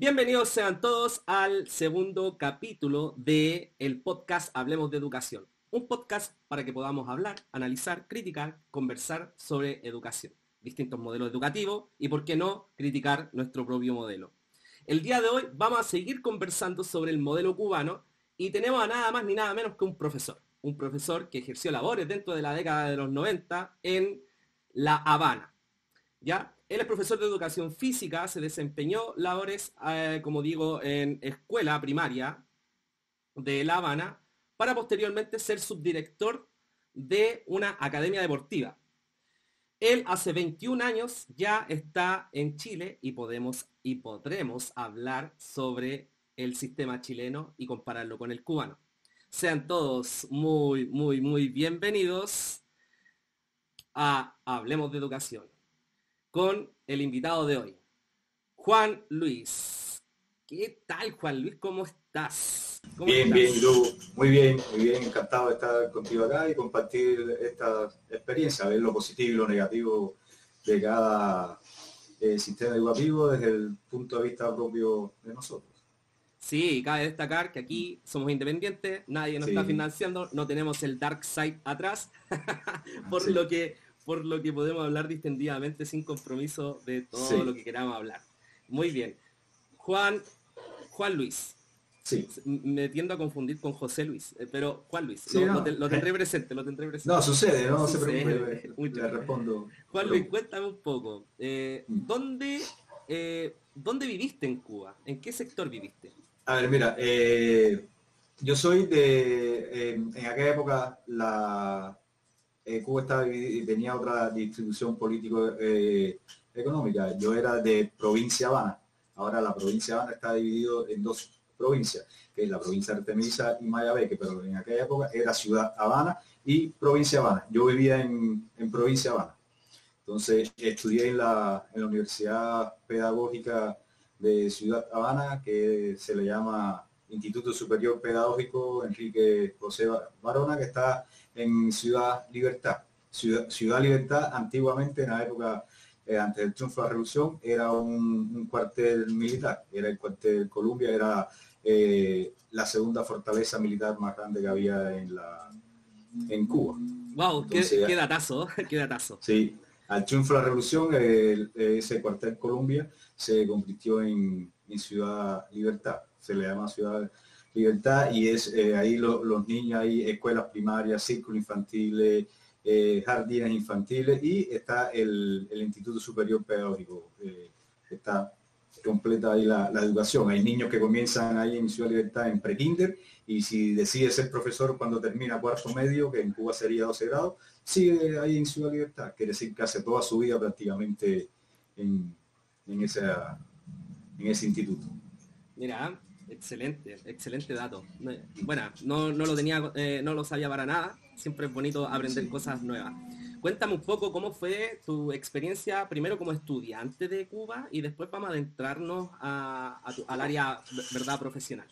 Bienvenidos sean todos al segundo capítulo de el podcast Hablemos de Educación. Un podcast para que podamos hablar, analizar, criticar, conversar sobre educación, distintos modelos educativos y, por qué no, criticar nuestro propio modelo. El día de hoy vamos a seguir conversando sobre el modelo cubano y tenemos a nada más ni nada menos que un profesor. Un profesor que ejerció labores dentro de la década de los 90 en La Habana. ¿Ya? Él es profesor de educación física, se desempeñó labores, eh, como digo, en escuela primaria de La Habana, para posteriormente ser subdirector de una academia deportiva. Él hace 21 años ya está en Chile y podemos y podremos hablar sobre el sistema chileno y compararlo con el cubano. Sean todos muy, muy, muy bienvenidos a Hablemos de Educación con el invitado de hoy, Juan Luis. ¿Qué tal, Juan Luis? ¿Cómo estás? bien, bien, Muy bien, muy bien. Encantado de estar contigo acá y compartir esta experiencia, ver lo positivo y lo negativo de cada eh, sistema educativo desde el punto de vista propio de nosotros. Sí, cabe destacar que aquí somos independientes, nadie nos está financiando, no tenemos el dark side atrás, por lo que por lo que podemos hablar distendidamente sin compromiso de todo lo que queramos hablar. Muy bien. Juan, Juan Luis. Sí. Me tiendo a confundir con José Luis, eh, pero Juan Luis, lo, tendré presente, lo tendré presente. No, sucede, no, se preocupe, le respondo. Juan Luis, cuéntame un poco, eh, mm. ¿dónde, eh, ¿dónde viviste en Cuba? ¿En qué sector viviste? A ver, mira, yo soy de, en aquella época, la, eh, Cuba estaba tenía otra distribución político-económica. Eh, Yo era de provincia Habana. Ahora la provincia Habana está dividido en dos provincias, que es la provincia de Artemisa y Mayabeque, pero en aquella época era ciudad Habana y provincia Habana. Yo vivía en, provincia Habana. Entonces estudié en la, en la Universidad Pedagógica de Ciudad Habana, que se le llama Instituto Superior Pedagógico Enrique José Barona, que está en Ciudad Libertad. Ciudad, Libertad antiguamente en la época eh, antes del triunfo de la revolución era un, cuartel militar, era el cuartel Columbia, era eh, la segunda fortaleza militar más grande que había en la en Cuba. Wow, qué, datazo, qué datazo. Sí, al triunfo de la revolución ese cuartel Columbia se convirtió en, en Ciudad Libertad, se le llama Ciudad libertad y es eh, ahí los niños, hay escuelas primarias, círculos infantiles, eh, jardines infantiles y está el, Instituto Superior Pedagógico. Eh, está completa ahí la, educación. Hay niños que comienzan ahí en Ciudad Libertad en prekinder y si decide ser profesor cuando termina cuarto medio, que en Cuba sería 12 grados, sigue ahí en Ciudad Libertad. Quiere decir que hace toda su vida prácticamente en, en ese instituto. Mira, Excelente, excelente dato. Bueno, no, lo tenía, eh, no lo sabía para nada. Siempre es bonito aprender cosas nuevas. Cuéntame un poco cómo fue tu experiencia primero como estudiante de Cuba y después vamos a adentrarnos al área verdad profesional.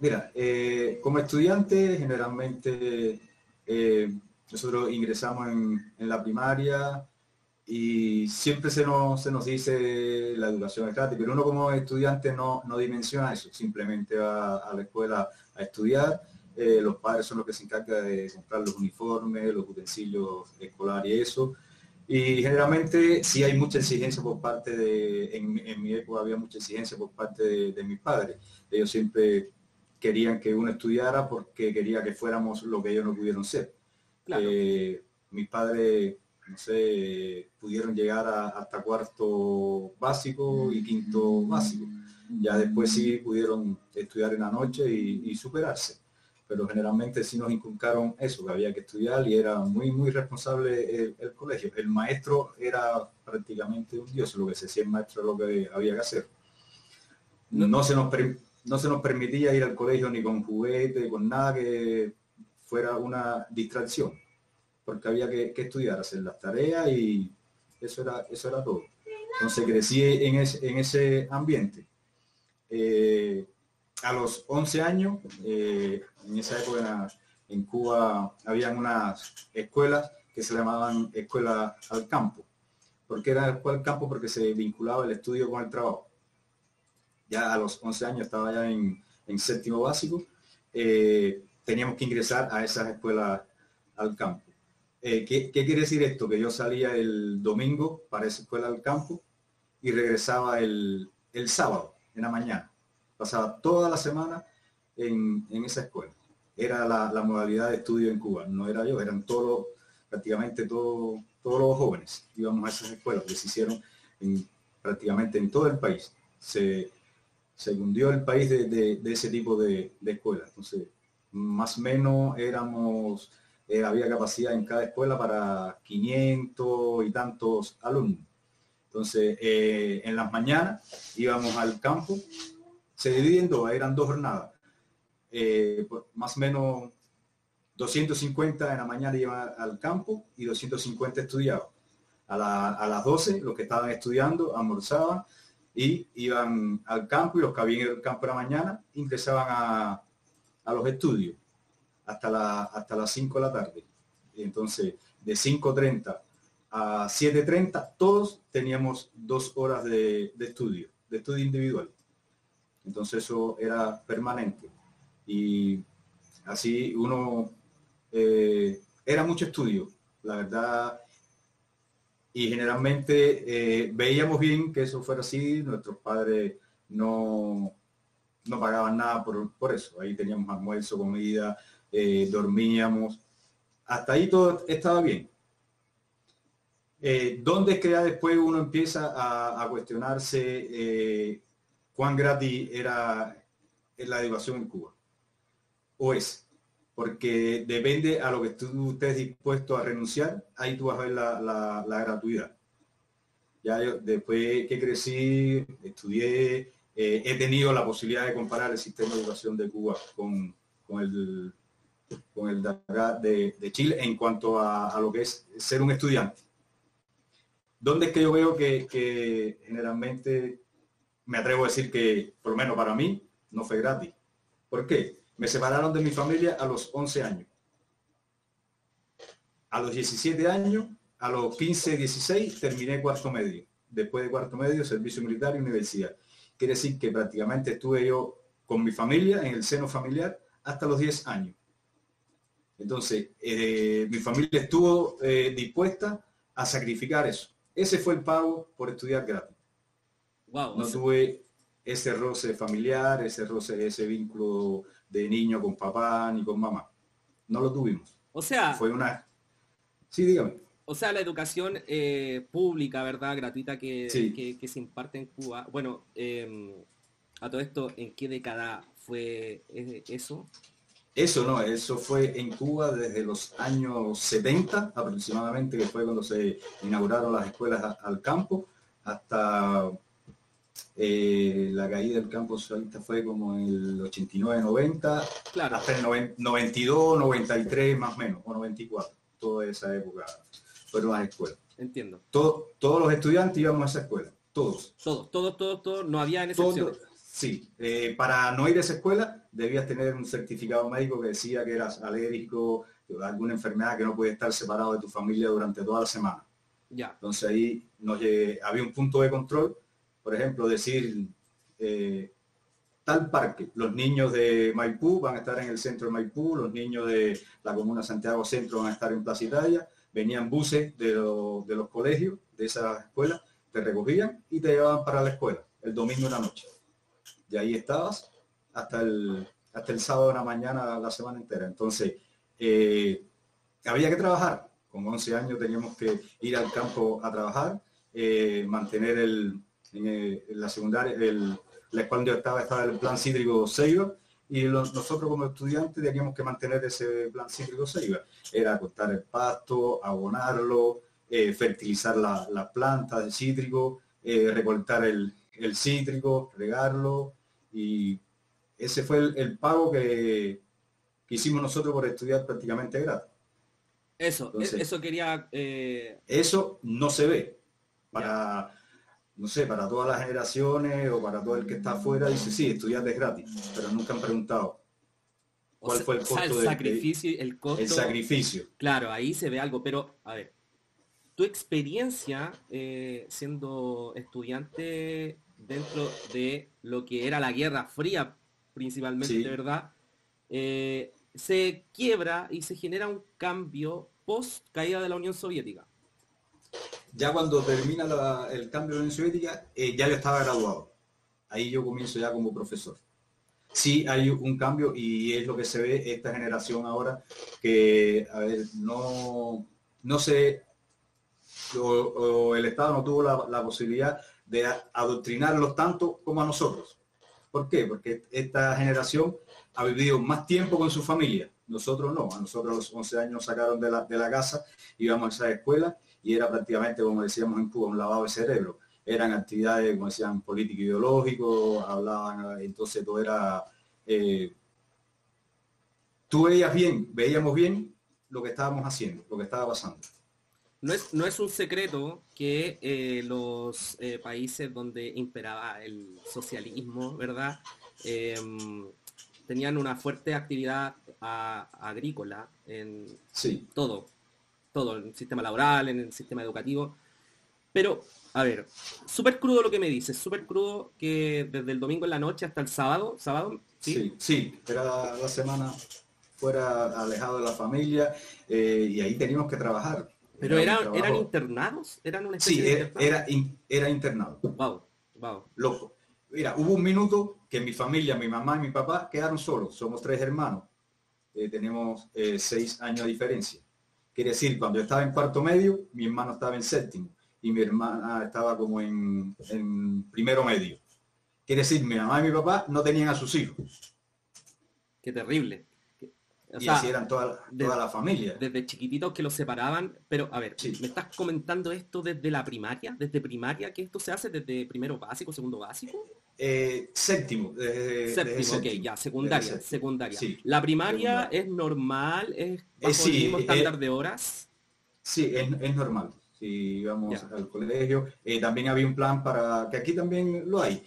mira, eh, como estudiante generalmente eh, nosotros ingresamos en, en la primaria, y siempre se nos, se nos dice la educación es gratis, pero uno como estudiante no, no dimensiona eso, simplemente va a la escuela a estudiar, eh, los padres son los que se encargan de comprar los uniformes, los utensilios escolares y eso, y generalmente sí hay mucha exigencia por parte de, en, mi época había mucha exigencia por parte de, mis padres, ellos siempre querían que uno estudiara porque quería que fuéramos lo que ellos no pudieron ser. Eh, mis padres no sé, pudieron llegar hasta cuarto básico y quinto básico. Ya después sí pudieron estudiar en la noche y, superarse. Pero generalmente sí nos inculcaron eso, que había que estudiar y era muy, muy responsable el, colegio. El maestro era prácticamente un dios, lo que se decía el maestro lo que había que hacer. No, se nos, no se nos permitía ir al colegio ni con juguete, con nada que fuera una distracción porque había que, estudiar, hacer las tareas y eso era, eso era todo. Entonces crecí en, en ese ambiente. Eh, a los 11 años, eh, en esa época en Cuba habían unas escuelas que se llamaban escuela al campo. ¿Por qué era escuela al campo? Porque se vinculaba el estudio con el trabajo. ya a los 11 años estaba ya en, séptimo básico, eh, teníamos que ingresar a esas escuelas al campo. Eh, ¿qué, quiere decir esto? Que yo salía el domingo para esa escuela al campo y regresaba el, sábado en la mañana. Pasaba toda la semana en, esa escuela. Era la, modalidad de estudio en Cuba. No era yo, eran todos, prácticamente todos, todos los jóvenes. Íbamos a esas escuelas que se hicieron en, prácticamente en todo el país. Se, se hundió el país de, ese tipo de, de escuelas. Entonces, más o menos éramos eh, había capacidad en cada escuela para 500 y tantos alumnos. Entonces, eh, en las mañanas íbamos al campo, se dividen dos, eran dos jornadas. Eh, pues, más o menos 250 en la mañana iban al campo y 250 estudiaban. A, las 12 los que estaban estudiando almorzaban y iban al campo y los que habían ido al campo de la mañana ingresaban a, a los estudios hasta, la, hasta las 5 de la tarde. Entonces, de 5.30 a 7.30, todos teníamos dos horas de, estudio, de estudio individual. Entonces eso era permanente. Y así uno, eh, era mucho estudio, la verdad. Y generalmente eh, veíamos bien que eso fuera así, nuestros padres no, no pagaban nada por, por eso. Ahí teníamos almuerzo, comida, eh, dormíamos. Hasta ahí todo estaba bien. Eh, ¿Dónde es que después uno empieza a, cuestionarse eh, cuán gratis era la educación en Cuba? ¿O es? Porque depende a lo que tú estés dispuesto a renunciar, ahí tú vas a ver la, gratuidad. Ya yo, después que crecí, estudié, he tenido la posibilidad de comparar el sistema de educación de Cuba con, con el con el de, de Chile en cuanto a, lo que es ser un estudiante. ¿Dónde es que yo veo que, generalmente me atrevo a decir que, por lo menos para mí, no fue gratis? ¿Por qué? Me separaron de mi familia a los 11 años. A los 17 años, a los 15, 16, terminé cuarto medio. Después de cuarto medio, servicio militar y universidad. Quiere decir que prácticamente estuve yo con mi familia, en el seno familiar, hasta los 10 años. Entonces, eh, mi familia estuvo eh, dispuesta a sacrificar eso. Ese fue el pago por estudiar gratis. no tuve ese roce familiar, ese roce, ese vínculo de niño con papá ni con mamá. No lo tuvimos. O sea, fue una. Sí, dígame. O sea, la educación eh, pública, ¿verdad? Gratuita que, que, se imparte en Cuba. Bueno, em, a todo esto, ¿en qué década fue eso? Eso no, eso fue en Cuba desde los años 70 aproximadamente, que fue cuando se inauguraron las escuelas al campo, hasta eh, la caída del campo socialista fue como el 89-90, claro. hasta el 92, 93 más o menos, o 94, toda esa época fueron las escuelas. Entiendo. todos los estudiantes íbamos a esa escuela, todos. Todos, todos, todos, todos, no había excepciones. Sí, eh, para no ir a esa escuela debías tener un certificado médico que decía que eras alérgico, alguna enfermedad que no puede estar separado de tu familia durante toda la semana. Ya. Entonces ahí nos, había un punto de control, por ejemplo, decir eh, tal parque, los niños de Maipú van a estar en el centro de Maipú, los niños de la comuna Santiago Centro van a estar en Plaza Italia, venían buses de, de los colegios, de esa escuela, te recogían y te llevaban para la escuela el domingo en la noche y ahí estabas hasta el, hasta el sábado de la mañana la semana entera. Entonces, eh, había que trabajar. Con 11 años teníamos que ir al campo a trabajar, eh, mantener el, en, la secundaria, el, la escuela donde estaba estaba el plan cítrico Seiba y nosotros como estudiantes teníamos que mantener ese plan cítrico Seiba. Era cortar el pasto, abonarlo, eh, fertilizar las la plantas de cítrico, recortar el, el cítrico, regarlo, y ese fue el, pago que, hicimos nosotros por estudiar prácticamente gratis. Eso, e, eso quería... Eh, eso no se ve. Para, no sé, para todas las generaciones o para todo el que está afuera, dice, sí, estudiar es gratis, pero nunca han preguntado cuál fue el costo el sacrificio, el costo. El sacrificio. Claro, ahí se ve algo, pero a ver, tu experiencia eh, siendo estudiante dentro de lo que era la Guerra Fría, principalmente, de ¿verdad? Eh, se quiebra y se genera un cambio post caída de la Unión Soviética. Ya cuando termina el cambio de la Unión Soviética, eh, ya yo estaba graduado. Ahí yo comienzo ya como profesor. Sí hay un cambio y es lo que se ve esta generación ahora, que, a ver, no, no sé, o, el Estado no tuvo la, la posibilidad de adoctrinarlos tanto como a nosotros. ¿Por qué? Porque esta generación ha vivido más tiempo con su familia. Nosotros no. A nosotros a los 11 años nos sacaron de la, de la casa, íbamos a esa escuela y era prácticamente, como decíamos en Cuba, un lavado de cerebro. Eran actividades, como decían, político ideológico, hablaban, entonces todo era... Eh, tú veías bien, veíamos bien lo que estábamos haciendo, lo que estaba pasando. No es, no es un secreto que eh, los eh, países donde imperaba el socialismo, ¿verdad? Em, tenían una fuerte actividad agrícola en sí. todo, todo, en el sistema laboral, en el sistema educativo. Pero, a ver, súper crudo lo que me dices, súper crudo que desde el domingo en la noche hasta el sábado, sábado, sí, sí, era la, semana fuera alejado de la familia eh, y ahí teníamos que trabajar pero eran, eran internados, eran una Sí, era, era, era, internado. Wow, wow. Loco. Mira, hubo un minuto que mi familia, mi mamá y mi papá quedaron solos. Somos tres hermanos. Eh, tenemos eh, seis años de diferencia. Quiere decir, cuando yo estaba en cuarto medio, mi hermano estaba en séptimo y mi hermana estaba como en, en primero medio. Quiere decir, mi mamá y mi papá no tenían a sus hijos. Qué terrible y así eran toda, toda la familia. Desde chiquititos que los separaban, pero a ver, ¿me estás comentando esto desde la primaria? ¿Desde primaria que esto se hace? ¿Desde primero básico, segundo básico? Eh, séptimo. séptimo, ok, ya, secundaria, secundaria. ¿La primaria es normal? ¿Es bajo el mismo eh, estándar de horas? Sí, es, normal. Si íbamos al colegio, eh, también había un plan para, que aquí también lo hay,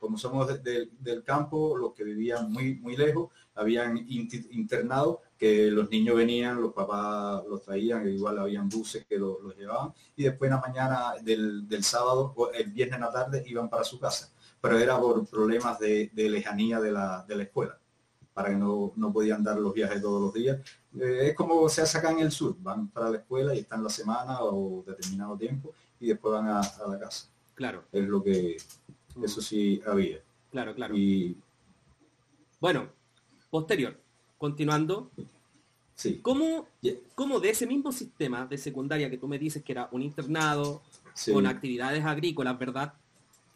como somos del campo, los que vivían muy, muy lejos, habían internado que los niños venían, los papás los traían, igual habían buses que los, llevaban, y después en la mañana del, sábado, o el viernes en la tarde, iban para su casa. Pero era por problemas de, lejanía de la, escuela, para que no, podían dar los viajes todos los días. Eh, es como se hace acá en el sur, van para la escuela y están la semana o determinado tiempo, y después van a, la casa. Claro. Es lo que, eso sí había. Claro, claro. Y bueno, Posterior, continuando, sí. ¿cómo, de ese mismo sistema de secundaria que tú me dices que era un internado con actividades agrícolas, ¿verdad?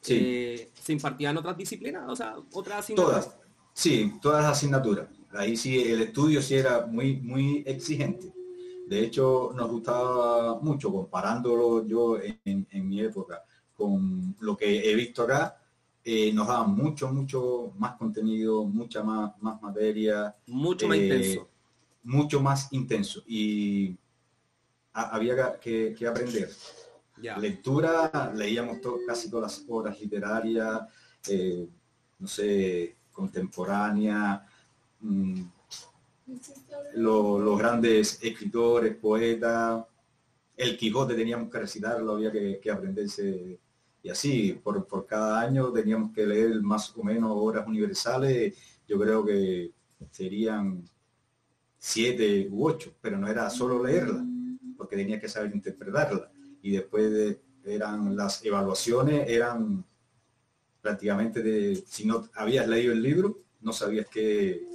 Sí. Eh, ¿Se impartían otras disciplinas? O sea, otras asignaturas. Todas, sí, todas las asignaturas. Ahí sí, el estudio sí era muy, muy exigente. De hecho, nos gustaba mucho, comparándolo yo en, en mi época con lo que he visto acá, eh, nos daban mucho, mucho más contenido, mucha más, más materia. Mucho más intenso. Eh, mucho más intenso. Y había que, aprender. Lectura, leíamos casi todas las obras literarias, eh, no sé, contemporánea, mm, los grandes escritores, poetas. El Quijote teníamos que recitarlo, había que, que aprenderse y así, por, por, cada año teníamos que leer más o menos obras universales, yo creo que serían siete u ocho, pero no era solo leerla, porque tenía que saber interpretarla. Y después de, eran las evaluaciones, eran prácticamente de, si no habías leído el libro, no sabías qué,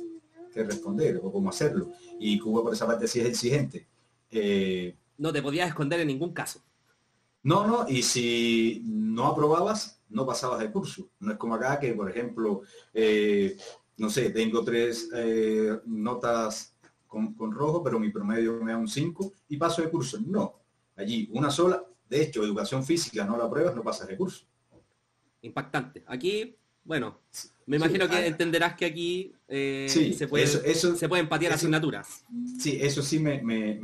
qué responder o cómo hacerlo. Y Cuba por esa parte sí es exigente. Eh, no te podías esconder en ningún caso. No, no, y si no aprobabas, no pasabas de curso. No es como acá que, por ejemplo, eh, no sé, tengo tres eh, notas con, rojo, pero mi promedio me da un 5 y paso de curso. No, allí una sola. De hecho, educación física no la apruebas, no pasas de curso. Impactante. Aquí, bueno, me imagino que ah. entenderás que aquí eh, se, puede, eso, se pueden patear asignaturas. Sí, eso sí me,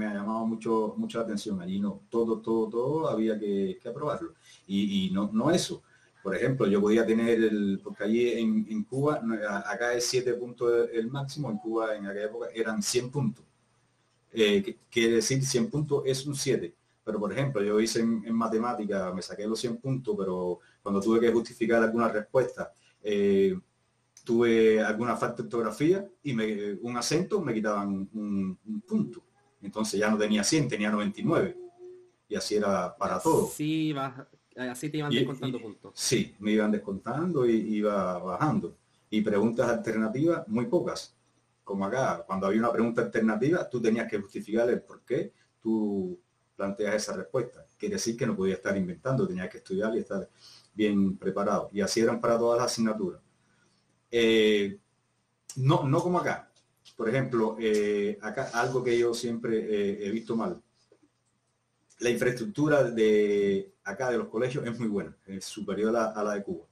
ha llamado mucho, mucho la atención. Allí no, todo, todo, todo había que, aprobarlo. Y, no, no eso. Por ejemplo, yo podía tener el, porque allí en, Cuba, acá es 7 puntos el máximo, en Cuba en aquella época eran 100 puntos. Eh, quiere decir 100 puntos es un 7. pero por ejemplo, yo hice en, matemática, me saqué los 100 puntos, pero cuando tuve que justificar alguna respuesta, eh, tuve alguna falta de ortografía y me, un acento me quitaban un, punto. Entonces ya no tenía 100, tenía 99. Y así era para todo. Sí, así te iban descontando puntos. Sí, me iban descontando y iba bajando. Y preguntas alternativas, muy pocas. Como acá, cuando había una pregunta alternativa, tú tenías que justificar el por qué tú planteas esa respuesta. Quiere decir que no podía estar inventando, tenía que estudiar y estar bien preparado. Y así eran para todas las asignaturas. Eh, no, no como acá. Por ejemplo, eh, acá algo que yo siempre eh, he visto mal. La infraestructura de acá de los colegios es muy buena, es superior a, la de Cuba.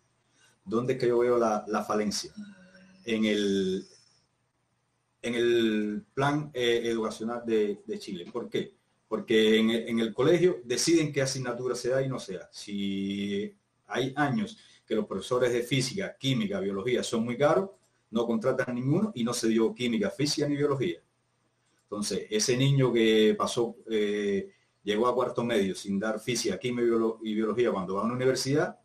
¿Dónde es que yo veo la, falencia? En el, en el plan educacional de, Chile. ¿Por qué? Porque en el, en el, colegio deciden qué asignatura se da y no sea. Si hay años que los profesores de física, química, biología son muy caros, no contratan ninguno y no se dio química, física ni biología. Entonces, ese niño que pasó, eh, llegó a cuarto medio sin dar física, química y biología cuando va a una universidad,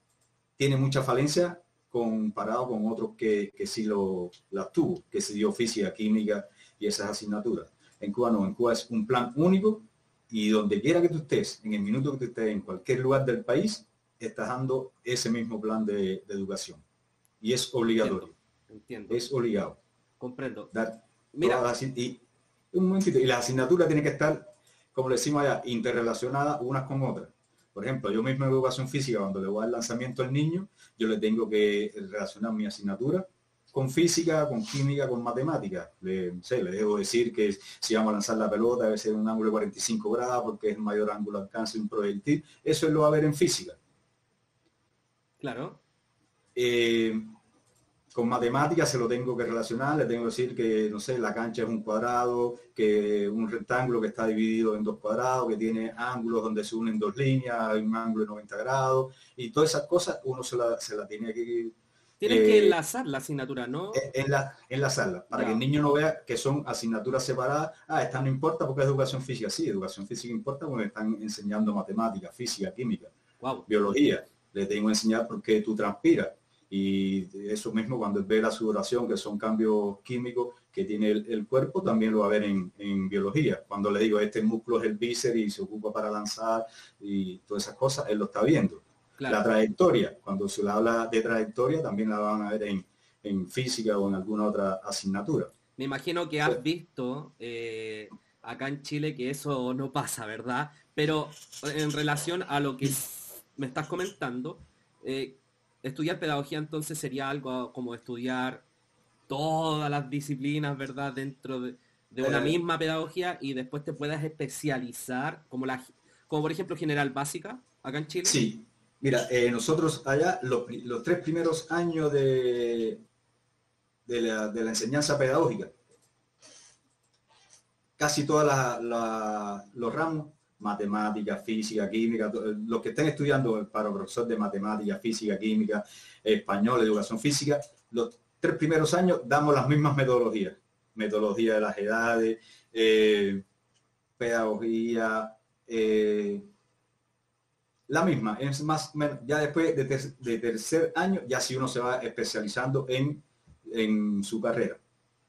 tiene mucha falencia comparado con otros que, que sí lo, las tuvo, que se dio física, química y esas asignaturas. En Cuba no, en Cuba es un plan único y donde quiera que tú estés, en el minuto que tú estés en cualquier lugar del país, dando ese mismo plan de, educación. Y es obligatorio. Entiendo. Es obligado. Comprendo. Mira. y, un momentito, y las asignaturas tienen que estar, como le decimos allá, interrelacionadas unas con otras. Por ejemplo, yo mismo en educación física, cuando le voy al lanzamiento al niño, yo le tengo que relacionar mi asignatura con física, con química, con matemática. Le, sé, le debo decir que si vamos a lanzar la pelota debe ser un ángulo de 45 grados porque es el mayor ángulo de alcance de un proyectil. Eso es lo va a ver en física. Claro. Eh, con matemáticas se lo tengo que relacionar, le tengo que decir que, no sé, la cancha es un cuadrado, que un rectángulo que está dividido en dos cuadrados, que tiene ángulos donde se unen dos líneas, un ángulo de 90 grados, y todas esas cosas uno se la, se la tiene que... Tienes que eh, enlazar la asignatura, ¿no? En la, enlazarla, para que el niño no vea que son asignaturas separadas. Ah, esta no importa porque es educación física. Sí, educación física importa porque están enseñando matemática, física, química, biología le tengo que enseñar por qué tú transpiras. Y eso mismo cuando ve la sudoración, que son cambios químicos que tiene el, cuerpo, también lo va a ver en, biología. Cuando le digo, este músculo es el bíceps y se ocupa para lanzar y todas esas cosas, él lo está viendo. La trayectoria, cuando se le habla de trayectoria, también la van a ver en, física o en alguna otra asignatura. Me imagino que has visto eh, acá en Chile que eso no pasa, ¿verdad? Pero en relación a lo que me estás comentando, eh, estudiar pedagogía entonces sería algo como estudiar todas las disciplinas, ¿verdad? Dentro de, una eh. misma pedagogía y después te puedas especializar como la como por ejemplo general básica acá en Chile. Sí, mira, eh, nosotros allá los, tres primeros años de, de, la, enseñanza pedagógica, casi todos los ramos matemática, física, química, los que estén estudiando para profesor de matemática, física, química, español, educación física, los tres primeros años damos las mismas metodologías, metodología de las edades, eh, pedagogía, eh, la misma, es más, ya después de, tercer año, ya si uno se va especializando en, en su carrera.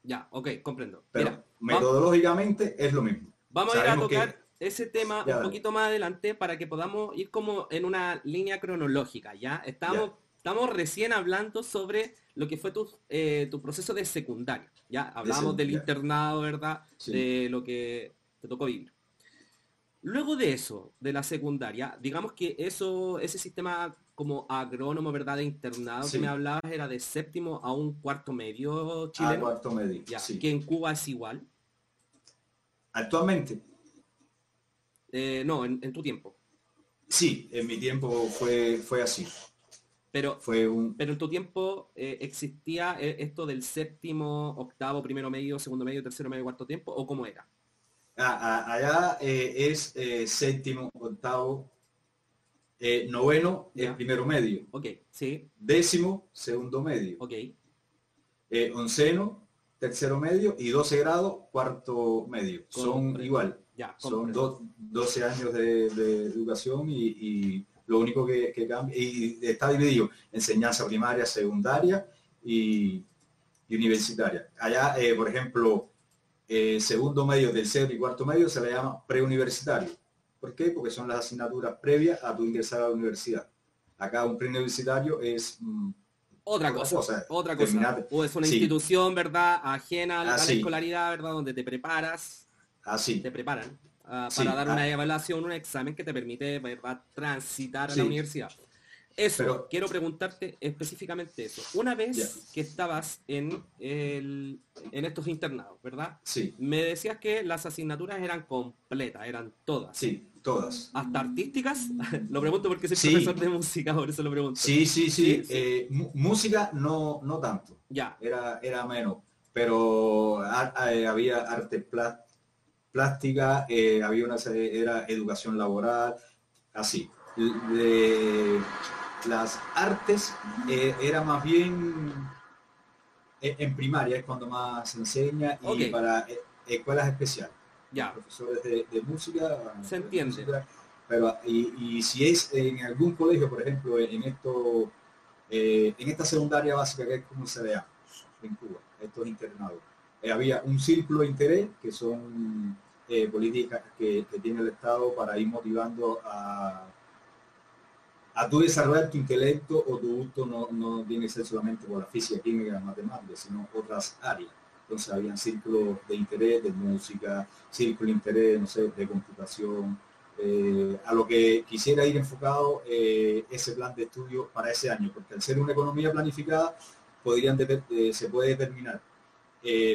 Ya, ok, comprendo. Pero metodológicamente es lo mismo. Vamos a ir a tocar ese tema un poquito más adelante para que podamos ir como en una línea cronológica, ¿ya? Estamos, estamos recién hablando sobre lo que fue tu, eh, tu proceso de secundaria, ¿ya? Hablamos del internado, ¿verdad? De lo que te tocó vivir. Luego de eso, de la secundaria, digamos que eso, ese sistema como agrónomo, ¿verdad? De internado que me hablabas era de séptimo a un cuarto medio chileno. cuarto medio, Que en Cuba es igual. Actualmente, eh, no, en, tu tiempo. Sí, en mi tiempo fue, fue así. Pero, fue un... pero en tu tiempo eh, existía eh, esto del séptimo, octavo, primero medio, segundo medio, tercero medio, cuarto tiempo, o cómo era? Ah, ah, allá es séptimo, octavo, noveno, el primero medio. Ok, sí. Décimo, segundo medio. Ok. onceno, tercero medio y 12 grados, cuarto medio. Son igual Ya, Son do- 12 años de, de educación y, y lo único que, que cambia, y está dividido, enseñanza primaria, secundaria y, y universitaria. Allá, eh, por ejemplo, eh, segundo medio, tercero y cuarto medio se le llama preuniversitario. ¿Por qué? Porque son las asignaturas previas a tu ingresar a la universidad. Acá un preuniversitario es mm, Otra cosa, cosa, otra cosa. O es una sí. institución, ¿verdad? Ajena a la, a la Así. escolaridad, ¿verdad? Donde te preparas, así. te preparan ah, Sí, para dar ah. una evaluación, un examen que te permite, ¿verdad? Transitar a la universidad. Eso, Pero- quiero preguntarte específicamente eso. Una vez que estabas en, el, en estos internados, ¿verdad? Sí, Me decías que las asignaturas eran completas, eran todas. sí, todas. ¿Hasta artísticas? lo pregunto porque soy Sí. profesor de música, por eso lo pregunto. Sí, sí, sí. Sí, sí. eh, música no, no tanto. Ya, era, era menos, pero a- a- eh, había arte plá- plástica, eh, había una era educación laboral, así. De- las artes eh, era más bien eh, en primaria es cuando más se enseña y para escuelas especiales ya. profesores de, de música. Se entiende. música, pero y, y si es en algún colegio, por ejemplo, en esto, eh, en esta secundaria básica que es como se vea en Cuba, estos internados, eh, había un círculo de interés que son eh, políticas que, tiene el Estado para ir motivando a a tu desarrollar tu intelecto o tu gusto no, no tiene que ser solamente por la física, química, matemática, sino otras áreas. Entonces habían círculos de interés, de música, círculo de interés, no sé, de computación, eh, a lo que quisiera ir enfocado eh, ese plan de estudio para ese año, porque al ser una economía planificada, podrían se puede determinar,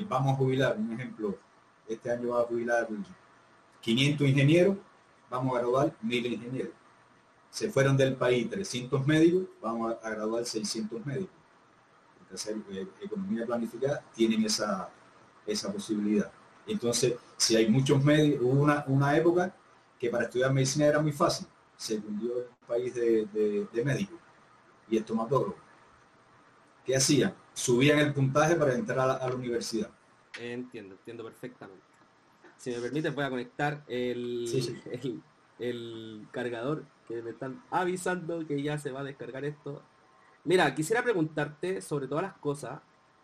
vamos a jubilar, un ejemplo, este año va a jubilar 500 ingenieros, vamos a graduar 1000 ingenieros. Se fueron del país 300 médicos, vamos a, graduar 600 médicos. Porque hacer eh, economía planificada tienen esa, esa posibilidad. Entonces, si hay muchos médicos, hubo una, una época que para estudiar medicina era muy fácil. Se hundió el país de, de, de médicos y estomatólogos. ¿Qué hacían? Subían el puntaje para entrar a la universidad. Entiendo, entiendo perfectamente. Si me permite voy a conectar el, Sí, sí. el, el cargador que me están avisando que ya se va a descargar esto. Mira, quisiera preguntarte sobre todas las cosas,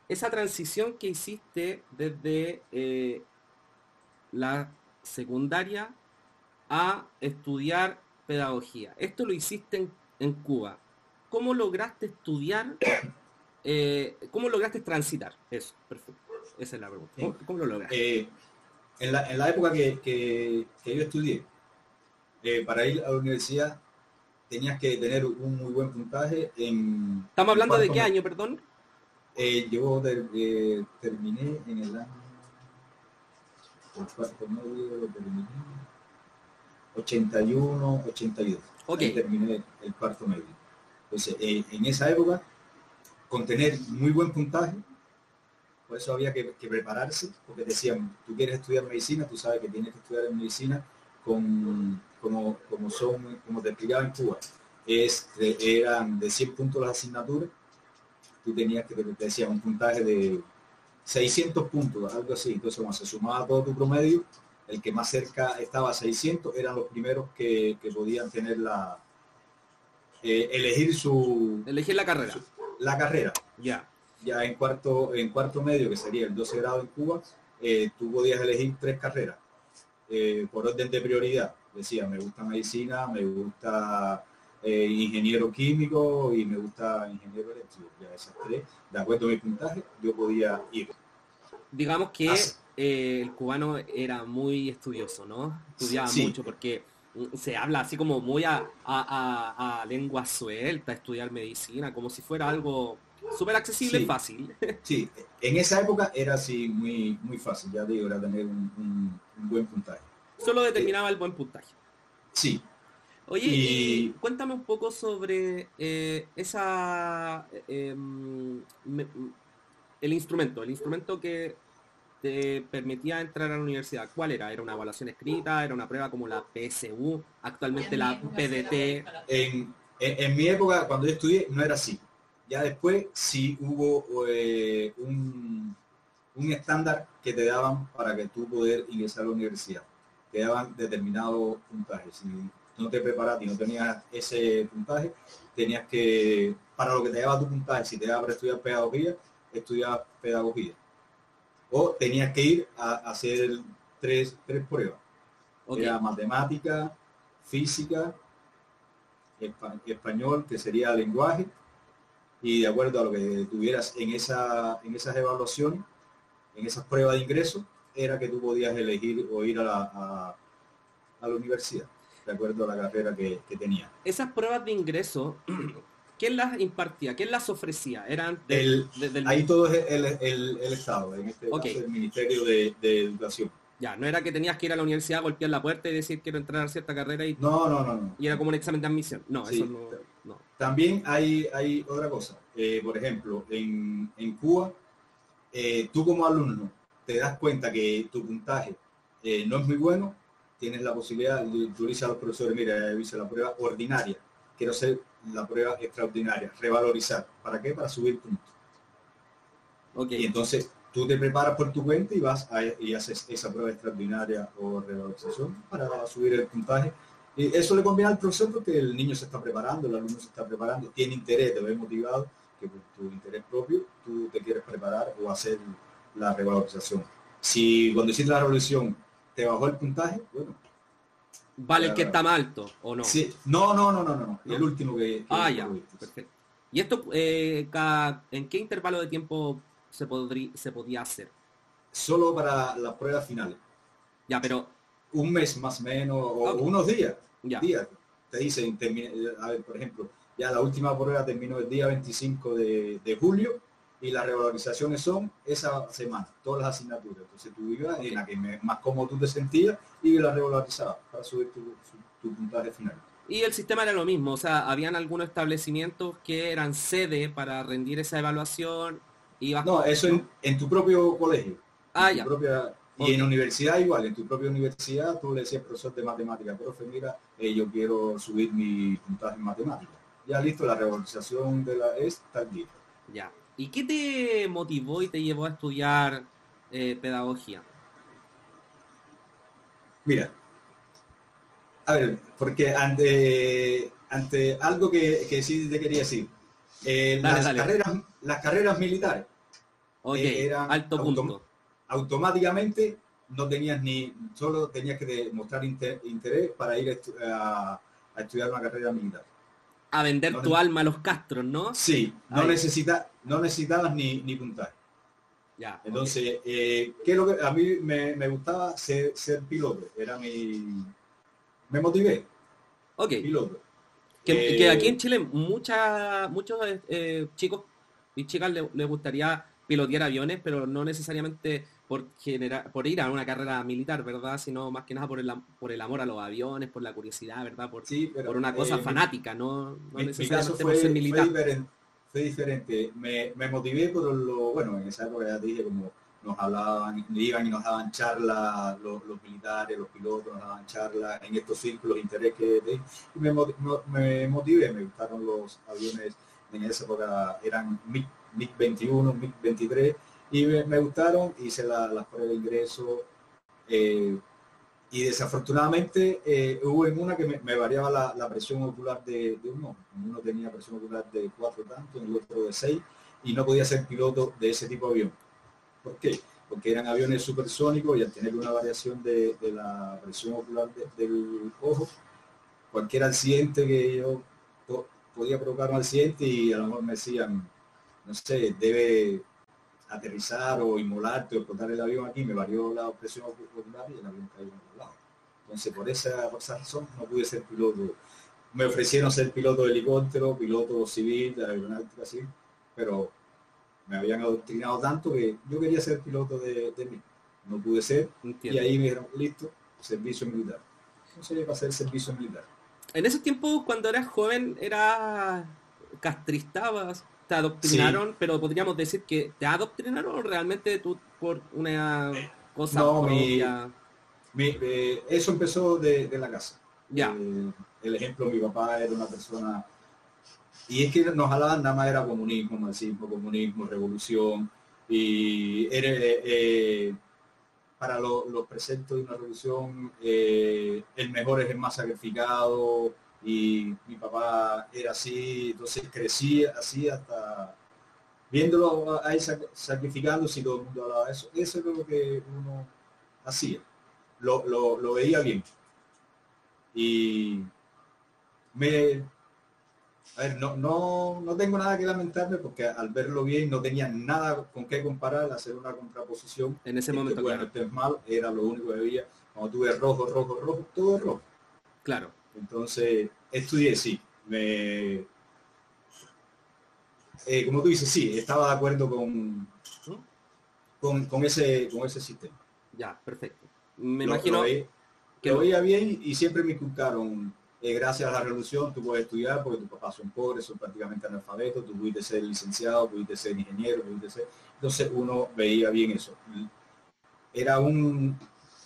esa transición que hiciste desde eh, la secundaria a estudiar pedagogía. Esto lo hiciste en, en Cuba. ¿Cómo lograste estudiar? eh, ¿Cómo lograste transitar? Eso, perfecto. Esa es la pregunta. ¿Cómo, cómo lo lograste? Eh, en, la, en la época que, que- que yo estudié, eh, para ir a la universidad tenías que tener un muy buen puntaje en... ¿Estamos hablando de qué me- año, perdón? Eh, yo ter- eh, terminé en el año... Cuarto medio terminé... 81, 82. Ok. Ahí terminé el cuarto medio. Entonces, eh, en esa época, con tener muy buen puntaje, por eso había que, que prepararse, porque decían, tú quieres estudiar medicina, tú sabes que tienes que estudiar en medicina con, como, como son, como te explicaba en Cuba, es, de- eran de 100 puntos las asignaturas, tú tenías que, te decía, un puntaje de 600 puntos, algo así, entonces cuando se sumaba todo tu promedio, el que más cerca estaba a 600 eran los primeros que, que podían tener la, eh, elegir su, Elegir la carrera. la carrera Ya. Ya en cuarto, en cuarto medio, que sería el 12 grado en Cuba, eh, tú podías elegir tres carreras eh, por orden de prioridad. Decía, me gusta medicina, me gusta eh, ingeniero químico y me gusta ingeniero eléctrico. Ya esas tres, de acuerdo a mi puntaje, yo podía ir. Digamos que eh, el cubano era muy estudioso, ¿no? Estudiaba Sí. mucho porque mm, se habla así como muy a, a- a- a lengua suelta, estudiar medicina, como si fuera algo súper accesible y Sí. fácil. Sí, en esa época era así muy, muy fácil, ya digo, era tener un, un- un buen puntaje. Solo determinaba el buen puntaje. Sí, Oye, y, Y- cuéntame un poco sobre eh, esa eh, em, me- el instrumento, el instrumento que te permitía entrar a la universidad. ¿Cuál era? ¿Era una evaluación escrita? ¿Era una prueba como la PSU? Actualmente la PDT. en, en- en mi época, cuando yo estudié, no era así. Ya después sí hubo eh, un, un estándar que te daban para que tú poder ingresar a la universidad. te daban determinado puntaje. Si no te preparaste y no tenías ese puntaje, tenías que, para lo que te daba tu puntaje, si te daba para estudiar pedagogía, estudiar pedagogía. O tenías que ir a, hacer tres, tres pruebas. Era matemática, física, español, que sería lenguaje, y de acuerdo a lo que tuvieras en, esa, en esas evaluaciones, en esas pruebas de ingreso, era que tú podías elegir o ir a la, a, la universidad, de acuerdo a la carrera que, tenía. Esas pruebas de ingreso, ¿quién las impartía? ¿Quién las ofrecía? ¿Eran del, ahí todo es el, el, Estado, en este caso el Ministerio de, Educación. Ya, no era que tenías que ir a la universidad, golpear la puerta y decir quiero entrar a cierta carrera y... No, no, no, no. Y era como un examen de admisión. No, eso no, También hay, hay otra cosa. Eh, por ejemplo, en, en Cuba, eh, tú como alumno te das cuenta que tu puntaje eh, no es muy bueno, tienes la posibilidad, tú dices a los profesores, mira, hice la prueba ordinaria, quiero hacer la prueba extraordinaria, revalorizar. ¿Para qué? Para subir puntos. Okay. Y entonces tú te preparas por tu cuenta y vas y haces esa prueba extraordinaria o revalorización para subir el puntaje. Y eso le conviene al profesor porque el niño se está preparando, el alumno se está preparando, tiene interés, te ve motivado, que por tu interés propio tú te quieres preparar o hacer la revalorización. Si cuando hiciste la revolución te bajó el puntaje, bueno. Vale el que está más alto, ¿o no? Sí. No, no, no, no, no. El último que... ah, ya. Perfecto. ¿Y esto eh, en qué intervalo de tiempo se, podría, se podía hacer? Solo para las pruebas finales. Ya, pero... Un mes más o menos, o unos días. Ya. Días. Te dicen, a ver, por ejemplo, ya la última prueba terminó el día 25 de, de julio y las revalorizaciones son esa semana, todas las asignaturas. Entonces tú ibas en la que más cómodo tú te sentías y la revalorizabas para subir tu, puntaje final. Y el sistema era lo mismo, o sea, habían algunos establecimientos que eran sede para rendir esa evaluación. Ibas no, eso En, tu propio colegio. Ah, ya. Y en universidad igual, en tu propia universidad tú le decías profesor de matemática, profe, mira, eh, yo quiero subir mi puntaje en matemática. Ya listo, la revalorización de la es tal día. Ya. ¿Y qué te motivó y te llevó a estudiar eh, pedagogía? Mira, a ver, porque ante, ante algo que, sí te quería decir, eh, las, Carreras, las carreras militares eh, eran alto punto. Automáticamente no tenías ni, solo tenías que demostrar interés para ir a, estudiar una carrera militar a vender tu alma a los castros, ¿no? Sí, no, necesita, no necesitabas ni, ni puntaje. Ya, Entonces, eh, ¿qué es lo que a mí me, gustaba ser, piloto? Era mi... Me motivé. Ok. Piloto. Que, eh, aquí en Chile mucha, muchos eh, chicos y chicas les gustaría pilotear aviones, pero no necesariamente por, generar, por ir a una carrera militar, ¿verdad? Sino más que nada por el, por el amor a los aviones, por la curiosidad, ¿verdad? Por, sí, por una cosa eh, fanática, no, no necesariamente por ser militar. Fue diferente, Me, me, motivé por lo, bueno, en esa época ya dije como nos hablaban, iban y nos daban charlas los, militares, los pilotos nos daban charlas en estos círculos de interés que y me, me, motivé, me gustaron los aviones en esa época eran MiG, MiG 21, MiG 23 y me, gustaron, hice las la pruebas de ingreso eh, y desafortunadamente eh, hubo en una que me, variaba la, presión ocular de, uno. Uno tenía presión ocular de cuatro tanto, en el otro de seis y no podía ser piloto de ese tipo de avión. ¿Por qué? Porque eran aviones supersónicos y al tener una variación de, la presión ocular del ojo, cualquier accidente que yo podía provocar un accidente y a lo mejor me decían, no sé, debe aterrizar o inmolarte o explotar el avión aquí, me varió la presión ocular y el avión cayó en otro lado. Entonces, por esa, razón no pude ser piloto. Me ofrecieron ser piloto de helicóptero, piloto civil, de aeronáutica así, pero me habían adoctrinado tanto que yo quería ser piloto de, de mí. No pude ser. Y ahí me dijeron, listo, servicio militar. No sería para hacer servicio militar. En ese tiempo, cuando eras joven, era castristabas te adoctrinaron, pero podríamos decir que te adoctrinaron realmente tú por una cosa no, eh, eso empezó de, la casa. Ya. Eh, el ejemplo, mi papá era una persona y es que nos hablaban nada más era comunismo, marxismo, comunismo, revolución y era, eh, para los preceptos de una revolución, el mejor es el más sacrificado y mi papá era así, entonces crecí así hasta viéndolo ahí sacrificándose y todo el mundo hablaba eso. Eso es lo que uno hacía. Lo, lo veía bien. Y me a ver, no, no, no tengo nada que lamentarme porque al verlo bien no tenía nada con qué comparar, hacer una contraposición. En ese momento, bueno, este es mal, era lo único que veía. Cuando tuve rojo, rojo, rojo, todo rojo. Claro. Entonces, estudié, sí. Me, eh, como tú dices, sí, estaba de acuerdo con, con, con, ese, con ese sistema. Ya, perfecto. Me imagino que lo veía bien y siempre me inculcaron eh, gracias a la revolución tú puedes estudiar porque tus papás son pobres, son prácticamente analfabetos, tú pudiste ser licenciado, pudiste ser ingeniero, pudiste ser... Entonces uno veía bien eso. Era un...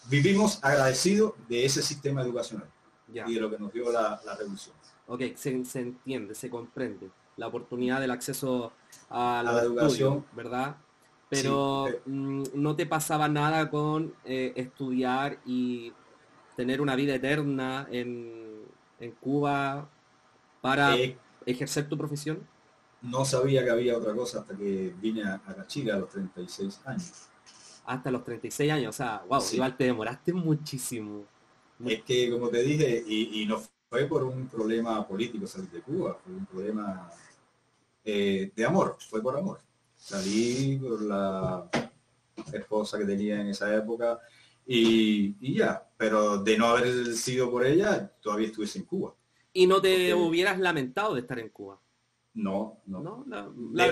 Vivimos agradecidos de ese sistema educacional y de lo que nos dio la, revolución. Ok, se, entiende, se comprende. La oportunidad del acceso a la, educación, ¿verdad? Pero eh. mm, no te pasaba nada con eh, estudiar y tener una vida eterna en en Cuba para eh, ejercer tu profesión? No sabía que había otra cosa hasta que vine a, a Chile a los 36 años. Hasta los 36 años, o sea, wow, igual te demoraste muchísimo. Es que, como te dije, y, no fue por un problema político salir de Cuba, fue un problema eh, de amor, fue por amor. Salí por la esposa que tenía en esa época, y, ya, pero de no haber sido por ella, todavía estuviese en Cuba. ¿Y no te hubieras lamentado de estar en Cuba? No, no.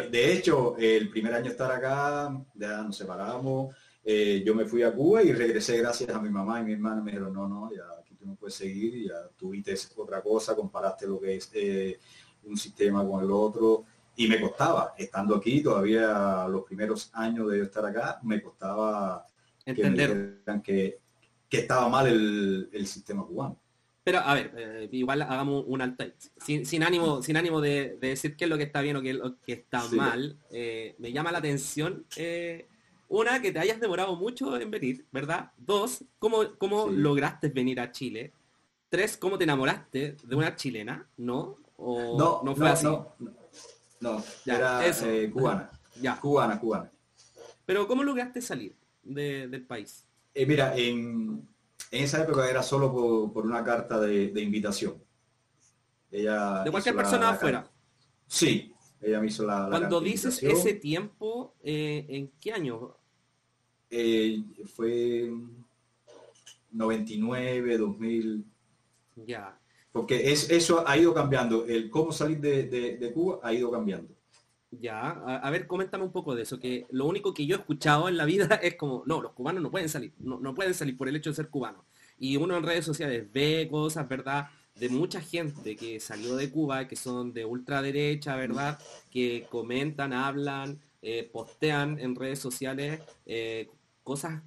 De, hecho, el primer año estar acá, ya nos separamos, eh, yo me fui a Cuba y regresé gracias a mi mamá y mi hermana me dijeron, no, no, ya aquí tú no puedes seguir, ya tuviste otra cosa, comparaste lo que es eh, un sistema con el otro, y me costaba, estando aquí, todavía los primeros años de estar acá, me costaba entender que, que, estaba mal el, sistema cubano. Pero a ver, eh, igual hagamos un alto sin, sin, ánimo, sin ánimo de, decir qué es lo que está bien o qué es lo que está mal. Eh, me llama la atención eh, una que te hayas demorado mucho en venir, ¿verdad? Dos, cómo, cómo lograste venir a Chile. Tres, cómo te enamoraste de una chilena, ¿no? O no, no fue así. No, era cubana. Ya. Cubana, cubana. Pero ¿cómo lograste salir? del país? Eh, mira, en, esa época era solo por, una carta de, invitación. Ella de cualquier persona afuera. Sí, ella me hizo la... Cuando dices ese tiempo, eh, ¿en qué año? Eh, fue 99, 2000. Ya. Porque es, eso ha ido cambiando. El cómo salir de Cuba ha ido cambiando. Ya, a, ver, coméntame un poco de eso, que lo único que yo he escuchado en la vida es como, no, los cubanos no pueden salir, no, no pueden salir por el hecho de ser cubanos. Y uno en redes sociales ve cosas, ¿verdad? De mucha gente que salió de Cuba, que son de ultraderecha, ¿verdad? Que comentan, hablan, eh, postean en redes sociales eh, cosas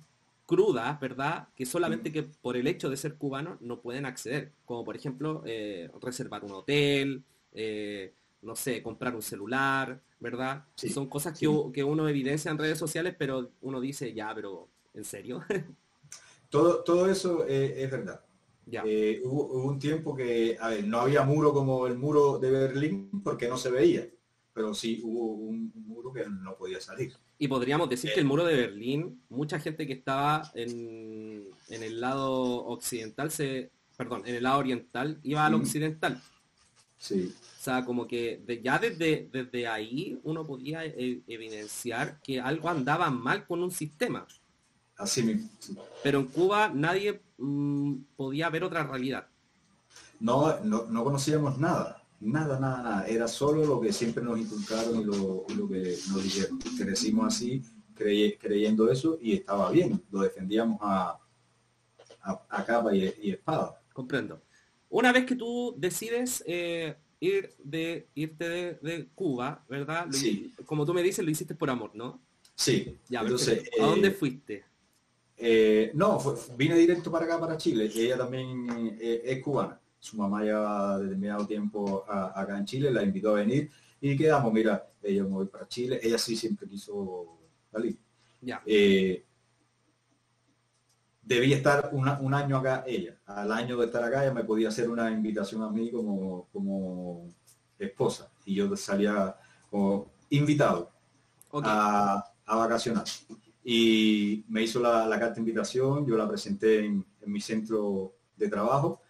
crudas, ¿verdad? Que solamente que por el hecho de ser cubanos no pueden acceder. Como por ejemplo, eh, reservar un hotel, no sé, comprar un celular, ¿verdad? Son cosas que, uno evidencia en redes sociales, pero uno dice, ya, pero ¿en serio? todo, todo eso es verdad. Ya. Eh, hubo, un tiempo que a ver, no había muro como el muro de Berlín porque no se veía, pero sí hubo un, muro que no podía salir. Y podríamos decir que el muro de Berlín, mucha gente que estaba en, en el lado occidental, se, perdón, en el lado oriental, iba al occidental. Sí. O sea, como que ya desde, desde ahí uno podía e, evidenciar que algo andaba mal con un sistema. Así mismo. Pero en Cuba nadie mm, podía ver otra realidad. No, no, conocíamos nada, nada, nada, nada. Era solo lo que siempre nos inculcaron y lo, que nos dijeron. Crecimos así, creyendo eso y estaba bien. Lo defendíamos a, a, capa y, y espada. Comprendo. Una vez que tú decides eh, ir de, irte de, Cuba, ¿verdad? Como tú me dices, lo hiciste por amor, ¿no? Sí. Ya, entonces, ¿a dónde eh, fuiste? Eh, no, vine directo para acá, para Chile. Ella también es cubana. Su mamá ya determinado tiempo acá en Chile, la invitó a venir y quedamos, mira, ella me voy para Chile. Ella sí siempre quiso salir. Ya. debía estar un año acá ella. Al año de estar acá ella me podía hacer una invitación a mí como, como esposa. Y yo salía como invitado a, vacacionar. Y me hizo la, carta de invitación, yo la presenté en, mi centro de trabajo.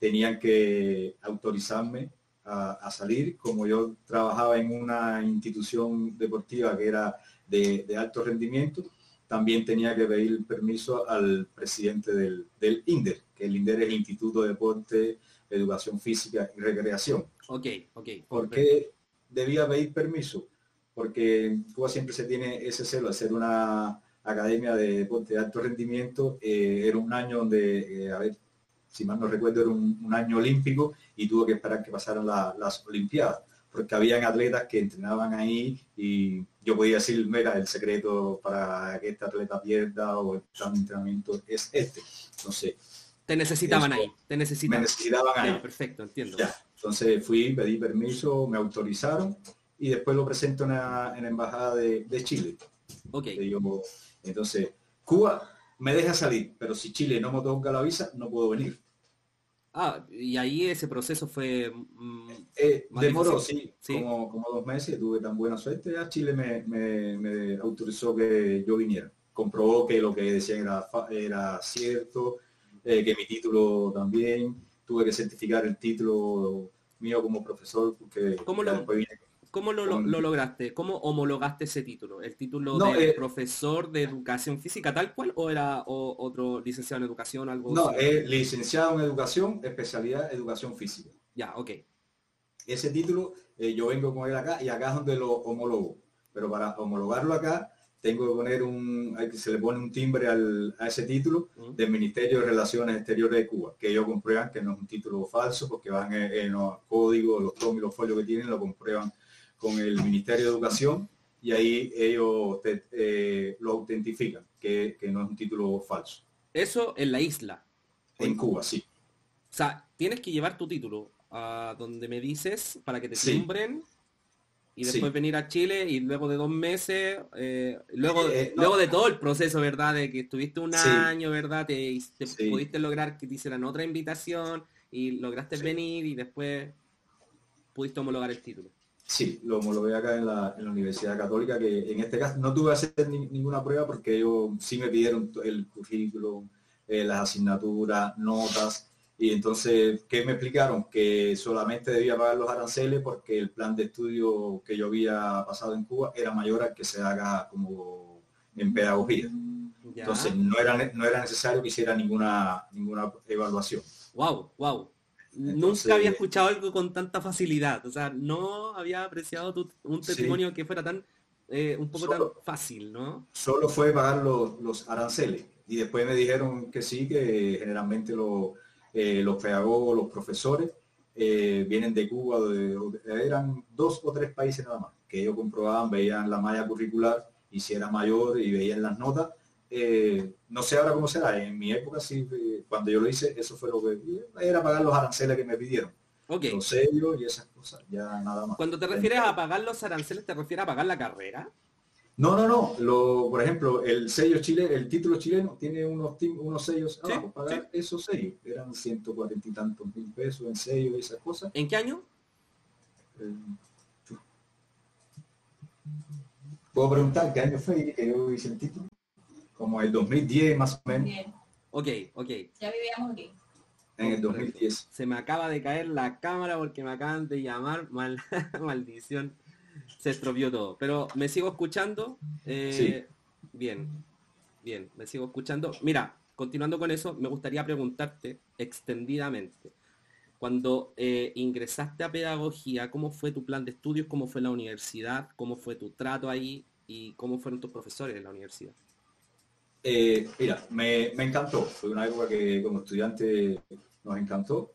Tenían que autorizarme a, salir. Como yo trabajaba en una institución deportiva que era de, de alto rendimiento, también tenía que pedir permiso al presidente del, del INDER, que el INDER es el Instituto de Deporte, Educación Física y Recreación. Ok, ok. ¿Por qué debía pedir permiso? Porque Cuba siempre se tiene ese celo ser una academia de deporte de alto rendimiento. Eh, era un año donde, eh, a ver, si mal no recuerdo, era un, año olímpico y tuvo que esperar que pasaran las Olimpiadas porque habían atletas que entrenaban ahí y yo podía decir, mira, el secreto para que este atleta pierda o el entrenamiento es este. Entonces, te necesitaban ahí, te necesitaban. Me necesitaban ahí. perfecto, entiendo. Entonces fui, pedí permiso, me autorizaron y después lo presento en la, embajada de, Chile. Ok. entonces, Cuba me deja salir, pero si Chile no me toca la visa, no puedo venir. Ah, y ahí ese proceso fue... Mm, eh, demoró, sí, Como, dos meses, tuve tan buena suerte, ya Chile me, autorizó que yo viniera. Comprobó que lo que decían era, era cierto, eh, que mi título también, tuve que certificar el título mío como profesor, porque ¿Cómo lo, ¿Cómo lo, lograste? ¿Cómo homologaste ese título? ¿El título de eh, profesor de educación física tal cual o era otro licenciado en educación? algo No, es licenciado en educación, especialidad educación física. Ya, ok. Ese título eh, yo vengo con él acá y acá es donde lo homologo. Pero para homologarlo acá tengo que poner un, se le pone un timbre a ese título del Ministerio de Relaciones Exteriores de Cuba, que ellos comprueban que no es un título falso porque van en, los códigos, los tomos y los folios que tienen, lo comprueban con el Ministerio de Educación y ahí ellos eh, lo autentifican, que, no es un título falso. Eso en la isla. En Cuba, sí. O sea, tienes que llevar tu título a donde me dices para que te timbren y después venir a Chile y luego de dos meses, eh, luego, eh, luego de todo el proceso, ¿verdad? De que estuviste un año, ¿verdad? Te, pudiste lograr que te hicieran otra invitación y lograste venir y después pudiste homologar el título. Sí, lo homologué acá en la, Universidad Católica, que en este caso no tuve que hacer ninguna prueba porque ellos sí me pidieron el currículum, eh, las asignaturas, notas, y entonces, ¿qué me explicaron? Que solamente debía pagar los aranceles porque el plan de estudio que yo había pasado en Cuba era mayor al que se haga como en pedagogía. Entonces, no era, no era necesario que hiciera ninguna, ninguna evaluación. Wow, wow. Nunca había escuchado algo con tanta facilidad. O sea, no había apreciado un testimonio que fuera tan eh, un poco tan fácil, ¿no? Solo fue pagar los, aranceles. Y después me dijeron que sí, que generalmente eh, los pedagogos, los profesores, eh, vienen de Cuba, eran dos o tres países nada más, que ellos comprobaban, veían la malla curricular y si era mayor y veían las notas, eh, no sé ahora cómo será, en mi época sí, eh, cuando yo lo hice, eso fue lo que era pagar los aranceles que me pidieron. Okay. Los sellos y esas cosas, ya nada más. Cuando te refieres a pagar los aranceles, ¿te refieres a pagar la carrera? No, no, no. Lo, por ejemplo, el sello chileno, el título chileno tiene unos, unos sellos abajo. Pagar esos sellos. Eran 140 y tantos mil pesos en sellos y esas cosas. ¿En qué año? Eh, ¿Puedo preguntar qué año fue que yo hice el título? Como el 2010 más o menos. Ok, ok. Ya vivíamos aquí. En el 2010. Se me acaba de caer la cámara porque me acaban de llamar. Mal, maldición. Se estropeó todo. Pero me sigo escuchando. Eh, sí. Bien. Bien, me sigo escuchando. Mira, continuando con eso, me gustaría preguntarte extendidamente. Cuando eh, ingresaste a pedagogía, ¿cómo fue tu plan de estudios? ¿Cómo fue la universidad? ¿Cómo fue tu trato ahí? ¿Y cómo fueron tus profesores en la universidad? Eh, mira, me, encantó. Fue una época que como estudiante nos encantó.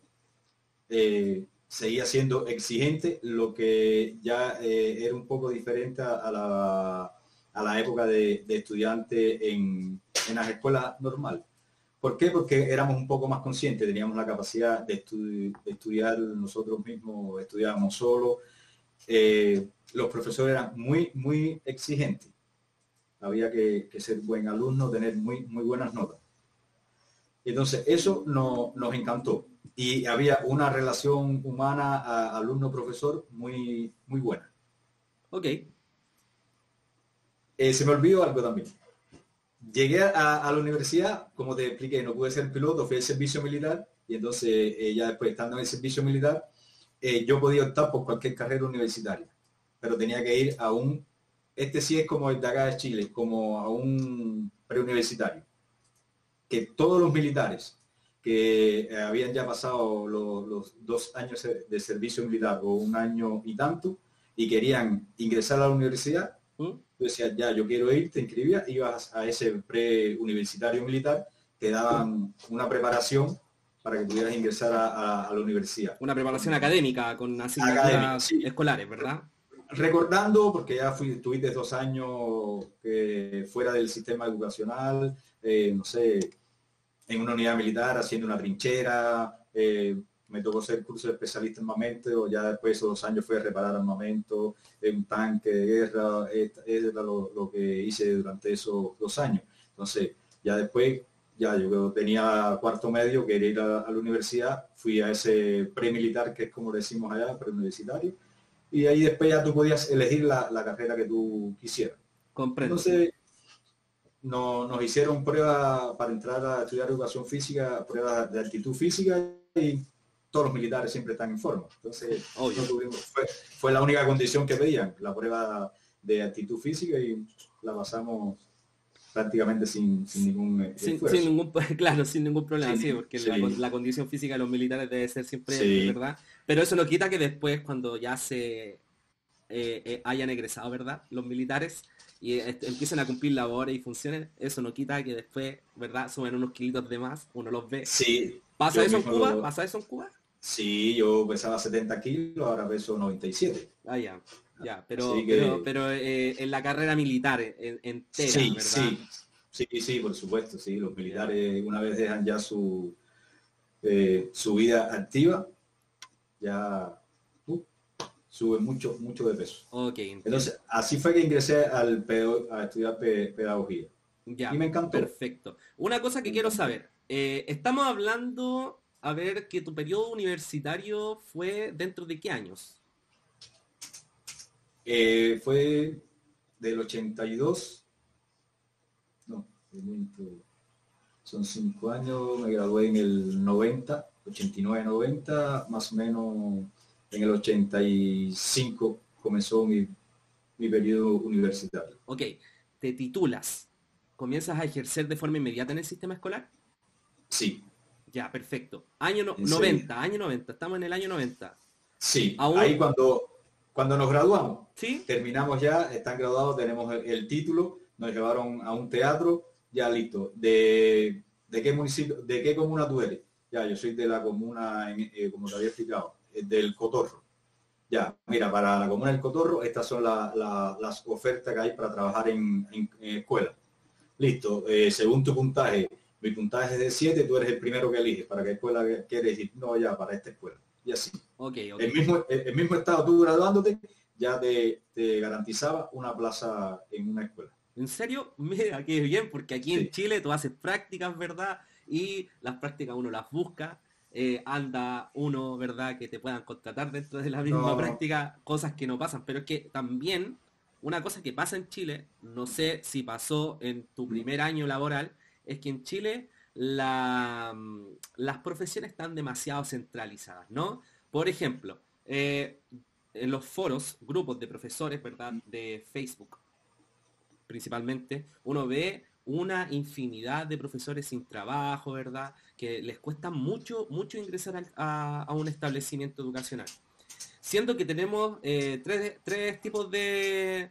Eh, seguía siendo exigente, lo que ya eh, era un poco diferente a la, a la época de, estudiante en, en, las escuelas normales. ¿Por qué? Porque éramos un poco más conscientes, teníamos la capacidad de, estudiar nosotros mismos, estudiábamos solo. los profesores eran muy, muy exigentes había que, ser buen alumno, tener muy, muy buenas notas. Entonces, eso no, nos encantó. Y había una relación humana alumno-profesor muy, muy buena. Ok. Eh, se me olvidó algo también. Llegué a, la universidad, como te expliqué, no pude ser piloto, fui al servicio militar y entonces eh, ya después estando en el servicio militar, eh, yo podía optar por cualquier carrera universitaria, pero tenía que ir a un, este sí es como el de acá de Chile, como a un preuniversitario, que todos los militares que habían ya pasado los, dos años de servicio militar o un año y tanto y querían ingresar a la universidad, ¿Mm? decía ya, yo quiero ir, te inscribías, ibas a ese preuniversitario militar, te daban una preparación para que pudieras ingresar a, la universidad. Una preparación académica con asignaturas escolares, ¿verdad? Recordando, porque ya fui, tuviste dos años fuera del sistema educacional, eh, no sé, en una unidad militar haciendo una trinchera, eh, me tocó ser curso de especialista en armamento, ya después de esos dos años fui a reparar armamento, en un tanque de guerra, era lo, que hice durante esos dos años. Entonces, ya después, ya yo tenía cuarto medio, quería ir a, la universidad, fui a ese premilitar, que es como decimos allá, preuniversitario, y ahí después ya tú podías elegir la, carrera que tú quisieras. Comprendo. Entonces, no, nos hicieron pruebas para entrar a estudiar educación física, pruebas de actitud física y todos los militares siempre están en forma. Entonces, fue, la única condición que pedían, la prueba de actitud física y la pasamos prácticamente sin, ningún eh, sin, ningún claro sin ningún problema sí, porque La, condición física de los militares debe ser siempre verdad pero eso no quita que después cuando ya se eh, eh, hayan egresado verdad los militares y empiecen a cumplir labores y funciones eso no quita que después verdad suben unos kilitos de más uno los ve. Sí pasa eso en Cuba pasa eso en Cuba Sí, yo pesaba 70 kilos, ahora peso 97. Ah, ya, ya, pero, pero, eh, en la carrera militar entera, sí, ¿verdad? Sí, sí, sí, por supuesto, sí. Los militares una vez dejan ya su, eh, su vida activa, ya uh, suben mucho, mucho de peso. Ok. Entonces, así fue que ingresé al a estudiar pedagogía. Ya, y me encantó. Perfecto. Una cosa que quiero saber. Eh, estamos hablando a ver que tu periodo universitario fue dentro de qué años? Eh, fue del 82. No, son cinco años, me gradué en el 90, 89-90, más o menos en el 85 comenzó mi, mi periodo universitario. Ok, te titulas, ¿comienzas a ejercer de forma inmediata en el sistema escolar? Sí, ya, perfecto. Año 90, año 90, estamos en el año 90. Sí, ahí cuando, cuando nos graduamos, ¿Sí? terminamos ya, están graduados, tenemos el, título, nos llevaron a un teatro, ya listo. ¿De, de qué municipio, de qué comuna tú eres? Ya, yo soy de la comuna, eh, como te había explicado, eh, del Cotorro. Ya, mira, para la comuna del Cotorro, estas son las ofertas que hay para trabajar en, escuela. Listo, eh, según tu puntaje, mi puntaje es de 7, tú eres el primero que eliges para qué escuela quieres ir. No, ya, para esta escuela. Y así. Okay, El, mismo, el, mismo estado tú graduándote ya te, garantizaba una plaza en una escuela. ¿En serio? Mira, qué bien, porque aquí en Chile tú haces prácticas, ¿verdad? Y las prácticas uno las busca, eh, anda uno, ¿verdad? Que te puedan contratar dentro de la misma práctica, cosas que no pasan. Pero es que también una cosa que pasa en Chile, no sé si pasó en tu primer año laboral, es que en Chile mm, las profesiones están demasiado centralizadas, ¿no? Por ejemplo, eh, en los foros, grupos de profesores, ¿verdad? De Facebook, principalmente, uno ve una infinidad de profesores sin trabajo, ¿verdad? Que les cuesta mucho, mucho ingresar a, un establecimiento educacional. Siendo que tenemos eh, tres tipos de,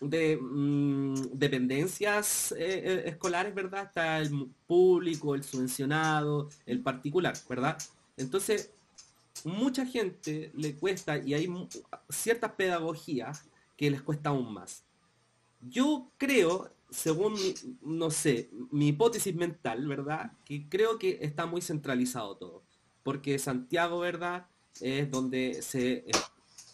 de mm, dependencias eh, eh, escolares, ¿verdad? Está el público, el subvencionado, el particular, ¿verdad? Entonces, mucha gente le cuesta y hay ciertas pedagogías que les cuesta aún más. Yo creo, según, no sé, mi hipótesis mental, ¿verdad? Que creo que está muy centralizado todo. Porque Santiago, ¿verdad? Es donde se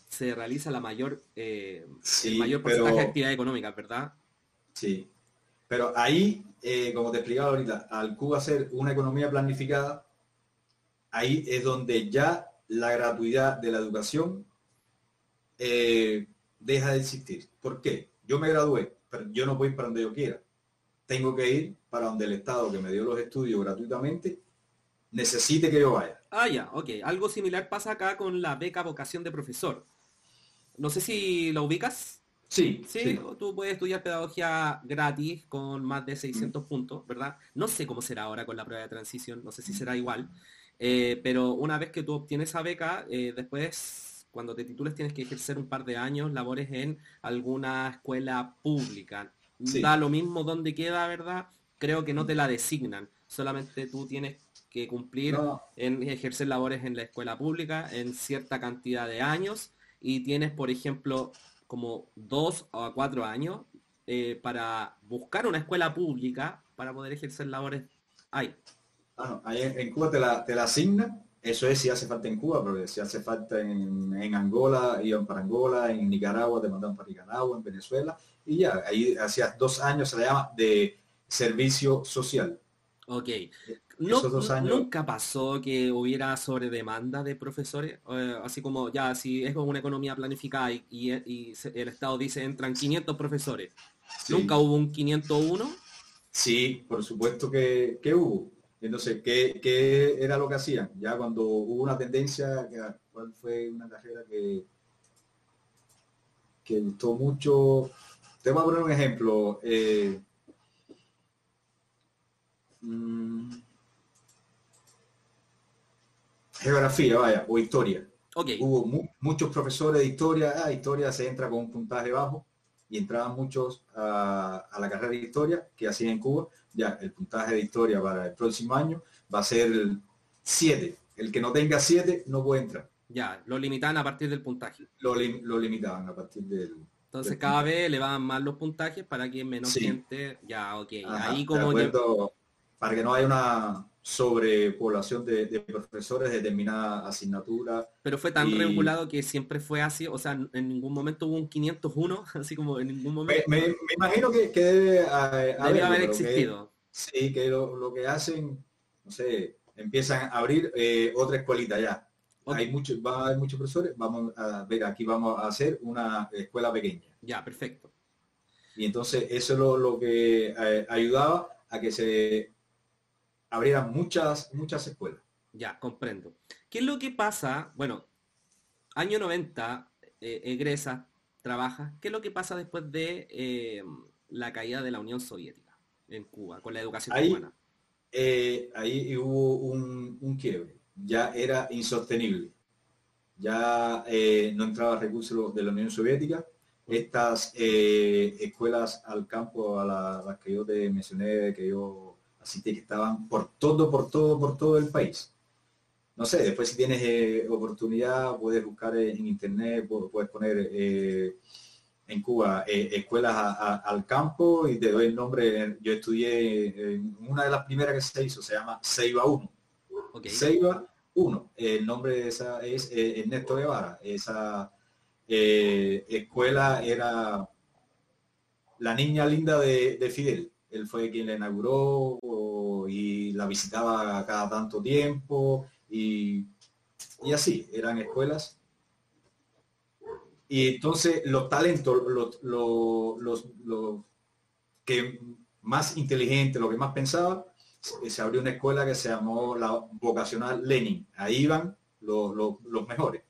se realiza la mayor, eh, el mayor porcentaje de actividad económica, ¿verdad? Sí. Pero ahí, eh, como te explicaba ahorita, al Cuba hacer una economía planificada, ahí es donde ya la gratuidad de la educación eh, deja de existir. ¿Por qué? Yo me gradué, pero yo no voy para donde yo quiera. Tengo que ir para donde el Estado que me dio los estudios gratuitamente necesite que yo vaya. Ah, ya, ok. Algo similar pasa acá con la beca vocación de profesor. No sé si lo ubicas. Sí, sí, tú puedes estudiar pedagogía gratis con más de 600 puntos, ¿verdad? No sé cómo será ahora con la prueba de transición, no sé si será igual, eh, pero una vez que tú obtienes esa beca, eh, después, cuando te titules, tienes que ejercer un par de años labores en alguna escuela pública. Da lo mismo donde queda, ¿verdad? Creo que no te la designan, solamente tú tienes que cumplir en ejercer labores en la escuela pública en cierta cantidad de años y tienes, por ejemplo, como dos o cuatro años eh, para buscar una escuela pública para poder ejercer labores ahí. Ah, en, Cuba te la, te la asignan, eso es si hace falta en Cuba, pero si hace falta en, en Angola, iban para Angola, en Nicaragua te mandan para Nicaragua, en Venezuela, y ya, ahí hacía dos años se le llama de servicio social. Ok. No, Nunca pasó que hubiera sobre demanda de profesores, eh, así como ya, si es una economía planificada y, el Estado dice entran 500 profesores, ¿nunca hubo un 501? Sí, por supuesto que, hubo. Entonces, ¿qué, ¿qué, era lo que hacían? Ya cuando hubo una tendencia, ¿cuál fue una carrera que, que gustó mucho? Te voy a poner un ejemplo. Eh, mm, Geografía, vaya, o historia. Hubo muchos profesores de historia, ah, historia se entra con un puntaje bajo y entraban muchos a, la carrera de historia que hacían en Cuba. Ya, el puntaje de historia para el próximo año va a ser 7. El que no tenga 7 no puede entrar. Ya, lo limitaban a partir del puntaje. Lo, limitaban a partir del... Entonces cada vez vez elevaban más los puntajes para que menos gente... Ya, ok. Ahí como... Para que no haya una sobrepoblación de, de profesores de determinada asignatura. Pero fue tan regulado que siempre fue así, o sea, en ningún momento hubo un 501, así como en ningún momento. Me, imagino que, debe, haber existido. sí, que lo, que hacen, no sé, empiezan a abrir eh, otra escuelita ya. Hay muchos, va a haber muchos profesores, vamos a ver, aquí vamos a hacer una escuela pequeña. Ya, perfecto. Y entonces eso es lo, que eh, ayudaba a que se abrieran muchas, muchas escuelas. Ya, comprendo. ¿Qué es lo que pasa? Bueno, año 90, eh, egresa, trabaja. ¿Qué es lo que pasa después de eh, la caída de la Unión Soviética en Cuba, con la educación ahí, cubana? Eh, ahí hubo un, quiebre. Ya era insostenible. Ya no entraba recursos de la Unión Soviética. Estas escuelas al campo a las que yo te mencioné, que yo así que estaban por todo, por todo, por todo el país. No sé, después si tienes eh, oportunidad, puedes buscar en internet, puedes poner eh, en Cuba eh, escuelas al campo y te doy el nombre. Yo estudié en una de las primeras que se hizo, se llama Ceiba 1. Okay. Ceiba 1. El nombre de esa es Ernesto Guevara. Esa escuela era la niña linda de Fidel él fue quien la inauguró y la visitaba cada tanto tiempo y, así, eran escuelas. Y entonces los talentos, los, los, que más inteligente, lo que más pensaba, se, abrió una escuela que se llamó la vocacional Lenin. Ahí iban los, mejores.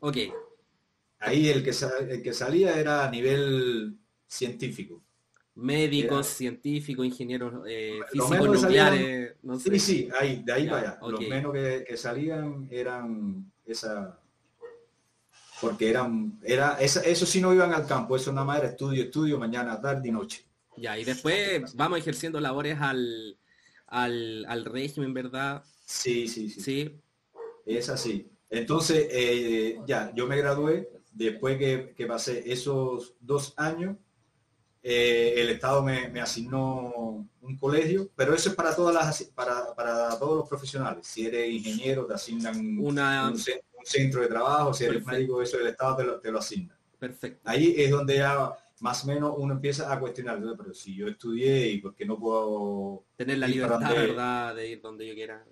Ok. Ahí el que, el que salía era a nivel científico médicos, científicos, ingenieros eh, físicos nucleares. no sé. Sí, sí, ahí, de ahí para allá. Los menos que, salían eran esa porque eran, era, esa, eso sí no iban al campo, eso nada más era estudio, estudio, mañana, tarde y noche. Ya, y después vamos ejerciendo labores al, al, régimen, ¿verdad? Sí, sí, sí. Sí. Es así. Entonces, eh, ya, yo me gradué, después que, que pasé esos dos años, eh, el Estado me, asignó un colegio, pero eso es para todas las para, para todos los profesionales. Si eres ingeniero, te asignan Una... un, centro de trabajo, si eres médico, eso el Estado te lo, te lo, asigna. Perfecto. Ahí es donde ya más o menos uno empieza a cuestionar, pero si yo estudié y por qué no puedo tener la libertad, ¿verdad? De ir donde yo quiera.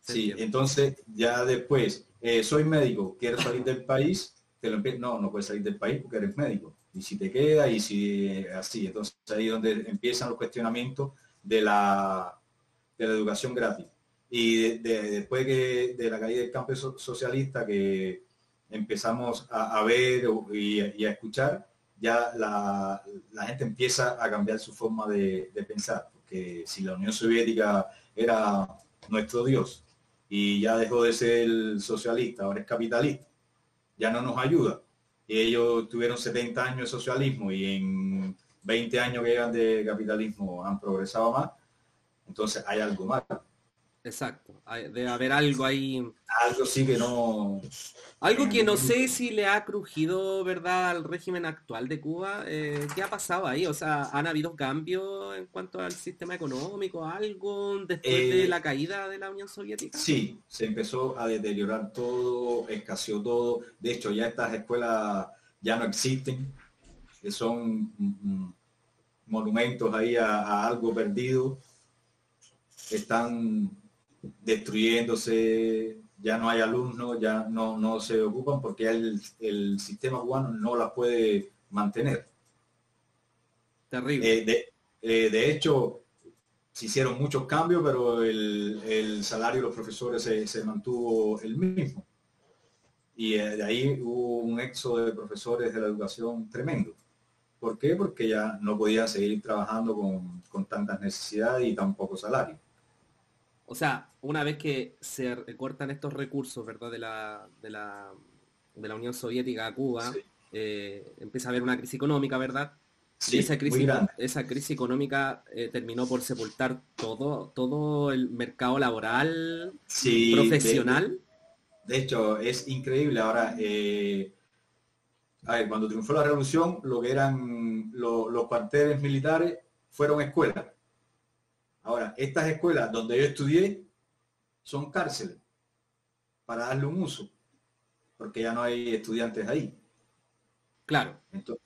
Sí, entonces ya después, eh, soy médico, quiero salir del país, te lo no, no puedes salir del país porque eres médico. Y si te queda y si así, entonces ahí es donde empiezan los cuestionamientos de la, de la educación gratis. Y después que, de la caída del campo socialista que empezamos a, ver y, a escuchar, ya la, gente empieza a cambiar su forma de, pensar, porque si la Unión Soviética era nuestro Dios y ya dejó de ser socialista, ahora es capitalista, ya no nos ayuda. Y ellos tuvieron 70 años de socialismo y en 20 años que llevan de capitalismo han progresado más, entonces hay algo malo. Exacto, debe haber algo ahí. Algo sí que no. Algo que no sé si le ha crujido, ¿verdad?, al régimen actual de Cuba. Eh, ¿Qué ha pasado ahí? O sea, ¿han habido cambios en cuanto al sistema económico? ¿Algo después de eh, la caída de la Unión Soviética? Sí, se empezó a deteriorar todo, escaseó todo. De hecho, ya estas escuelas ya no existen, que son mm, mm, monumentos ahí a algo perdido. Están destruyéndose, ya no hay alumnos, ya no, no se ocupan porque el, el sistema cubano no la puede mantener. Terrible. Eh, eh, de, hecho, se hicieron muchos cambios, pero el, salario de los profesores se, mantuvo el mismo. Y eh, de ahí hubo un éxodo de profesores de la educación tremendo. ¿Por qué? Porque ya no podían seguir trabajando con, con tantas necesidades y tan poco salario. O sea, una vez que se cortan estos recursos, ¿verdad? De la, de la, de la Unión Soviética a Cuba, eh, empieza a haber una crisis económica, ¿verdad? Sí, esa crisis, esa crisis económica eh, terminó por sepultar todo, todo el mercado laboral profesional. De, hecho, es increíble. Ahora, eh, a ver, cuando triunfó la revolución, lo que eran los cuarteles militares fueron escuelas. Ahora, estas escuelas donde yo estudié son cárceles para darle un uso, porque ya no hay estudiantes ahí. Claro.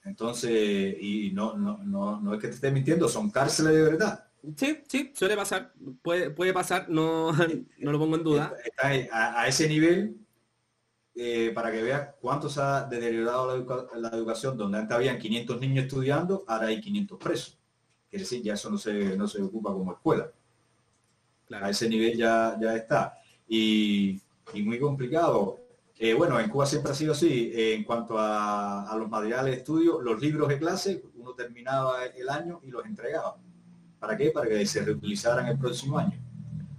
Entonces, y no, no, no, no es que te esté mintiendo, son cárceles de verdad. Sí, sí, suele pasar, puede, puede pasar, no, no lo pongo en duda. a, ese nivel, eh, para que veas cuánto se ha deteriorado la, la, educación, donde antes habían 500 niños estudiando, ahora hay 500 presos. Quiere decir, ya eso no se, no se ocupa como escuela. A ese nivel ya, ya está. Y, muy complicado. Eh, bueno, en Cuba siempre ha sido así. Eh, en cuanto a, los materiales de estudio, los libros de clase, uno terminaba el año y los entregaba. ¿Para qué? Para que se reutilizaran el próximo año.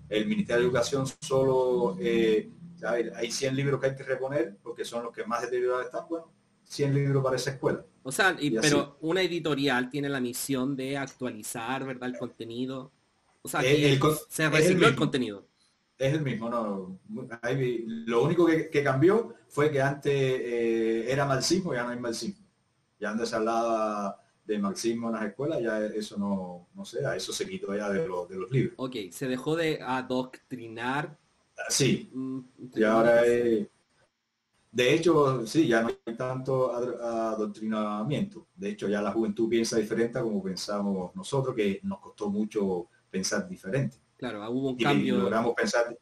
El Ministerio de Educación solo, eh, hay 100 libros que hay que reponer porque son los que más deteriorados están. Bueno, 100 libros para esa escuela. O sea, pero una editorial tiene la misión de actualizar, ¿verdad? El contenido. O sea, se recicló el, contenido. Es el mismo, no. lo único que, cambió fue que antes eh, era marxismo, ya no hay marxismo. Ya antes se hablaba de marxismo en las escuelas, ya eso no, no sé, eso se quitó ya de, de los libros. Ok, se dejó de adoctrinar. Sí, mm, y ahora es de hecho, sí, ya no hay tanto adoctrinamiento. De hecho, ya la juventud piensa diferente a como pensamos nosotros, que nos costó mucho pensar diferente. Claro, hubo un cambio. logramos pensar,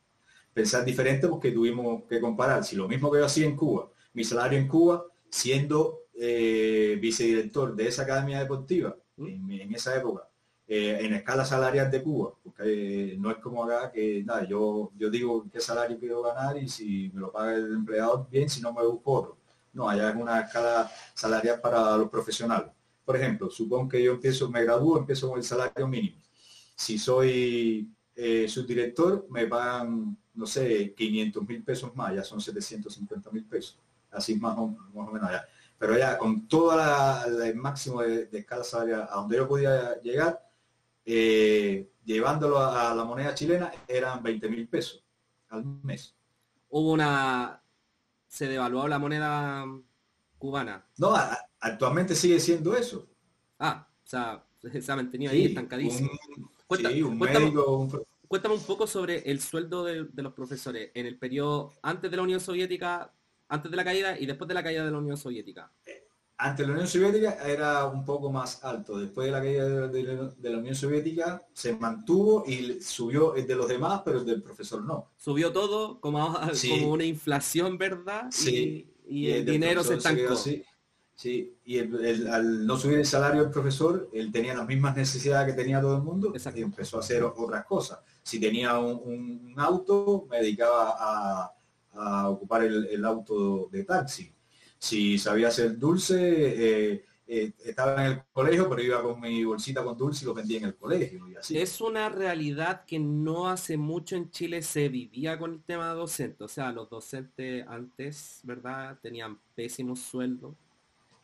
pensar diferente porque tuvimos que comparar. Si lo mismo que yo hacía en Cuba, mi salario en Cuba, siendo eh, vicedirector de esa academia deportiva, ¿Mm? en esa época, eh, en escala salarial de Cuba, porque eh, no es como acá que nada, yo, yo digo qué salario quiero ganar y si me lo paga el empleado bien, si no me busco otro. No, allá es una escala salarial para los profesionales. Por ejemplo, supongo que yo empiezo, me gradúo, empiezo con el salario mínimo. Si soy eh, subdirector, me pagan, no sé, 500 mil pesos más, ya son 750 mil pesos. Así más o, más o menos allá. Pero ya con todo el máximo de, de escala salarial a donde yo podía llegar, eh, llevándolo a, la moneda chilena eran 20 mil pesos al mes. Hubo una... se devaluó la moneda cubana. No, actualmente sigue siendo eso. Ah, o sea, se ha mantenido ahí estancadísimo. cuéntame, un cuéntame, un poco sobre el sueldo de, los profesores en el periodo antes de la Unión Soviética, antes de la caída y después de la caída de la Unión Soviética. Ante la Unión Soviética era un poco más alto. Después de la caída de, la Unión Soviética se mantuvo y subió el de los demás, pero el del profesor no. Subió todo como, como una inflación, ¿verdad? Sí. Y, el, dinero se estancó. Sí, y al no subir el salario del profesor, él tenía las mismas necesidades que tenía todo el mundo y empezó a hacer otras cosas. Si tenía un, auto, me dedicaba a, ocupar el, auto de taxi. Si sabía hacer dulce, eh, eh, estaba en el colegio, pero iba con mi bolsita con dulce y lo vendía en el colegio. Y así. Es una realidad que no hace mucho en Chile se vivía con el tema docente. O sea, los docentes antes, ¿verdad? Tenían pésimos sueldos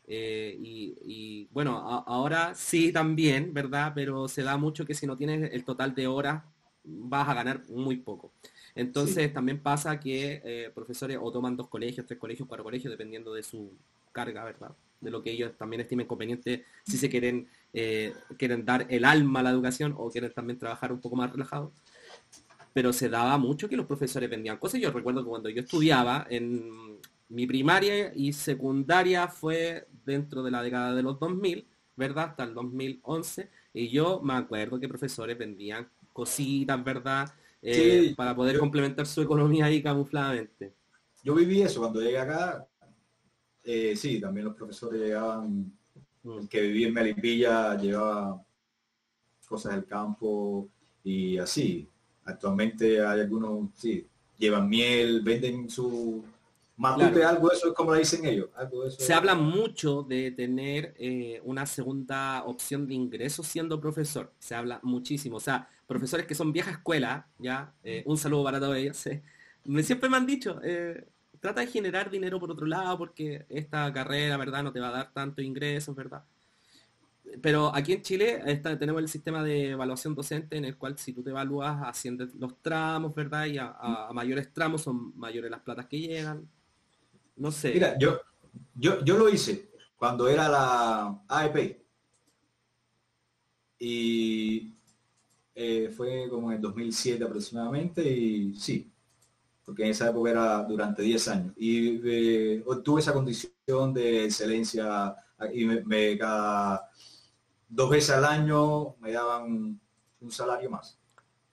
eh, y, bueno, ahora sí también, ¿verdad? Pero se da mucho que si no tienes el total de horas vas a ganar muy poco. Entonces también pasa que eh, profesores o toman dos colegios, tres colegios, cuatro colegios, dependiendo de su carga, ¿verdad? De lo que ellos también estimen conveniente si se quieren, eh, quieren dar el alma a la educación o quieren también trabajar un poco más relajado. Pero se daba mucho que los profesores vendían cosas. Yo recuerdo que cuando yo estudiaba en mi primaria y secundaria fue dentro de la década de los 2000, ¿verdad? Hasta el 2011. Y yo me acuerdo que profesores vendían cositas, ¿verdad? Eh, para poder complementar su economía ahí camufladamente. Yo viví eso cuando llegué acá. Eh, sí, también los profesores llegaban, mm. el que vivía en Melipilla llevaba cosas del campo y así. Actualmente hay algunos, sí, llevan miel, venden su Matute, algo eso es como le dicen ellos. Se habla mucho de tener eh, una segunda opción de ingreso siendo profesor. Se habla muchísimo. O sea, profesores que son vieja escuela, ya, eh, un saludo para todos ellos. Me, siempre me han dicho, eh, trata de generar dinero por otro lado porque esta carrera, ¿verdad? No te va a dar tanto ingresos, ¿verdad? Pero aquí en Chile tenemos el sistema de evaluación docente en el cual si tú te evalúas haciendo los tramos, ¿verdad? Y a mayores tramos son mayores las platas que llegan no sé. Mira, yo, yo, yo lo hice cuando era la AEP. Y eh, fue como en el 2007 aproximadamente y sí, porque en esa época era durante 10 años. Y eh, obtuve esa condición de excelencia y me, cada dos veces al año me daban un salario más.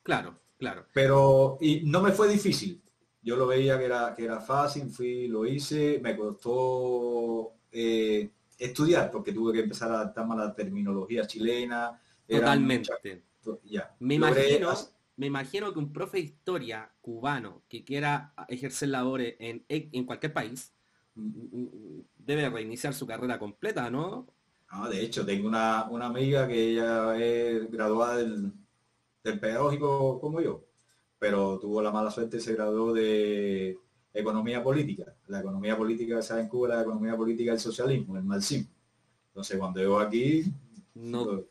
Claro, claro. Pero y no me fue difícil yo lo veía que era, que era fácil, fui, lo hice, me costó eh, estudiar porque tuve que empezar a adaptarme a la terminología chilena. Totalmente. Ya. Me, imagino, me imagino que un profe de historia cubano que quiera ejercer labores en, en cualquier país mm. Mm, mm, debe reiniciar su carrera completa, ¿no? No, de hecho, tengo una, amiga que ella es graduada del, del pedagógico como yo pero tuvo la mala suerte y se graduó de economía política. La economía política se en Cuba, la economía política del socialismo, el marxismo. Entonces cuando llego aquí no,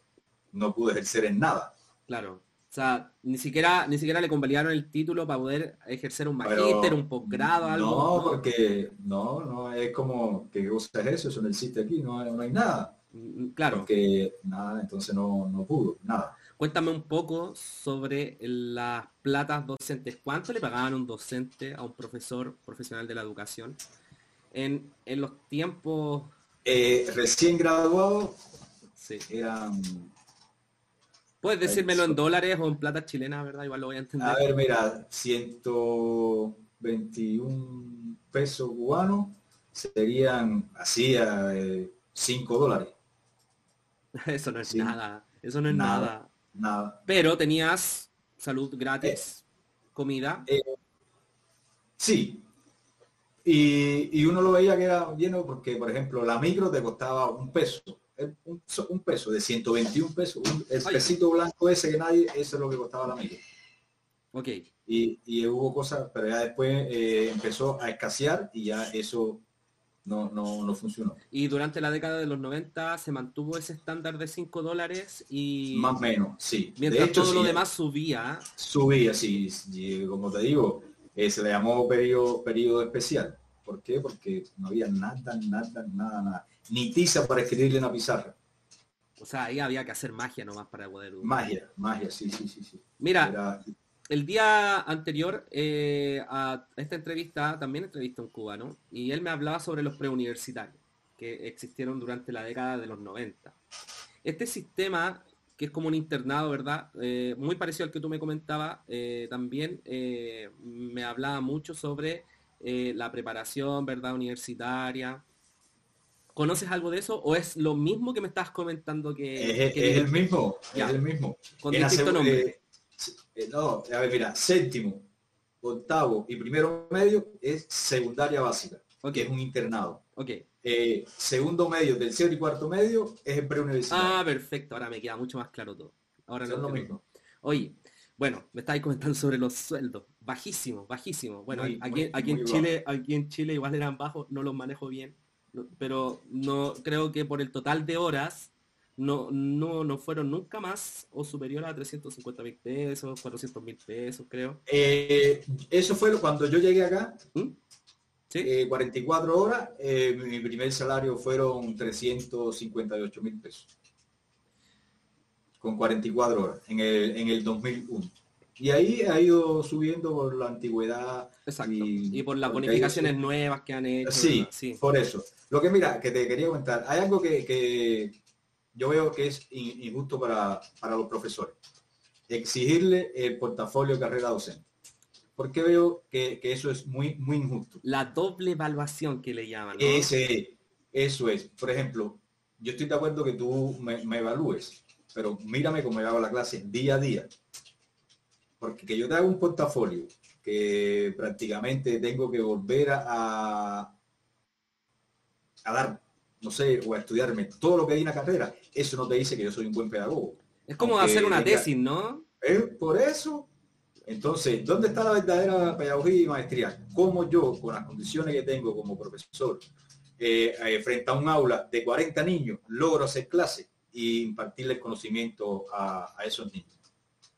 no pude ejercer en nada. Claro. O sea, ni siquiera, ni siquiera le convalidaron el título para poder ejercer un magíster, un posgrado, algo. No, porque no, no es como que cosa es eso, eso no existe aquí, no, no hay nada. Mm, claro. Porque nada, entonces no, no pudo, nada. Cuéntame un poco sobre las platas docentes. ¿Cuánto le pagaban un docente a un profesor profesional de la educación? En, los tiempos... Eh, recién graduado, sí. eran... Puedes decírmelo en dólares o en plata chilena, ¿verdad? Igual lo voy a entender. A ver, mira, 121 pesos cubanos serían así a 5 dólares. Eso no es nada. Eso no es nada. Nada. Pero tenías salud gratis, eh, comida. Eh, sí. Y, uno lo veía que era lleno porque, por ejemplo, la micro te costaba un peso. Un, peso de 121 pesos. el pesito blanco ese que nadie, eso es lo que costaba la micro. Ok. Y, hubo cosas, pero ya después eh, empezó a escasear y ya eso no, no, no funcionó. Y durante la década de los 90 se mantuvo ese estándar de 5 dólares y... Más o menos, sí. Mientras todo lo demás subía. Subía, sí. como te digo, eh, se le llamó periodo, periodo especial. ¿Por qué? Porque no había nada, nada, nada, nada. Ni tiza para escribirle en la pizarra. O sea, ahí había que hacer magia nomás para poder... Magia, magia, sí, sí, sí. sí. Mira, el día anterior eh, a esta entrevista también entrevisté a un cubano y él me hablaba sobre los preuniversitarios, que existieron durante la década de los 90. Este sistema, que es como un internado, ¿verdad? Eh, muy parecido al que tú me comentabas, eh, también me hablaba mucho sobre la preparación, ¿verdad? Universitaria. ¿Conoces algo de eso o es lo mismo que me estás comentando que... Es, el mismo, es el mismo. Con distinto nombre. no, a ver, mira, séptimo, octavo y primero medio es secundaria básica, que es un internado. Ok. Eh, segundo medio, tercero y cuarto medio es el preuniversitario. Ah, perfecto, ahora me queda mucho más claro todo. Ahora no lo mismo. Oye, bueno, me estáis comentando sobre los sueldos, bajísimos, bajísimos. Bueno, aquí, en Chile, aquí en Chile igual eran bajos, no los manejo bien, pero no creo que por el total de horas no, no, no fueron nunca más o superior a 350 mil pesos, 400 mil pesos, creo. Eh, eso fue cuando yo llegué acá. ¿Mm? 44 eh, horas, eh, mi primer salario fueron 358 mil pesos. Con 44 horas en el, en el 2001. Y ahí ha ido subiendo por la antigüedad. Y, por las bonificaciones nuevas que han hecho. Sí, sí, por eso. Lo que mira, que te quería comentar, hay algo que, yo veo que es injusto para, para los profesores. Exigirle el portafolio de carrera docente porque veo que, eso es muy, muy injusto. La doble evaluación que le llaman. Ese, eso es. Por ejemplo, yo estoy de acuerdo que tú me, evalúes, pero mírame cómo hago la clase día a día. Porque que yo te haga un portafolio que prácticamente tengo que volver a, a dar, no sé, o a estudiarme todo lo que hay en la carrera, eso no te dice que yo soy un buen pedagogo. Es como hacer una tesis, ¿no? Es por eso, entonces, ¿dónde está la verdadera pedagogía y maestría? ¿Cómo yo, con las condiciones que tengo como profesor, eh, eh, frente a un aula de 40 niños, logro hacer clase y impartirle el conocimiento a, esos niños?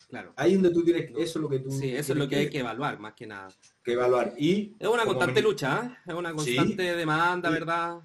Claro. Ahí donde tú tienes, eso es lo que tú... Sí, eso es lo que, hay que evaluar, más que nada. Que evaluar. Y es una constante lucha, ¿eh? es una constante demanda, ¿verdad?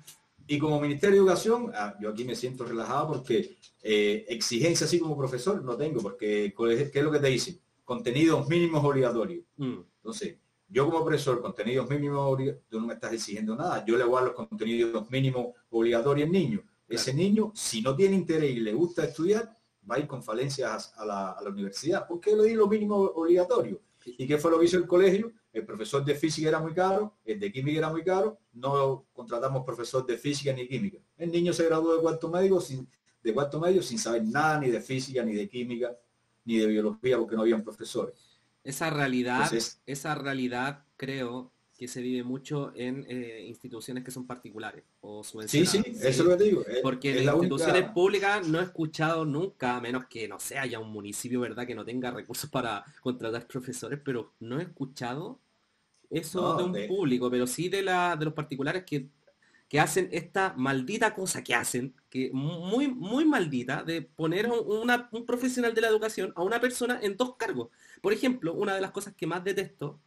Y como Ministerio de Educación, ah, yo aquí me siento relajado porque exigencia así como profesor no tengo, porque ¿qué es lo que te dicen? contenidos mínimos obligatorios. Mm. Entonces, yo como profesor, contenidos mínimos obligatorios, tú no me estás exigiendo nada. Yo le voy a los contenidos mínimos obligatorios al niño. Ese niño, si no tiene interés y le gusta estudiar, va a ir con falencias a la, a la universidad. ¿Por qué le di lo mínimo obligatorio? ¿Y qué fue lo que hizo el colegio? El profesor de física era muy caro, el de química era muy caro, no contratamos profesor de física ni química. El niño se graduó de cuarto medio sin, de cuarto medio sin saber nada ni de física ni de química ni de biología porque no habían profesores. Esa realidad, esa realidad creo que se vive mucho en eh, instituciones que son particulares o subvencionadas. Sí, sí, eso es lo que digo. Porque en instituciones públicas no he escuchado nunca, a menos que no sea haya un municipio, ¿verdad?, que no tenga recursos para contratar profesores, pero no he escuchado eso de un público, pero sí de, la, de los particulares que que hacen esta maldita cosa que hacen, que muy, muy maldita, de poner a un profesional de la educación a una persona en dos cargos. Por ejemplo, una de las cosas que más detesto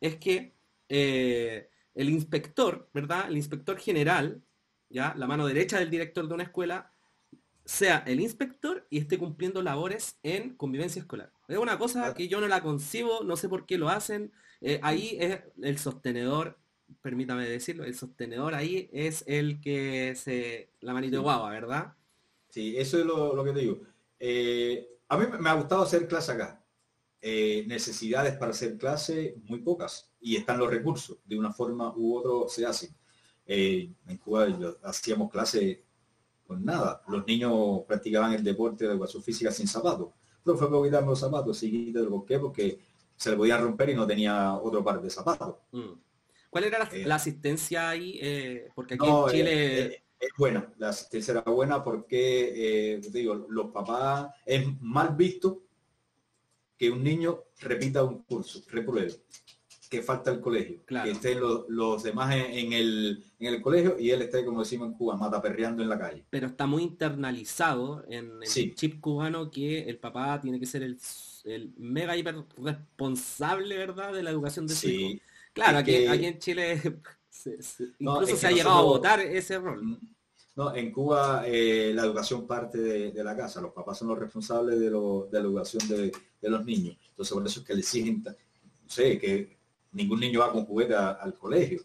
es que eh, el inspector, ¿verdad? El inspector general, ya, la mano derecha del director de una escuela, sea el inspector y esté cumpliendo labores en convivencia escolar. Es una cosa que yo no la concibo, no sé por qué lo hacen. Eh, ahí es el sostenedor permítame decirlo, el sostenedor ahí es el que se, la manito de guava, ¿verdad? Sí, eso es lo, que te digo. Eh, a mí me ha gustado hacer clase acá. Eh, necesidades para hacer clase muy pocas y están los recursos. De una forma u otra se hacen. Eh, en Cuba hacíamos clase con nada. Los niños practicaban el deporte de educación física sin zapatos. Pero fue por quitarme los zapatos. ¿Sí? ¿Por qué? Porque se le podía romper y no tenía otro par de zapatos. Mm. ¿Cuál era la, eh, asistencia ahí? Eh, porque aquí en Chile... Eh, es buena, la asistencia era buena porque, digo, los papás, es mal visto que un niño repita un curso, repruebe, que falta el colegio, que estén los, demás en, el, en, el, colegio y él esté, como decimos en Cuba, mataperreando en la calle. Pero está muy internalizado en el chip cubano que el papá tiene que ser el, mega hiper responsable, ¿verdad?, de la educación de su hijo. Claro, aquí, en Chile incluso se ha llegado a votar ese rol. No, en Cuba eh, la educación parte de, la casa, los papás son los responsables de, la educación de, los niños. Entonces por eso es que le exigen, no sé, que ningún niño va con juguete al colegio.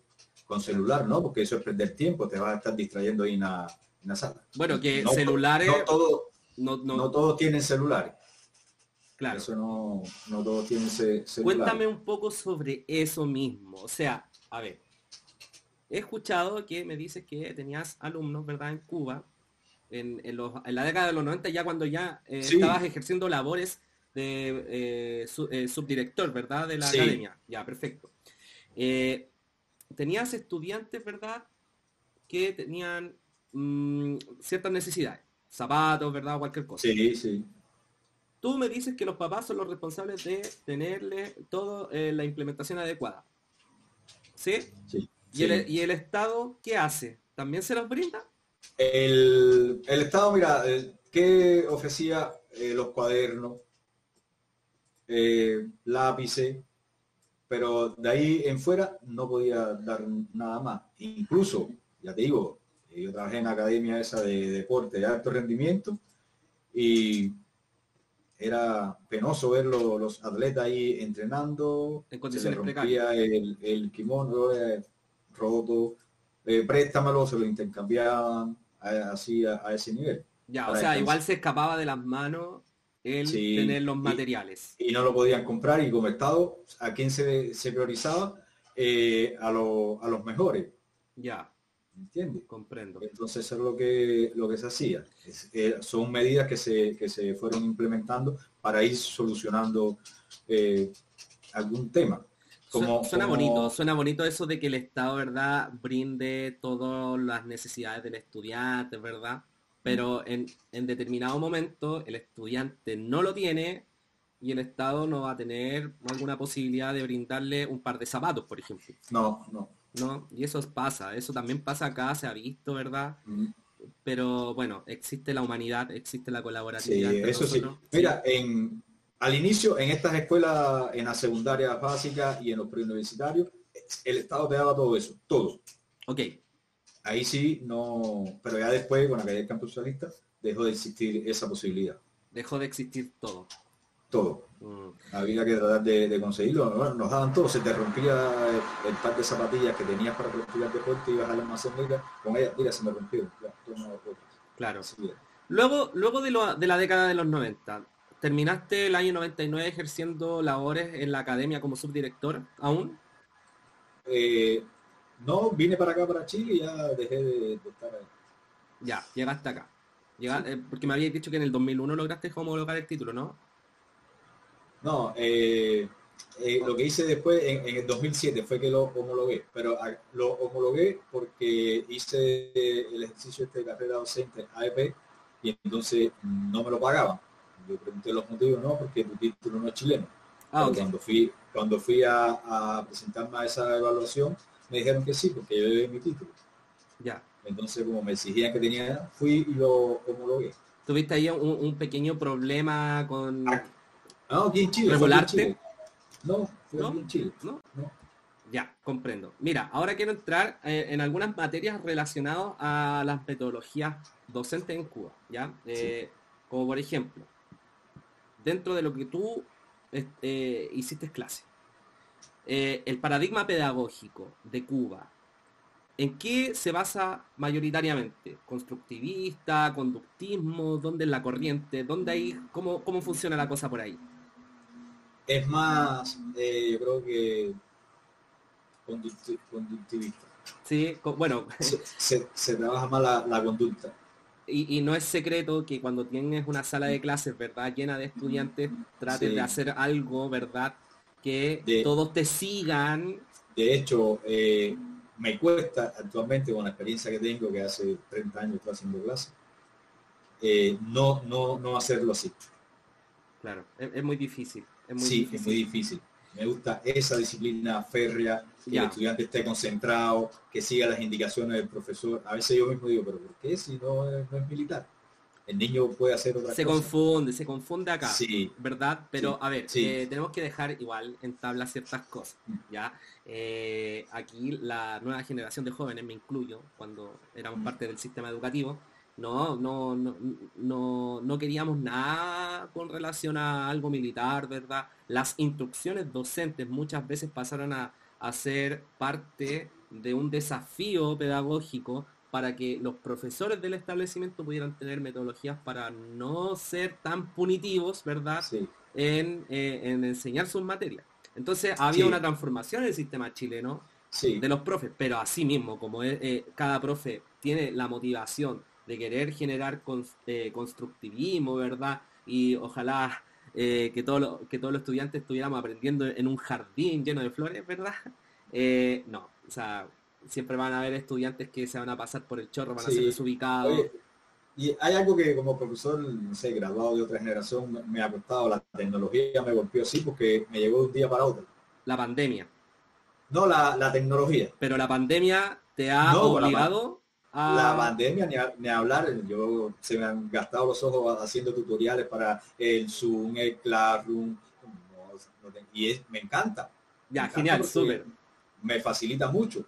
con celular, ¿no? Porque eso es perder tiempo, te vas a estar distrayendo ahí en la, sala. Bueno, que celulares... No, todo, no, no, todos tienen celulares. Claro. Eso no, no todos tienen celular. Cuéntame un poco sobre eso mismo. O sea, a ver, he escuchado que me dices que tenías alumnos, ¿verdad? En Cuba, en, la década de los 90, ya cuando ya eh, estabas ejerciendo labores de eh, eh, subdirector, ¿verdad? De la academia. Ya, perfecto. tenías estudiantes, ¿verdad? Que tenían mm, ciertas necesidades. Zapatos, ¿verdad? Cualquier cosa. Sí, sí. Tú me dices que los papás son los responsables de tenerle toda la implementación adecuada. ¿Sí? Sí. ¿Y, El, Estado qué hace? ¿También se los brinda? El, Estado, mira, ¿qué ofrecía eh, los cuadernos, eh, lápices, pero de ahí en fuera no podía dar nada más. Incluso, ya te digo, yo trabajé en la academia esa de deporte de alto rendimiento y era penoso ver los, atletas ahí entrenando, en condiciones se rompía el, el, kimono, eh, roto, eh, préstamelo, se lo intercambiaban así a, ese nivel. Ya, o sea, igual se escapaba de las manos el tener los materiales. Y, no lo podían comprar y como Estado, ¿a quién se, se priorizaba? Eh, a, a los mejores. Ya. ¿Entiendes? Comprendo. Entonces eso es lo que, lo que se hacía. Eh, son medidas que se, que se fueron implementando para ir solucionando eh, algún tema suena bonito, suena bonito eso de que el Estado, ¿verdad?, brinde todas las necesidades del estudiante, ¿verdad? Pero en, determinado momento el estudiante no lo tiene y el Estado no va a tener alguna posibilidad de brindarle un par de zapatos, por ejemplo. No, no. No, y eso pasa, eso también pasa acá, se ha visto, ¿verdad? Pero bueno, existe la humanidad, existe la colaboratividad. Sí, eso sí. Mira, en, al inicio, en estas escuelas, en la secundaria básica y en los preuniversitarios, el Estado te daba todo eso, todo. Ok. Ahí sí, no, pero ya después, con la caída del campo socialista, dejó de existir esa posibilidad. Dejó de existir todo. Todo. Mm. Había que tratar de, conseguirlo. nos daban todo. Se te rompía el, par de zapatillas que tenías para practicar deporte, ibas al almacén, mira, con ella, mira, se me rompió. claro. luego, luego de, de la década de los 90, ¿Terminaste el año 99 ejerciendo labores en la academia como subdirector aún? Eh, no, vine para acá, para Chile y ya dejé de, estar ahí. Ya, llegaste acá. Eh, porque me habías dicho que en el 2001 lograste homologar el título, ¿no? No, eh, lo que hice después, en, en, el 2007, fue que lo homologué, pero lo homologué porque hice el ejercicio este de carrera docente AEP y entonces no me lo pagaban yo pregunté los motivos, no, porque tu título no es chileno. Ah, cuando fui, cuando fui a, presentarme a esa evaluación, me dijeron que sí, porque yo debí mi título. Ya. Entonces, como me exigían que tenía, fui y lo homologué. ¿Tuviste ahí un, pequeño problema con... Ah, no, aquí en Chile. ¿Regularte? No, fue ¿No? en Chile. ¿No? Ya, comprendo. Mira, ahora quiero entrar eh, en algunas materias relacionadas a las metodologías docentes en Cuba, ¿ya? Eh, como por ejemplo, dentro de lo que tú este, hiciste clase. Eh, el paradigma pedagógico de Cuba, ¿en qué se basa mayoritariamente? ¿Constructivista, conductismo? ¿Dónde es la corriente? ¿Dónde hay, cómo, cómo funciona la cosa por ahí? Es más, eh, yo creo que conductivista. Sí, bueno. Se, trabaja más la conducta y, no es secreto que cuando tienes una sala de clases, ¿verdad? Llena de estudiantes, trates de hacer algo, ¿verdad? Que todos te sigan. De hecho, eh, me cuesta actualmente con la experiencia que tengo, que hace 30 años estoy haciendo clases, eh, no, no, no hacerlo así. Claro, es, muy difícil. Es muy sí, difícil. es muy difícil. Me gusta esa disciplina férrea, que el estudiante esté concentrado, que siga las indicaciones del profesor. A veces yo mismo digo, pero ¿por qué si no, es militar? El niño puede hacer otra se confunde, se confunde acá, sí. ¿verdad? Pero a ver, eh, tenemos que dejar igual en tabla ciertas cosas, mm. ¿ya? Eh, aquí la nueva generación de jóvenes, me incluyo, cuando éramos mm. parte del sistema educativo, no, no, no, no, no queríamos nada con relación a algo militar, ¿verdad? Las instrucciones docentes muchas veces pasaron a, ser parte de un desafío pedagógico para que los profesores del establecimiento pudieran tener metodologías para no ser tan punitivos, ¿verdad? En, eh, en, enseñar sus materias. Entonces había una transformación en el sistema chileno de los profes, pero así mismo, como eh, cada profe tiene la motivación de querer generar eh, constructivismo, ¿verdad? Y ojalá que, todo que todos los estudiantes estuviéramos aprendiendo en un jardín lleno de flores, ¿verdad? no, o sea, siempre van a haber estudiantes que se van a pasar por el chorro, van a ser desubicados. y hay algo que como profesor, no sé, graduado de otra generación, me ha costado, la tecnología me golpeó así porque me llegó de un día para otro. La pandemia. No, la, tecnología. Pero la pandemia te ha obligado La pandemia, ni, hablar, yo se me han gastado los ojos haciendo tutoriales para el Zoom, el Classroom, y me encanta. Ya, genial, súper. Me facilita mucho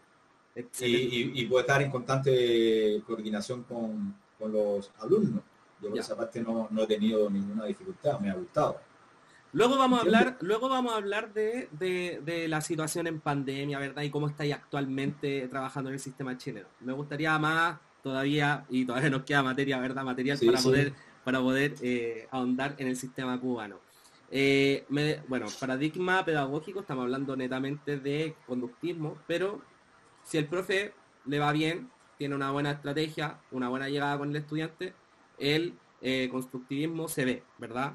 y, y, puede estar en constante coordinación con, los alumnos. Yo por esa parte no, he tenido ninguna dificultad, me ha gustado. Luego vamos a hablar, luego vamos a hablar de, la situación en pandemia, ¿verdad? Y cómo estáis actualmente trabajando en el sistema chileno. Me gustaría más todavía, y todavía nos queda materia, ¿verdad? Material para, Poder, para poder eh, ahondar en el sistema cubano. Eh, bueno, paradigma pedagógico, estamos hablando netamente de conductismo, pero si el profe le va bien, tiene una buena estrategia, una buena llegada con el estudiante, el eh, constructivismo se ve, ¿verdad?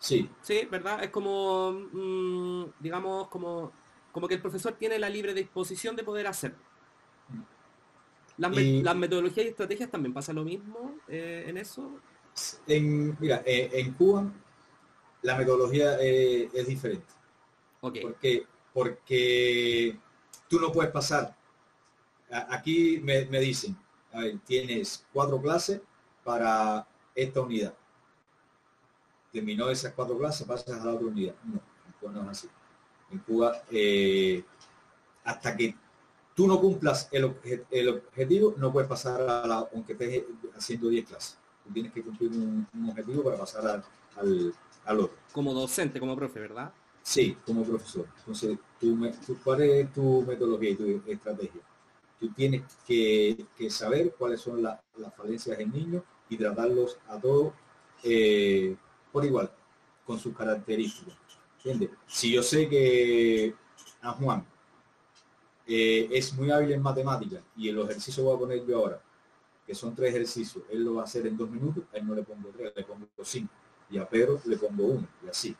Sí. Sí, ¿verdad? Es como, mm, digamos, como, como que el profesor tiene la libre disposición de poder hacerlo. Las, metodologías y estrategias también pasa lo mismo eh, en eso. En, mira, eh, en Cuba la metodología es diferente. Okay. Porque, porque tú no puedes pasar aquí me, dicen, tienes cuatro clases para esta unidad. Terminó esas cuatro clases, pasas a la otra unidad. No, en Cuba no es así. En Cuba, eh, hasta que tú no cumplas el, objetivo, no puedes pasar a la, aunque estés haciendo 10 clases. Tú tienes que cumplir un, objetivo para pasar al, otro. Como docente, como profe, ¿verdad? Sí, como profesor. Entonces, tú, ¿cuál es tu metodología y tu estrategia? tú tienes que, saber cuáles son las falencias del niño y tratarlos a todos eh, por igual, con sus características. Si yo sé que a Juan eh, es muy hábil en matemáticas y el ejercicio voy a poner yo ahora, que son tres ejercicios, él lo va a hacer en dos minutos, a él no le pongo tres, le pongo cinco. Y a Pedro le pongo uno, y así.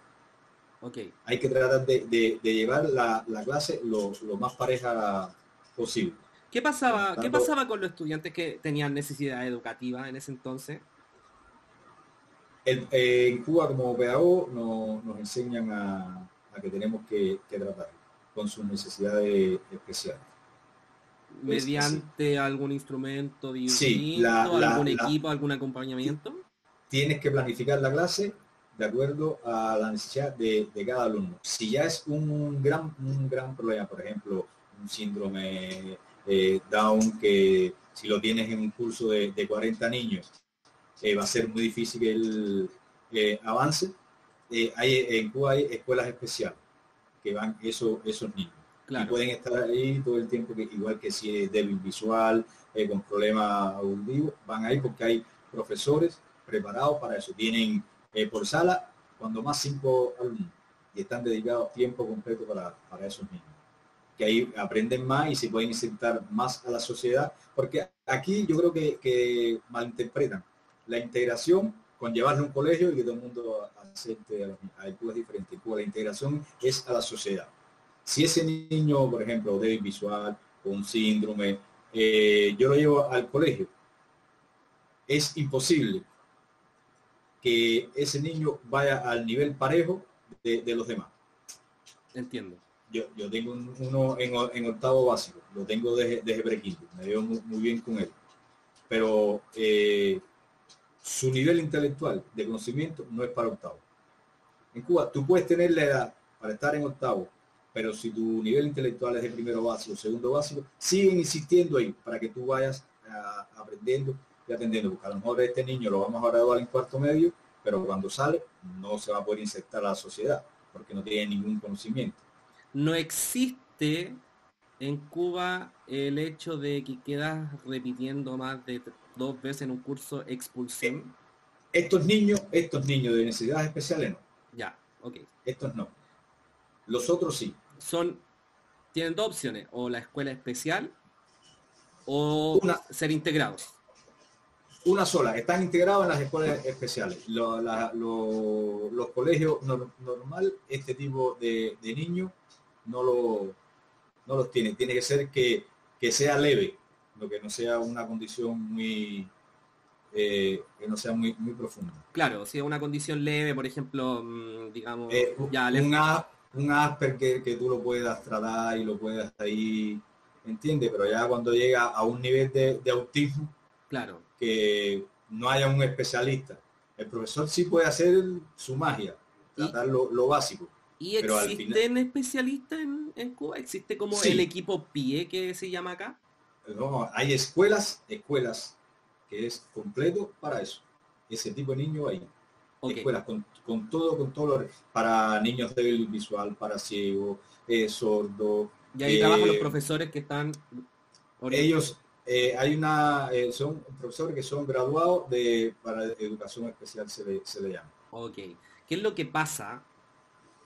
Okay. Hay que tratar de, llevar la, clase lo, lo, más pareja posible. ¿Qué pasaba, ¿Qué pasaba con los estudiantes que tenían necesidad educativa en ese entonces? Eh, en Cuba como pedagogo nos enseñan a, que tenemos que, tratar con sus necesidades especiales. ¿Mediante algún instrumento distinto, algún equipo, algún acompañamiento? Tienes que planificar la clase de acuerdo a la necesidad de, de, cada alumno. Si ya es un gran, un gran problema, por ejemplo, un síndrome eh, Down, que si lo tienes en un curso de, 40 niños, eh, va a ser muy difícil que eh, avance. hay, en Cuba hay escuelas especiales que van eso, esos niños. Y pueden estar ahí todo el tiempo, que igual que si es débil visual, con problemas auditivos, van ahí porque hay profesores preparados para eso. Tienen por sala cuando más cinco alumnos y están dedicados tiempo completo para, para esos niños que ahí aprenden más y se pueden insertar más a la sociedad, porque aquí yo creo que, malinterpretan la integración con llevarle a un colegio y que todo el mundo acepte a los niños. Cuba es diferente. Cuba la integración es a la sociedad. Si ese niño, por ejemplo, débil visual, con síndrome, eh, yo lo llevo al colegio, es imposible que ese niño vaya al nivel parejo de, de los demás. Entiendo yo, yo tengo uno en, octavo básico, lo tengo desde, desde prequinto, me veo muy, bien con él. Pero eh, su nivel intelectual de conocimiento no es para octavo. En Cuba, tú puedes tener la edad para estar en octavo, pero si tu nivel intelectual es de primero básico, segundo básico, siguen insistiendo ahí para que tú vayas ah, aprendiendo y atendiendo. Porque a lo mejor este niño lo vamos a graduar en cuarto medio, pero cuando sale no se va a poder insertar a la sociedad porque no tiene ningún conocimiento no existe En Cuba, el hecho de que quedas repitiendo más de dos veces en un curso expulsión. Estos niños, estos niños de necesidades especiales no. Ya, ok. Estos no. Los otros sí. Son, tienen dos opciones, o la escuela especial o Una. ser integrados. Una sola, están integrados en las escuelas especiales. Lo- la- lo- los colegios nor- normal, este tipo de, de niños no, lo, no los tiene. Tiene que ser que, que sea leve, lo que no sea una condición muy, eh, que no sea muy, muy profunda. Claro, si es una condición leve, por ejemplo, mm, digamos, Eh, ya un, un Asperger que tú lo puedas tratar y lo puedas ahí, ¿entiendes? Pero ya cuando llega a un nivel de, de autismo, claro. que no haya un especialista. El profesor sí puede hacer su magia, Y- tratar lo, lo básico. ¿Y Pero existen especialistas en, en Cuba? ¿Existe como Sí. el equipo PIE que se llama acá? No, hay escuelas, escuelas que es completo para eso. Ese tipo de niño ahí. Ok. Escuelas con, con todo, con todo lo- para niños débil visual, para ciegos, eh, sordos. Y ahí Eh, trabajan los profesores que están... Ellos, eh, hay una, eh, son profesores que son graduados de para educación especial se le, se le llama. Ok. ¿Qué es lo que pasa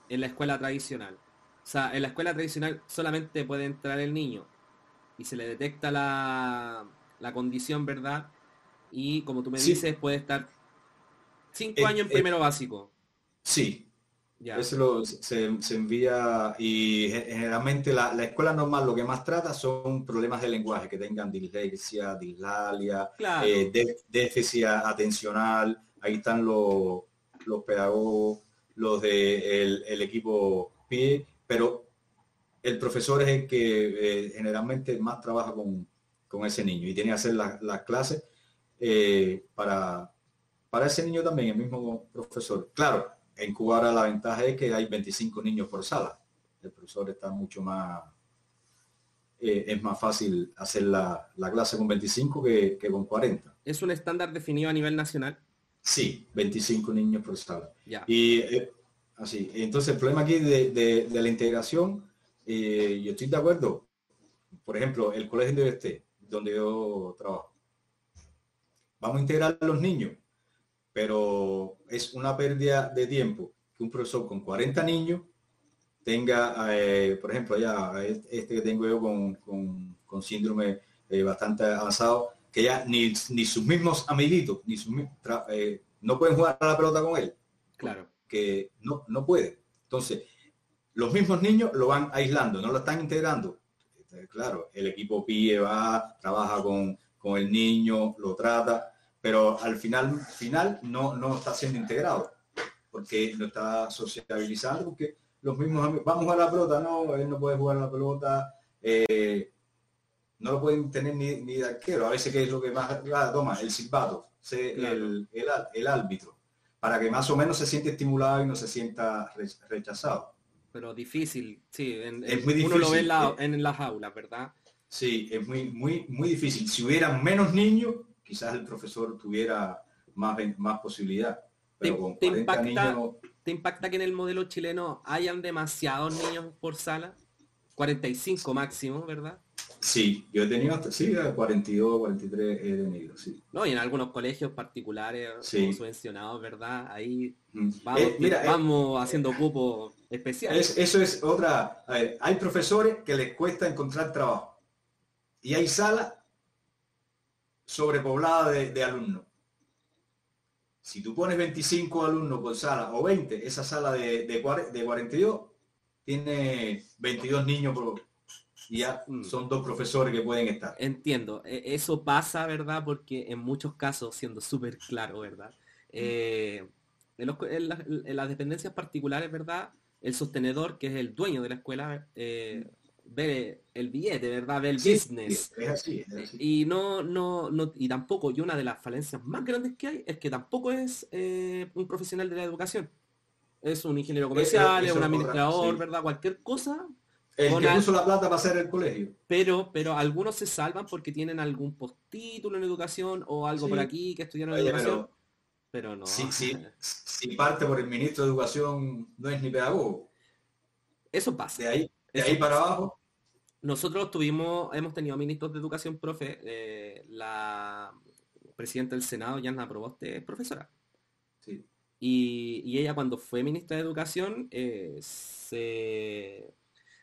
en la escuela tradicional? O sea, en la escuela tradicional solamente puede entrar el niño y se le detecta la, la condición, ¿verdad? Y como tú me Sí. dices, puede estar cinco Eh, años en eh, primero básico. Sí, Ya. Eso lo- se, se envía y ge- generalmente la, la escuela normal lo que más trata son problemas de lenguaje, que tengan dislexia, dislalia, Claro. eh, de- déficit atencional, ahí están los, los pedagogos, los de el, el equipo PIE, pero el profesor es el que eh, generalmente más trabaja con, con ese niño y tiene que hacer la- las clases eh, para, para ese niño también, el mismo profesor. Claro, en Cuba ahora la ventaja es que hay 25 niños por sala. El profesor está mucho más, eh, es más fácil hacer la, la clase con 25 que, que con 40. Es un estándar definido a nivel nacional. Sí, 25 niños por sala. Ya. Y eh, así, entonces el problema aquí de, de- de la integración, eh, yo estoy de acuerdo. Por ejemplo, el colegio de este, donde yo trabajo. Vamos a integrar a los niños, pero es una pérdida de tiempo que un profesor con 40 niños tenga, eh, por ejemplo, ya este que tengo yo con, con- con síndrome eh, bastante avanzado, que ya ni, ni sus mismos amiguitos, ni sus eh, no pueden jugar a la pelota con él Claro. que no, no puede. Entonces, los mismos niños lo van aislando, no lo están integrando. Eh, Claro, el equipo PIE va, trabaja con, con el niño, lo trata, pero al final, final no, no está siendo integrado, porque no está sociabilizando, porque los mismos amigos, vamos a jugar la pelota, no, él no puede jugar a la pelota, eh, no lo pueden tener ni, ni de arquero, a veces que es lo que más toma, el silbato, el, el, el árbitro para que más o menos se siente estimulado y no se sienta re- rechazado. Pero difícil, sí. en- Es uno lo ve en, la- eh. en las aulas, ¿verdad? Sí, es muy, muy, muy difícil. Si hubieran menos niños, quizás el profesor tuviera más, más posibilidad. Pero Te- con te 40 impacta- niños, ¿Te impacta que en el modelo chileno hayan demasiados niños por sala? 45 máximo, ¿verdad? Sí, yo he tenido hasta, sí, 42, 43 he tenido, sí. No, y en algunos colegios particulares Sí. subvencionados, ¿verdad? Ahí vamos, Eh, mira, eh, vamos haciendo cupos especiales. es- eso es otra. a ver, hay profesores que les cuesta encontrar trabajo. Y hay salas sobrepobladas de, de alumnos. Si tú pones 25 alumnos por sala o 20, esa sala de, de, de 42 tiene 22 niños por, y ya Mm. son dos profesores que pueden estar. Entiendo, e- eso pasa, ¿verdad? Porque en muchos casos, siendo súper claro, ¿verdad? Eh, en, los co- en las- en las dependencias particulares, ¿verdad? El sostenedor, que es el dueño de la escuela, eh, ve el billete, ¿verdad? Ve el Sí, business. Es así, es así. Y no, no, no, y tampoco, y una de las falencias más grandes que hay es que tampoco es eh, un profesional de la educación. Es un ingeniero comercial, es un otra, administrador, sí. ¿verdad? Cualquier cosa, El con que al- puso la plata para hacer el colegio. pero, pero algunos se salvan porque tienen algún postítulo en educación o algo Sí. por aquí que estudiaron Oye, educación. Pero no. Si, si, si parte por el ministro de Educación no es ni pedagogo. Eso pasa. De ahí, de ahí para pasa. abajo, nosotros tuvimos, hemos tenido ministros de educación, profe, eh, la presidenta del Senado, Yana Proboste, es profesora. Sí. Y, ella cuando fue ministra de Educación, eh, se,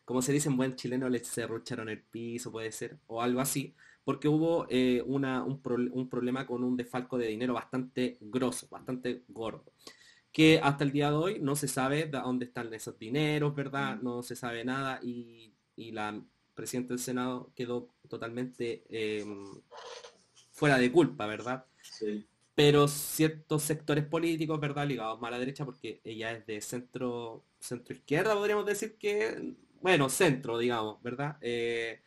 como se dice en buen chileno, le cerrucharon el piso, puede ser, o algo así, porque hubo eh, una, un, un, problema con un desfalco de dinero bastante grosso, bastante gordo, que hasta el día de hoy no se sabe de dónde están esos dineros, ¿verdad? Mm. No se sabe nada y, y la presidenta del Senado quedó totalmente em, fuera de culpa, ¿verdad? Sí. Pero ciertos sectores políticos, ¿verdad? Ligados más a la derecha, porque ella es de centro, centro izquierda, podríamos decir que, bueno, centro, digamos, ¿verdad? Eh,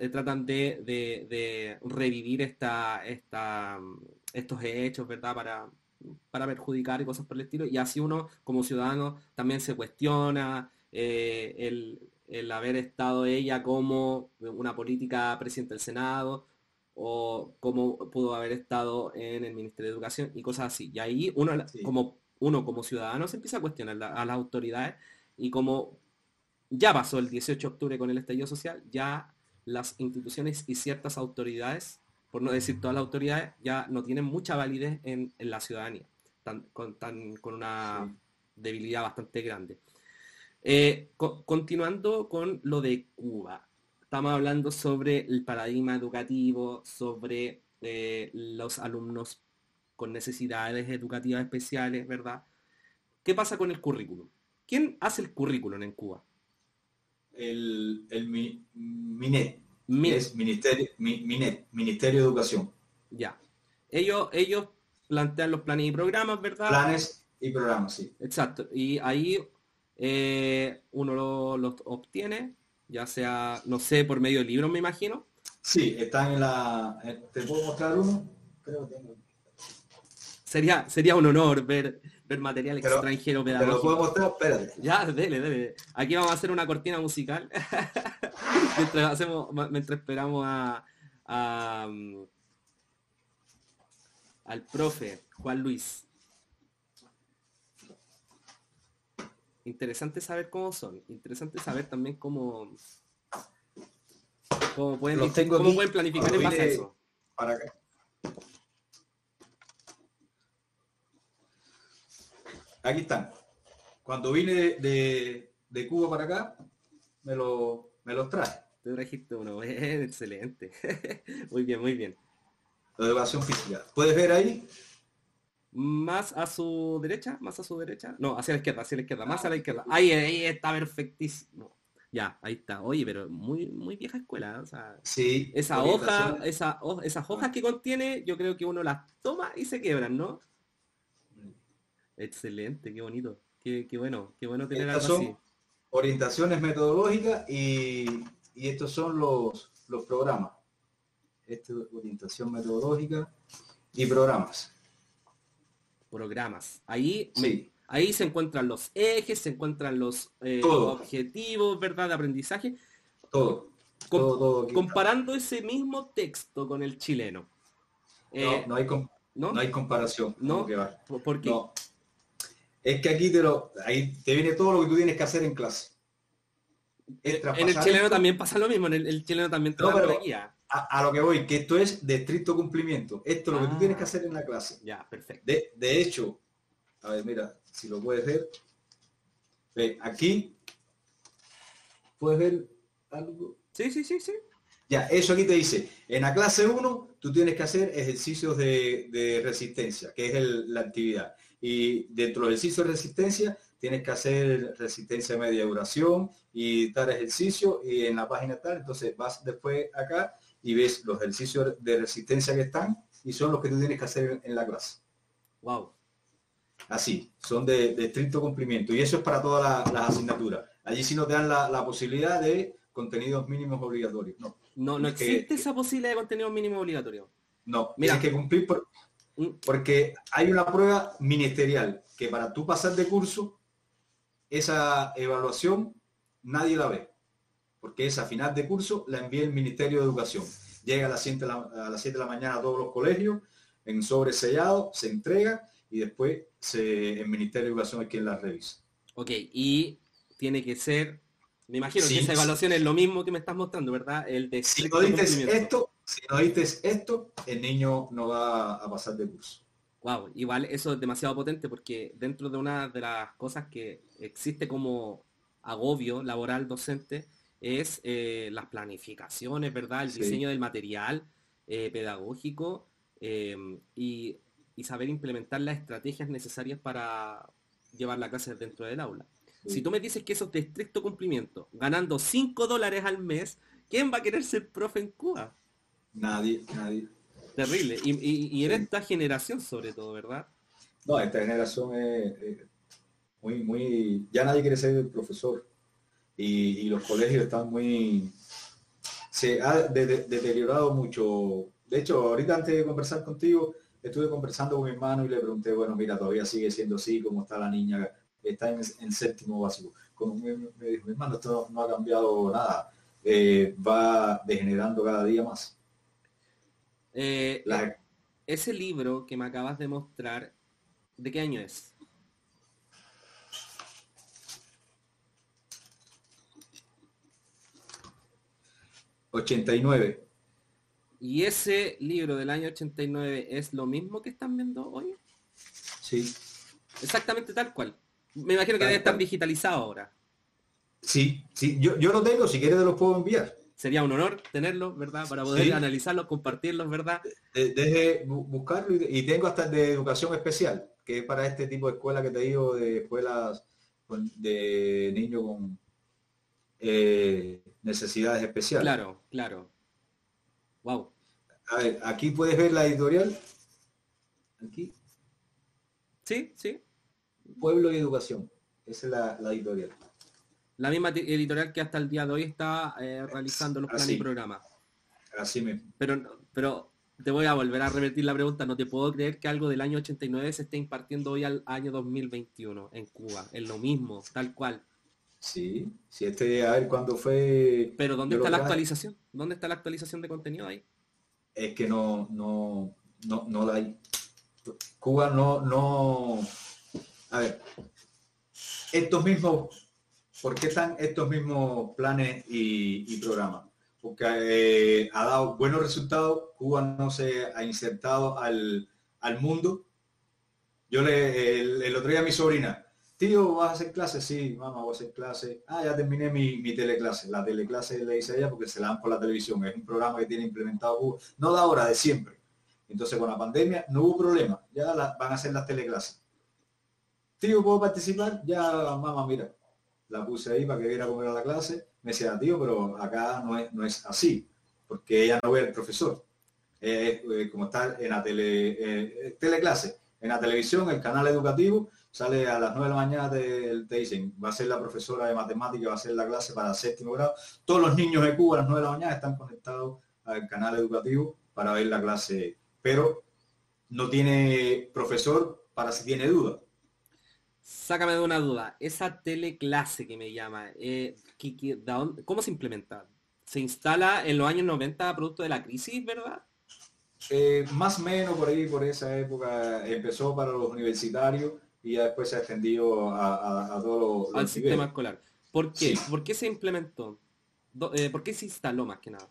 eh, tratan de, revivir esta, esta, estos hechos, ¿verdad? Para, para perjudicar y cosas por el estilo. Y así uno, como ciudadano, también se cuestiona eh, el, el, haber estado ella como una política presidenta del Senado o cómo pudo haber estado en el Ministerio de Educación y cosas así. Y ahí uno, como, uno como ciudadano se empieza a cuestionar a las autoridades y como ya pasó el 18 de octubre con el estallido social, ya las instituciones y ciertas autoridades, por no decir todas las autoridades, ya no tienen mucha validez en, la ciudadanía, con, con una debilidad bastante grande. Eh, continuando con lo de Cuba, estamos hablando sobre el paradigma educativo, sobre eh, los alumnos con necesidades educativas especiales, ¿verdad? ¿Qué pasa con el currículum? ¿Quién hace el currículum en Cuba? El, el MINET, es Ministerio, Ministerio de Educación. Ya. Ellos, ellos plantean los planes y programas, ¿verdad? Planes y programas, sí. Exacto. Y ahí eh, uno los obtiene, ya sea, no sé, por medio de libros, me imagino. Sí, están en la... Eh, ¿Te puedo mostrar uno? Creo que Sería, sería un honor ver ver material extranjero pedagógico. Te lo puedo mostrar, espérate. Ya, dele, dele. Aquí vamos a hacer una cortina musical. mientras, hacemos, mientras esperamos a, mm, al profe Juan Luis. Interesante saber cómo son. Interesante saber también cómo, cómo, pueden, cómo pueden planificar en base a eso. Para acá. Aquí están. Cuando vine de, Cuba para acá, me, lo, me los traje. Te trajiste uno, excelente. muy bien, muy bien. La educación física. ¿Puedes ver ahí? Más a su derecha, más a su derecha. No, hacia la izquierda, hacia la izquierda, más a la izquierda. Ahí, ahí está perfectísimo. Ya, ahí está. Oye, pero muy, muy vieja escuela. O sea, sí. Esa hoja, esa, esas hojas que contiene, yo creo que uno las toma y se quebran, ¿no? Excelente, qué bonito. Qué, bueno, qué bueno tener Estas algo son Orientaciones metodológicas y, estos son los, los programas. Esto orientación metodológica y programas. Programas. Ahí, ahí se encuentran los ejes, se encuentran los eh, objetivos, ¿verdad? De aprendizaje. Todo. comparando ese mismo texto con el chileno. no, eh, no, hay ¿no? hay comparación. ¿No? ¿Por qué? Es que aquí te lo, ahí te viene todo lo que tú tienes que hacer en clase. en el chileno también pasa lo mismo, en el, chileno también te guía. A, lo que voy, que esto es de estricto cumplimiento. Esto es lo que tú tienes que ah. hacer en la clase. Ya, perfecto. De, de hecho, a ver, mira, si lo puedes ver. Ve, aquí. ¿Puedes ver algo? Sí, sí, sí, sí. Ya, eso aquí te dice, en la clase 1 tú tienes que hacer ejercicios de, resistencia, que es la actividad. Y dentro del ejercicio de resistencia tienes que hacer resistencia media duración y tal ejercicio y en la página tal, entonces vas después acá y ves los ejercicios de resistencia que están y son los que tú tienes que hacer en la clase. Wow. Así, son de, estricto cumplimiento y eso es para todas las asignaturas. Allí sí no te dan la, posibilidad de contenidos mínimos obligatorios. No, no, no existe esa posibilidad de contenido mínimo obligatorio. No, Mira, tienes que cumplir por, porque hay una prueba ministerial que para tú pasar de curso, esa evaluación nadie la ve. Porque esa final de curso la envía el Ministerio de Educación. Llega a las 7 de la, a las 7 de la mañana a todos los colegios, en sobre sellado, se entrega y después se, el Ministerio de Educación es quien la revisa. Ok, y tiene que ser Me imagino Sí, que esa sí. evaluación es lo mismo que me estás mostrando, ¿verdad? El de Si estricto no dices esto, si no dices esto, el niño no va a pasar de curso. Wow, igual eso es demasiado potente porque dentro de una de las cosas que existe como agobio laboral docente es eh, las planificaciones, ¿verdad? El Sí. diseño del material eh, pedagógico eh, y, y saber implementar las estrategias necesarias para llevar la clase dentro del aula. Sí. Si tú me dices que eso es de estricto cumplimiento, ganando 5 dólares al mes, ¿quién va a querer ser profe en Cuba? Nadie, nadie. Terrible. Y, y- y en Sí. esta generación sobre todo, ¿verdad? No, esta generación es, es muy, muy, ya nadie quiere ser profesor. Y, y los colegios están muy, se ha de- de- deteriorado mucho. De hecho, ahorita antes de conversar contigo, estuve conversando con mi hermano y le pregunté, bueno, mira, todavía sigue siendo así, ¿cómo está la niña? Está en, en séptimo básico. Como me, me dijo, mi hermano, esto no ha cambiado nada. Eh, va degenerando cada día más. Eh, La- ese libro que me acabas de mostrar, ¿de qué año es? Eh, 89. ¿Y ese libro del año 89 es lo mismo que están viendo hoy? Sí. Exactamente tal cual. Me imagino que debe estar digitalizado ahora. Sí, sí, yo, yo lo tengo, si quieres te los puedo enviar. Sería un honor tenerlos, ¿verdad? Para poder Sí. analizarlos, compartirlos, ¿verdad? De- Deje bu- buscarlo y, y tengo hasta el de educación especial, que es para este tipo de escuela que te digo, de escuelas de niños con eh, necesidades especiales. Claro, claro. Wow. A ver, aquí puedes ver la editorial. Aquí, Sí, sí. Pueblo y Educación. Esa es la, la editorial. La misma editorial que hasta el día de hoy está eh, realizando los planes y programas. Así mismo. Pero, pero te voy a volver a repetir la pregunta. No te puedo creer que algo del año 89 se esté impartiendo hoy al año 2021 en Cuba. Es lo mismo, tal cual. Sí, sí, este, a ver cuándo fue. Pero ¿dónde está la actualización? ¿Dónde está la actualización de contenido ahí? es que no, no, no, no la hay. Cuba no, no, a ver, estos mismos, ¿por qué están estos mismos planes y, programas? Porque eh, ha dado buenos resultados, Cuba no se ha insertado al, al mundo. Yo le, el, el otro día a mi sobrina, tío, ¿vas a hacer clases? Sí, mamá, voy a hacer clases. Ah, ya terminé mi, mi teleclase. La teleclase le hice ella porque se la dan por la televisión. Es un programa que tiene implementado Cuba. No da hora, de siempre. Entonces con la pandemia no hubo problema. Ya van a hacer las teleclases. Tío, ¿puedo participar? Ya, mamá, mira. La puse ahí para que viera cómo era la clase. Me decía, tío, pero acá no es, no es así. Porque ella no ve al profesor. Eh, eh, como está en la tele, eh, teleclase. En la televisión, el canal educativo, sale a las 9 de la mañana, te, te dicen, va a ser la profesora de matemáticas, va a ser la clase para séptimo grado. Todos los niños de Cuba a las 9 de la mañana están conectados al canal educativo para ver la clase, pero no tiene profesor para si tiene duda. Sácame de una duda. Esa teleclase que me llama, eh, ¿qué- qué- de dónde- ¿cómo se implementa? Se instala en los años 90 producto de la crisis, ¿verdad? Eh, más o menos por ahí, por esa época, empezó para los universitarios y ya después se ha extendido a, a- a todos los, Al los sistema niveles. escolar. ¿Por qué? Sí. ¿Por qué se implementó? Do- eh, ¿Por qué se instaló más que nada?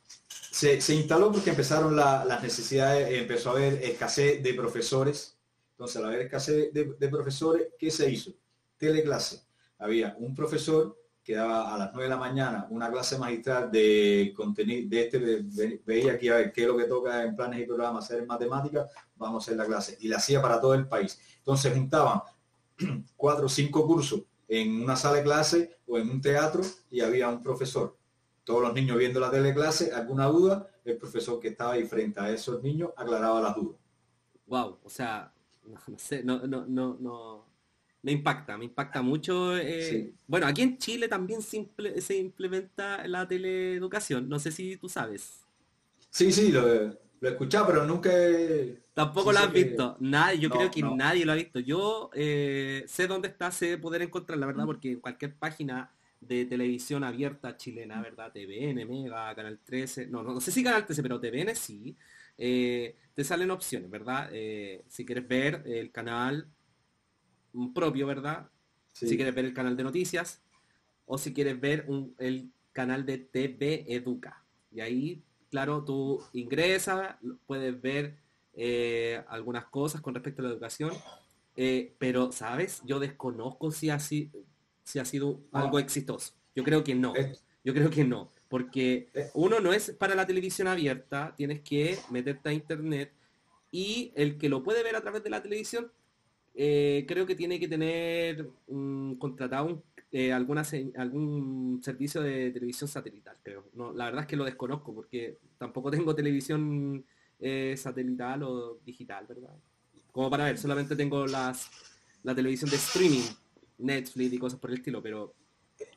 Se, se instaló porque empezaron la- las necesidades, empezó a haber escasez de profesores. Entonces, al haber escasez de, de profesores, ¿qué se hizo? Teleclase. Había un profesor que daba a las 9 de la mañana una clase magistral de contenido, de este, ve- ve- veía aquí a ver qué es lo que toca en planes y programas, hacer en matemáticas, vamos a hacer la clase. Y la hacía para todo el país. Entonces juntaban cuatro o cinco cursos en una sala de clase o en un teatro y había un profesor todos los niños viendo la teleclase, alguna duda, el profesor que estaba ahí frente a esos niños aclaraba las dudas. Wow, o sea, no, no sé, no, no, no, no, me impacta, me impacta mucho. eh, Sí. Bueno, aquí en Chile también se, imple- se implementa la teleeducación, no sé si tú sabes. Sí, sí, lo, lo he escuchado, pero nunca he... Tampoco Sí lo has que- visto. Nadie, yo No, creo que no. nadie lo ha visto. Yo eh, sé dónde está, sé poder encontrar, la verdad, Mm. porque en cualquier página de televisión abierta chilena, ¿verdad? TVN, Mega, Canal 13, no, no, no sé si Canal 13, pero TVN sí, eh, te salen opciones, ¿verdad? Eh, si quieres ver el canal propio, ¿verdad? Sí. Si quieres ver el canal de noticias, o si quieres ver el canal de TV Educa. Y ahí, claro, tú ingresas, puedes ver eh, algunas cosas con respecto a la educación, eh, pero, ¿sabes? Yo desconozco si ha, si, si ha sido algo exitoso. Yo creo que no. Yo creo que no. Porque uno no es para la televisión abierta, tienes que meterte a internet y el que lo puede ver a través de la televisión, eh, creo que tiene que tener contratado alguna, algún servicio de televisión satelital, creo. La verdad es que lo desconozco porque tampoco tengo televisión eh, satelital o digital, ¿verdad? Como para ver, solamente tengo la televisión de streaming, Netflix y cosas por el estilo, pero...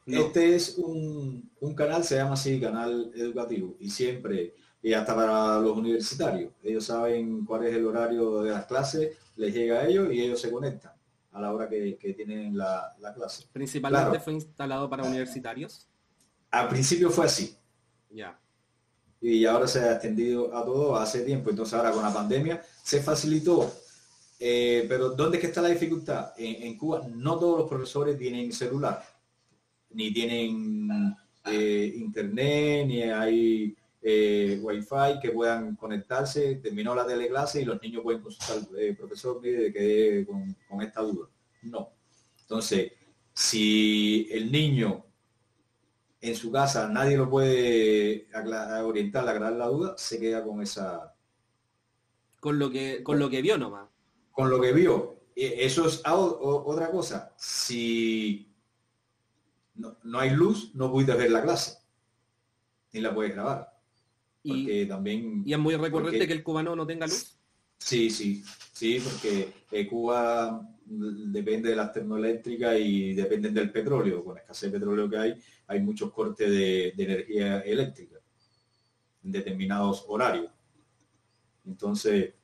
Este es un, un, canal, se llama así, canal educativo, y siempre, y hasta para los universitarios, ellos saben cuál es el horario de las clases, les llega a ellos y ellos se conectan a la hora que, tienen la, clase. ¿Principalmente fue instalado para universitarios? Al principio fue así. Ya y ahora se ha extendido a todo hace tiempo. Entonces ahora con la pandemia se facilitó. Eh, pero ¿dónde es que está la dificultad? En, Cuba no todos los profesores tienen celular, ni tienen eh, internet, ni hay eh, wifi que puedan conectarse. Terminó la teleclase y los niños pueden consultar, el profesor, mire, quedé con, con esta duda. No. Entonces, si el niño en su casa nadie lo puede orientar, aclarar la duda, se queda con esa... Con lo que, con lo que vio nomás. Con lo que vio. E, eso es otra cosa. Si no, hay luz, no puedes ver la clase. Ni la puedes grabar. y, también... ¿Y es muy recurrente que el cubano no tenga luz? Sí, sí, sí, porque eh, Cuba depende de las termoeléctricas y dependen del petróleo. Con la escasez de petróleo que hay, hay muchos cortes de, energía eléctrica en determinados horarios. Entonces,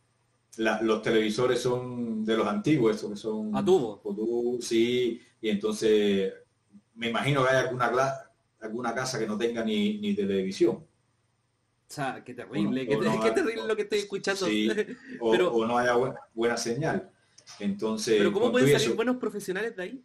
los televisores son de los antiguos, estos que son... A tubo. sí, y entonces me imagino que hay alguna, alguna casa que no tenga ni, televisión. O sea, qué terrible, qué, terrible lo que estoy escuchando. o, no haya buena señal. Entonces, pero ¿cómo pueden salir buenos profesionales de ahí?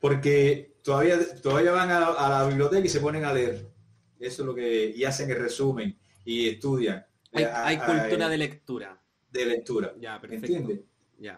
Porque todavía, todavía van a, la biblioteca y se ponen a leer. Eso es lo que, y hacen el resumen y estudian. Hay, cultura de lectura. De lectura. Ya, perfecto. ¿Entiendes?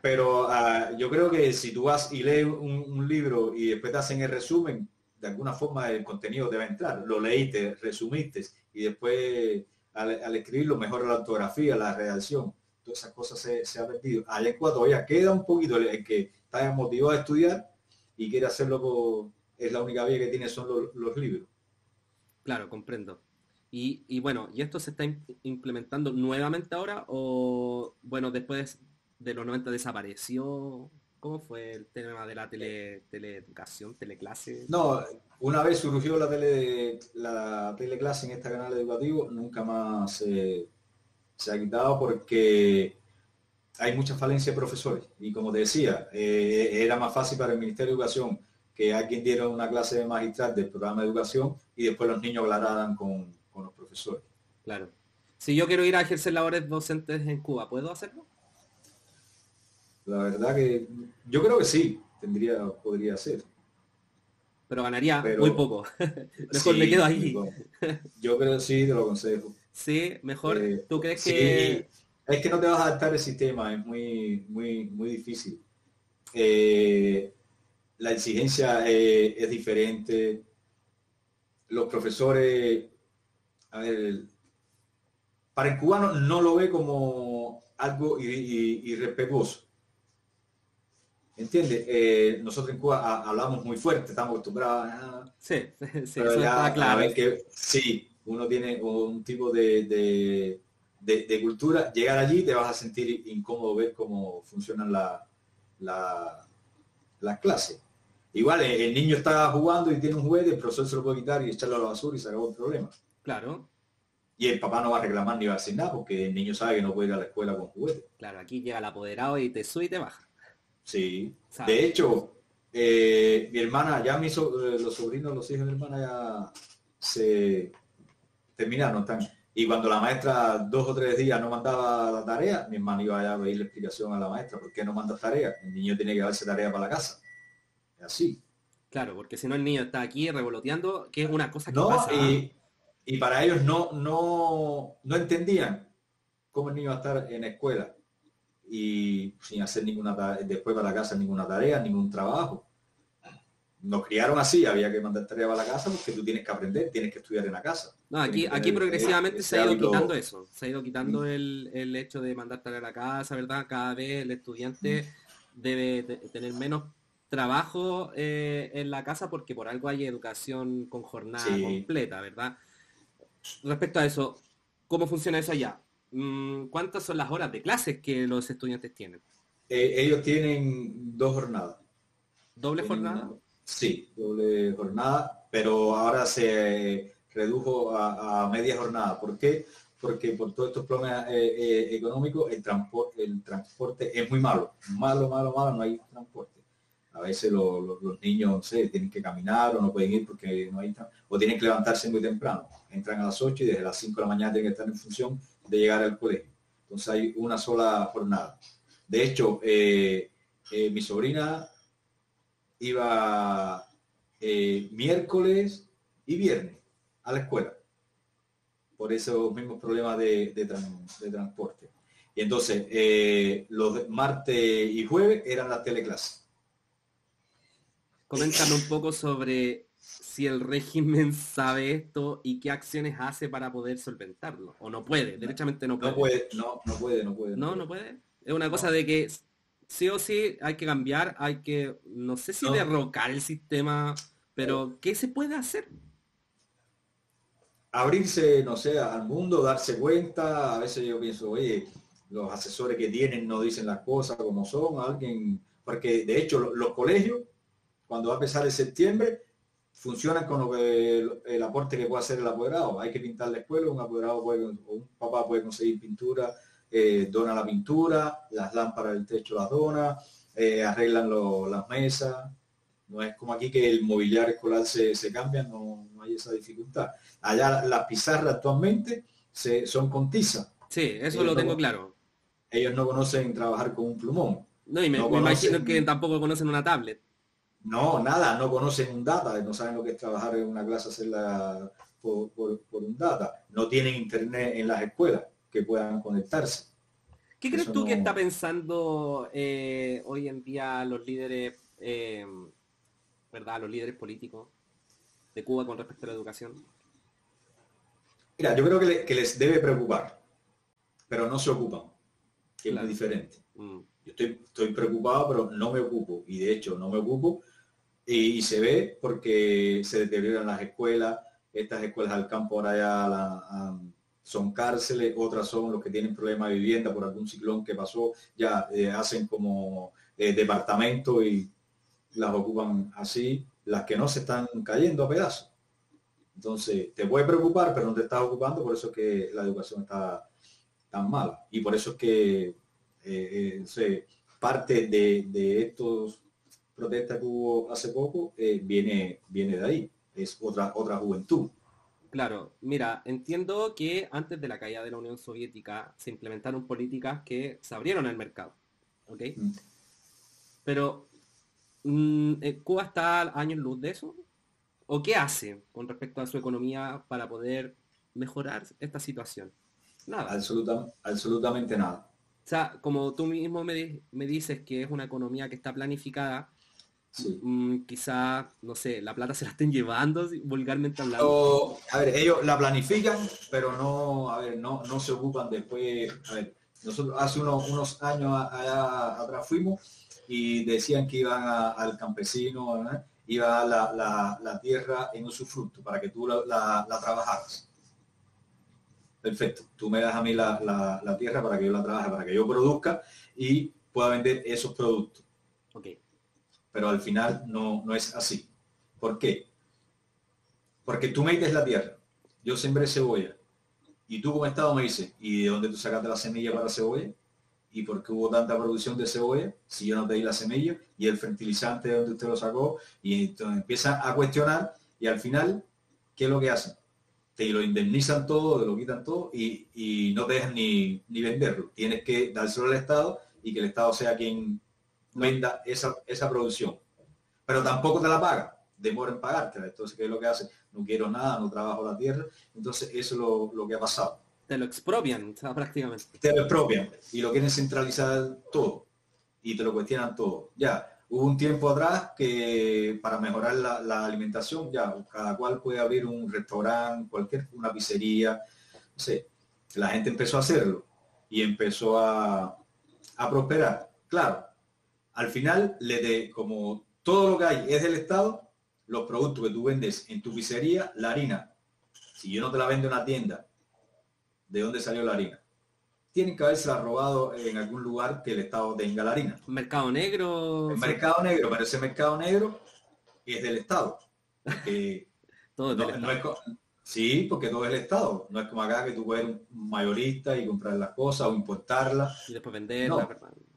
Pero ah, yo creo que si tú vas y lees un, libro y después te hacen el resumen, de alguna forma el contenido a entrar. Lo leíste, resumiste y después al, al escribirlo mejora la ortografía, la redacción todas esas cosas se, se ha perdido. Allá en Cuba todavía queda un poquito el, que está motivado a estudiar y quiere hacerlo por, es la única vía que tiene son los, libros. Claro, comprendo. Y, bueno, ¿y esto se está implementando nuevamente ahora o bueno, después de los 90 desapareció? ¿Cómo fue el tema de la tele, teleeducación, teleclase? No, una vez surgió la tele la teleclase en este canal educativo, nunca más se, se ha quitado porque hay mucha falencia de profesores. Y como te decía, eh, era más fácil para el Ministerio de Educación que alguien diera una clase de magistral del programa de educación y después los niños aclararan con, los profesores. Claro. Si yo quiero ir a ejercer labores docentes en Cuba, ¿puedo hacerlo? La verdad que yo creo que sí, tendría, podría ser. Pero ganaría muy poco. Mejor me quedo ahí. Yo creo que sí, te lo aconsejo. Sí, mejor. Eh, ¿Tú crees que...? Es que no te vas a adaptar el sistema, es muy, muy, muy difícil. Eh, la exigencia eh, es diferente. Los profesores, a ver, para el cubano no lo ve como algo irrespetuoso. ¿Entiendes? nosotros en Cuba hablamos muy fuerte, estamos acostumbrados a... Sí, sí, eso está claro. Que, sí, uno tiene un tipo de, de, cultura, llegar allí te vas a sentir incómodo ver cómo funcionan las la, clases. Igual el, niño está jugando y tiene un juguete, el profesor se lo puede quitar y echarlo a la basura y se acabó el problema. Claro. Y el papá no va a reclamar ni va a hacer nada porque el niño sabe que no puede ir a la escuela con juguete. Claro, aquí llega el apoderado y te sube y te baja. Sí. De hecho, eh, mi hermana, ya mis, eh, los sobrinos, los hijos de mi hermana ya se terminaron. Están. Y cuando la maestra dos o tres días no mandaba la tarea, mi hermano iba a pedir la explicación a la maestra, ¿por qué no manda tarea? El niño tiene que darse tarea para la casa. Es así. Claro, porque si no el niño está aquí revoloteando, que es una cosa que no, pasa. Y, y para ellos no, no, no entendían cómo el niño va a estar en la escuela y sin hacer ninguna después para la casa ninguna tarea, ningún trabajo. Nos criaron así, había que mandar tarea para la casa porque tú tienes que aprender, tienes que estudiar en la casa. No, aquí, aquí progresivamente se ha ido quitando eso, se ha ido quitando el, el, hecho de mandar tarea a la casa, ¿verdad? Cada vez el estudiante debe tener menos trabajo eh, en la casa porque por algo hay educación con jornada completa, ¿verdad? Respecto a eso, ¿cómo funciona eso allá? Mm, ¿Cuántas son las horas de clases que los estudiantes tienen? Eh, ellos tienen dos jornadas. ¿Doble jornada? Sí, doble jornada, pero ahora se redujo a, media jornada. ¿Por qué? Porque por todos estos problemas eh, eh, económicos el transporte, el transporte es muy malo. Malo, malo, malo, no hay transporte. A veces los niños, no sé, tienen que caminar o no pueden ir porque no hay... O tienen que levantarse muy temprano. Entran a las 8 y desde las 5 de la mañana tienen que estar en función de llegar al colegio. Entonces hay una sola jornada. De hecho, eh, eh, mi sobrina iba eh, miércoles y viernes a la escuela por esos mismos problemas de, transporte. Y entonces los martes y jueves eran las teleclases. Coméntame un poco sobre si el régimen sabe esto y qué acciones hace para poder solventarlo. O no puede, derechamente no puede. No puede, no, no puede, no puede. No, no puede. Es una cosa de que sí o sí hay que cambiar, hay que, no sé si derrocar el sistema, pero ¿qué se puede hacer? Abrirse, no sé, al mundo, darse cuenta, a veces yo pienso, oye, los asesores que tienen no dicen las cosas como son, alguien, porque de hecho los colegios, cuando va a empezar en septiembre, funcionan con lo que el, aporte que puede hacer el apoderado. Hay que pintar la escuela, un apoderado puede, un papá puede conseguir pintura, eh, dona la pintura, las lámparas del techo las dona, eh, arreglan las mesas. No es como aquí que el mobiliario escolar se, se cambia, no, hay esa dificultad. Allá las pizarras actualmente se, son con tiza. Sí, eso lo tengo claro. Ellos no conocen trabajar con un plumón. No, y me imagino que tampoco conocen una tablet. No, nada, no conocen un data, no saben lo que es trabajar en una clase, hacerla por, un data. No tienen internet en las escuelas que puedan conectarse. ¿Qué crees tú que está pensando eh, hoy en día los líderes, eh, verdad, los líderes políticos de Cuba con respecto a la educación? Mira, yo creo que, les debe preocupar, pero no se ocupan, que es muy diferente. Mm. Yo estoy, estoy preocupado, pero no me ocupo. Y de hecho, no me ocupo y, se ve porque se deterioran las escuelas, estas escuelas al campo ahora ya son cárceles, otras son los que tienen problemas de vivienda por algún ciclón que pasó, ya eh, hacen como eh, departamento y las ocupan así, las que no se están cayendo a pedazos. Entonces, te puede preocupar, pero no te estás ocupando, por eso es que la educación está tan mala. Y por eso es que eh, se, parte de estos protesta que hubo hace poco eh, viene, viene de ahí. Es otra, otra juventud. Claro, mira, entiendo que antes de la caída de la Unión Soviética se implementaron políticas que se abrieron al mercado. ¿Ok? Mm. Pero mm, eh, ¿Cuba está años luz de eso? ¿O qué hace con respecto a su economía para poder mejorar esta situación? Nada. absolutamente nada. O sea, como tú mismo me, me, dices que es una economía que está planificada, Mm, quizá, no sé, la plata se la estén llevando, vulgarmente hablando. a ver, ellos la planifican, pero no, a ver, no, no se ocupan después. A ver, nosotros hace unos, unos años allá atrás fuimos y decían que iban al campesino, iba la, la, la, tierra en usufructo para que tú la, la, trabajaras. Perfecto, tú me das a mí la, tierra para que yo la trabaje, para que yo produzca y pueda vender esos productos. Okay pero al final no, no es así. ¿Por qué? Porque tú metes la tierra, yo sembré cebolla, y tú como Estado me dices, ¿y de dónde tú sacaste la semilla para cebolla? ¿Y por qué hubo tanta producción de cebolla si yo no te di la semilla? ¿Y el fertilizante de dónde usted lo sacó? Y entonces empieza a cuestionar y al final, ¿qué es lo que hacen? Te lo indemnizan todo, te lo quitan todo y, no te dejan ni, ni venderlo. Tienes que dárselo al Estado y que el Estado sea quien venda esa, esa producción. Pero tampoco te la paga. demora en pagártela. Entonces, ¿qué es lo que hace? No quiero nada, no trabajo la tierra. Entonces, eso es lo, lo que ha pasado. Te lo expropian, prácticamente. Te lo expropian y lo quieren centralizar todo y te lo cuestionan todo. Ya, hubo un tiempo atrás que para mejorar la, la alimentación, ya, cada cual puede abrir un restaurante, cualquier, una pizzería, no sé. La gente empezó a hacerlo y empezó a, a prosperar. Claro, al final, le de, como todo lo que hay es del Estado, los productos que tú vendes en tu pizzería, la harina, si yo no te la vendo en una tienda, ¿de dónde salió la harina? Tienen que haberse robado en algún lugar que el Estado tenga la harina. Mercado negro. El mercado negro, pero ese mercado negro es del Estado. todo no, del no es co- sí, porque todo es el Estado. No es como acá que tú puedes un mayorista y comprar las cosas o importarlas Y después venderla, No.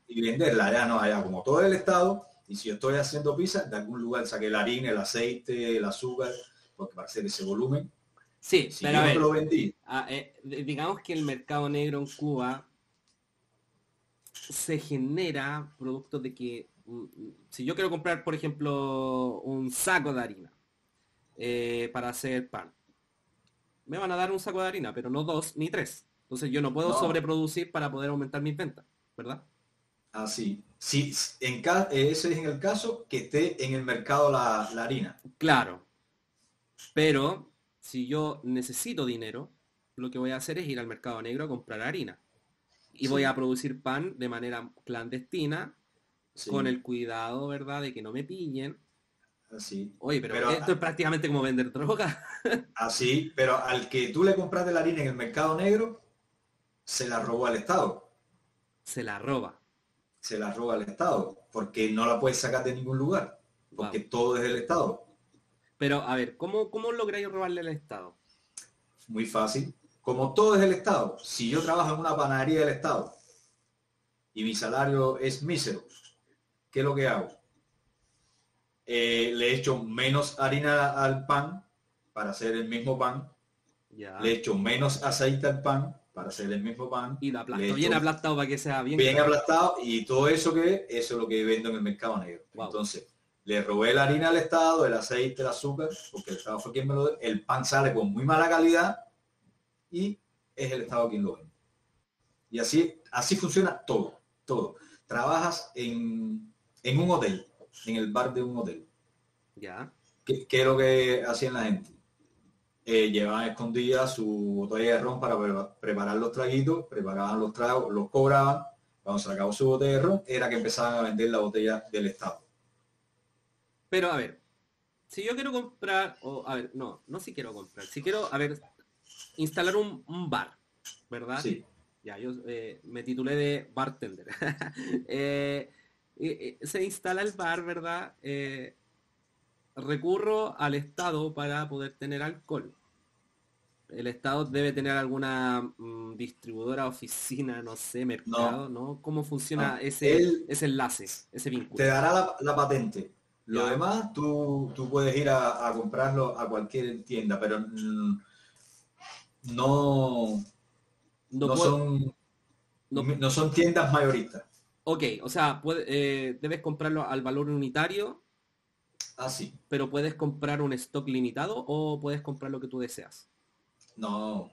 Y venderla. Allá no, allá como todo el Estado. Y si yo estoy haciendo pizza, de algún lugar saqué la harina, el aceite, el azúcar, porque para hacer ese volumen. Sí, Si pero yo a no ver, lo vendí, eh, digamos que el mercado negro en Cuba se genera productos de que mm, mm, si yo quiero comprar, por ejemplo, un saco de harina eh, para hacer pan, me van a dar un saco de harina, pero no dos ni tres. Entonces yo no puedo No. sobreproducir para poder aumentar mis ventas, ¿verdad? Así. Si en ese es en el caso que esté en el mercado la, la harina. Claro. Pero si yo necesito dinero, lo que voy a hacer es ir al mercado negro a comprar harina. Y voy a producir pan de manera clandestina, Sí, con el cuidado, ¿verdad?, de que no me pillen. así. Oye, pero, Pero- esto es prácticamente como vender droga. Así, pero al que tú le compraste la harina en el mercado negro, se la robó al Estado. Se la roba. Se la roba al Estado, porque no la puedes sacar de ningún lugar, porque Wow. todo es del Estado. Pero, a ver, ¿cómo, cómo lográis robarle al Estado? Muy fácil. Como todo es del Estado, si yo trabajo en una panadería del Estado y mi salario es mísero, ¿qué es lo que hago? Eh, le echo menos harina al pan para hacer el mismo pan, Ya. le echo menos aceite al pan para hacer el mismo pan, Y lo aplasto, bien aplastado para que sea bien. aplastado y todo eso que eso es lo que vendo en el mercado negro. Wow. Entonces, le robé la harina al Estado, el aceite, el azúcar, porque el Estado fue quien me lo dio. El pan sale con muy mala calidad y es el Estado quien lo vende. Y así, así funciona todo, todo. Trabajas en, en un hotel, en el bar de un hotel. Ya. ¿Qué, qué es lo que hacían la gente? Eh, llevaban escondidas su botella de ron para pre- preparar los traguitos, preparaban los tragos, los cobraban. Cuando se acabó su botella de ron, era que empezaban a vender la botella del Estado. Pero a ver, si yo quiero comprar, o a ver, no, no si quiero comprar, si quiero, a ver, instalar un, un bar, ¿verdad? Sí, Ya, yo eh, me titulé de bartender. Eh, eh, eh, se instala el bar, ¿verdad? Eh, recurro al Estado para poder tener alcohol. El Estado debe tener alguna mm, distribuidora, oficina, no sé, mercado, ¿no? ¿Cómo funciona No, ese, él- ese enlace, ese vínculo? te dará la, la patente. Lo demás, tú, tú puedes ir a, a comprarlo a cualquier tienda, pero mm, no, No no, son, no- no son tiendas mayoristas. Ok, o sea, puede- eh, debes comprarlo al valor unitario, Así. pero puedes comprar un stock limitado o puedes comprar lo que tú deseas. No,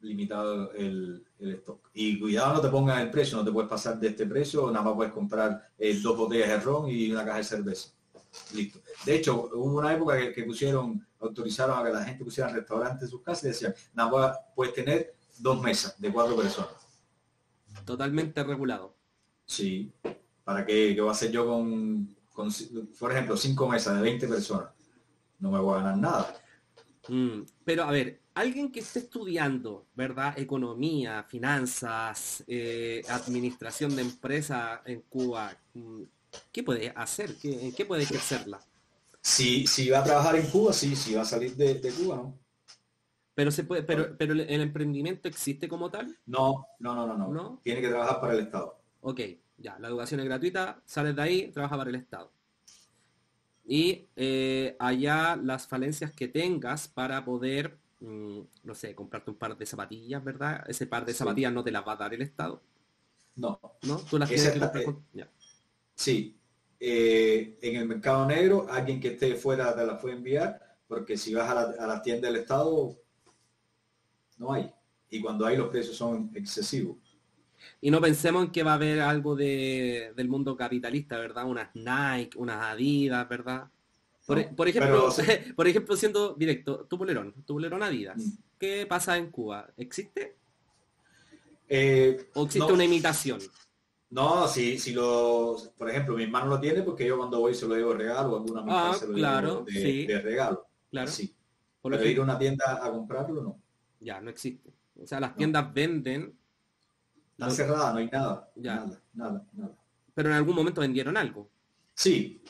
limitado el, el stock. Y cuidado, no te pongas el precio, no te puedes pasar de este precio, nada más puedes comprar eh, dos botellas de ron y una caja de cerveza. Listo. De hecho, hubo una época que, que pusieron, autorizaron a que la gente pusiera restaurantes en sus casas y decían, nada más puedes tener dos mesas de cuatro personas. Totalmente regulado. Sí. ¿Para qué? ¿Qué voy a hacer yo con, con, por ejemplo, cinco mesas de 20 personas? No me voy a ganar nada. Mm, pero a ver, alguien que esté estudiando, ¿verdad? Economía, finanzas, eh, administración de empresas en Cuba, mm, ¿qué puede hacer? ¿Qué, ¿En qué puede ejercerla? Si, si va a trabajar en Cuba, sí, si va a salir de, de Cuba, ¿no? Pero se puede, pero, pero el, el emprendimiento existe como tal, No, no, no, no, no. ¿No? Tiene que trabajar para el Estado. ok, ya, la educación es gratuita, sales de ahí, trabaja para el Estado. Y eh, allá las falencias que tengas para poder, mm, no sé, comprarte un par de zapatillas, ¿verdad? Ese par de Sí. zapatillas no te las va a dar el Estado. No, ¿no? Tú las tienes que comprar eh, con- ya. sí. eh, en el mercado negro, alguien que esté fuera te la puede enviar, porque si vas a la, a la tienda del Estado, no hay. Y cuando hay los precios son excesivos. Y no pensemos en que va a haber algo de, del mundo capitalista, ¿verdad? Unas Nike, unas Adidas, ¿verdad? Por, No, por ejemplo, pero- por ejemplo, siendo directo, tu polerón, tu polerón Adidas. Mm. ¿Qué pasa en Cuba? ¿Existe? Eh, ¿O existe no, una imitación? No, si, si lo, por ejemplo, mi hermano lo tiene porque yo cuando voy se lo llevo regalo, alguna Ah, se lo claro, de, sí. de regalo. Claro. Sí. Por lo Pero que- ir a una tienda a comprarlo, no. ya, no existe. O sea, las No. tiendas venden, Están No. cerradas, no hay nada. Ya. Nada, nada, nada. pero en algún momento vendieron algo. Sí,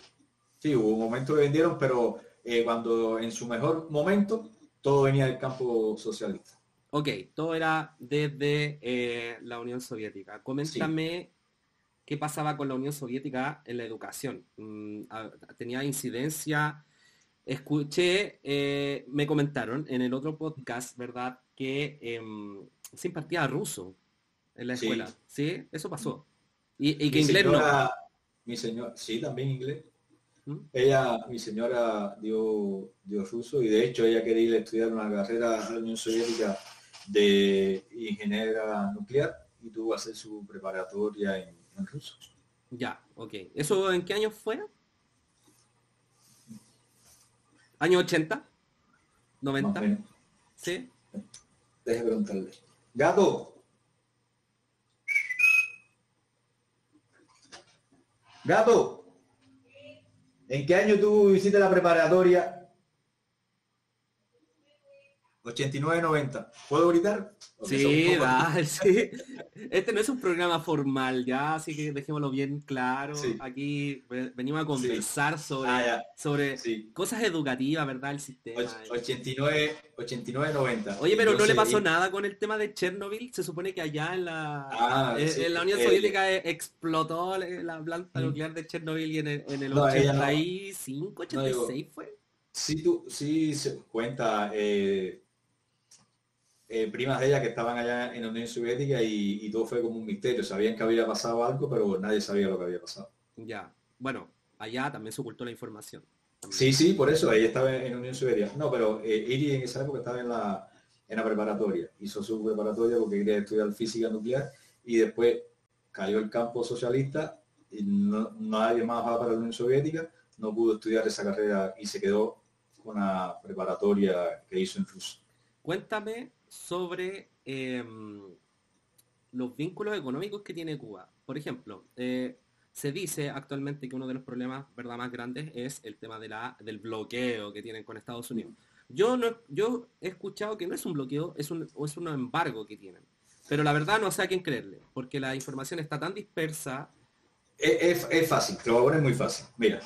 sí, hubo un momento que vendieron, pero eh, cuando en su mejor momento todo venía del campo socialista. Ok, todo era desde eh, la Unión Soviética. Coméntame qué pasaba con la Unión Soviética en la educación. Mm, ¿Tenía incidencia? Escuché, eh, me comentaron en el otro podcast, ¿verdad? Que em, se impartía ruso en la escuela. ¿Sí? Eso pasó. Y, y que Mi inglés no. señora- Mi señora, sí, también inglés. ¿Mm? Ella, mi señora dio, dio ruso y de hecho ella quería ir a estudiar una carrera a la Unión Soviética de ingeniera nuclear y tuvo que hacer su preparatoria en, en ruso. Ya, ok. ¿Eso en qué año fue? ¿Año 80? Más o ¿90? menos. ¿Sí? Deje preguntarle. Gato. Gato. ¿En qué año tú hiciste la preparatoria? 89-90. ¿Puedo gritar? ¿O que son Sí, da, sí. Este no es un programa formal ya, así que dejémoslo bien claro. Sí. Aquí ve- venimos a conversar sobre, Ah, sobre Sí. cosas educativas, ¿verdad? El sistema. Och- 89, 89, 90. Oye, pero no le pasó y- nada con el tema de Chernobyl. Se supone que allá en la, Ah, en, la Unión eh, Soviética eh, explotó la- la planta nuclear de Chernobyl y en el, en el No, ella no. 85, 86 fue. Sí, tú, sí se cuenta eh, eh, primas de ella que estaban allá en la Unión Soviética y, y todo fue como un misterio. Sabían que había pasado algo, pero nadie sabía lo que había pasado. Ya. Bueno, allá también se ocultó la información. Sí, sí, por eso ella estaba en la Unión Soviética. No, pero eh, Iri en esa época estaba en la, en la preparatoria. Hizo su preparatoria porque quería estudiar física nuclear y después cayó el campo socialista y no, nadie más va para la Unión Soviética, no pudo estudiar esa carrera y se quedó con la preparatoria que hizo en Rusia. Cuéntame sobre em, los vínculos económicos que tiene Cuba. Por ejemplo, eh, se dice actualmente que uno de los problemas ¿verdad? más grandes es el tema de la, del bloqueo que tienen con Estados Unidos. Yo, no, yo he escuchado que no es un bloqueo, es un, es un embargo que tienen. Pero la verdad no sé a quién creerle, porque la información está tan dispersa. Es, es- fácil, te lo voy muy fácil. Mira,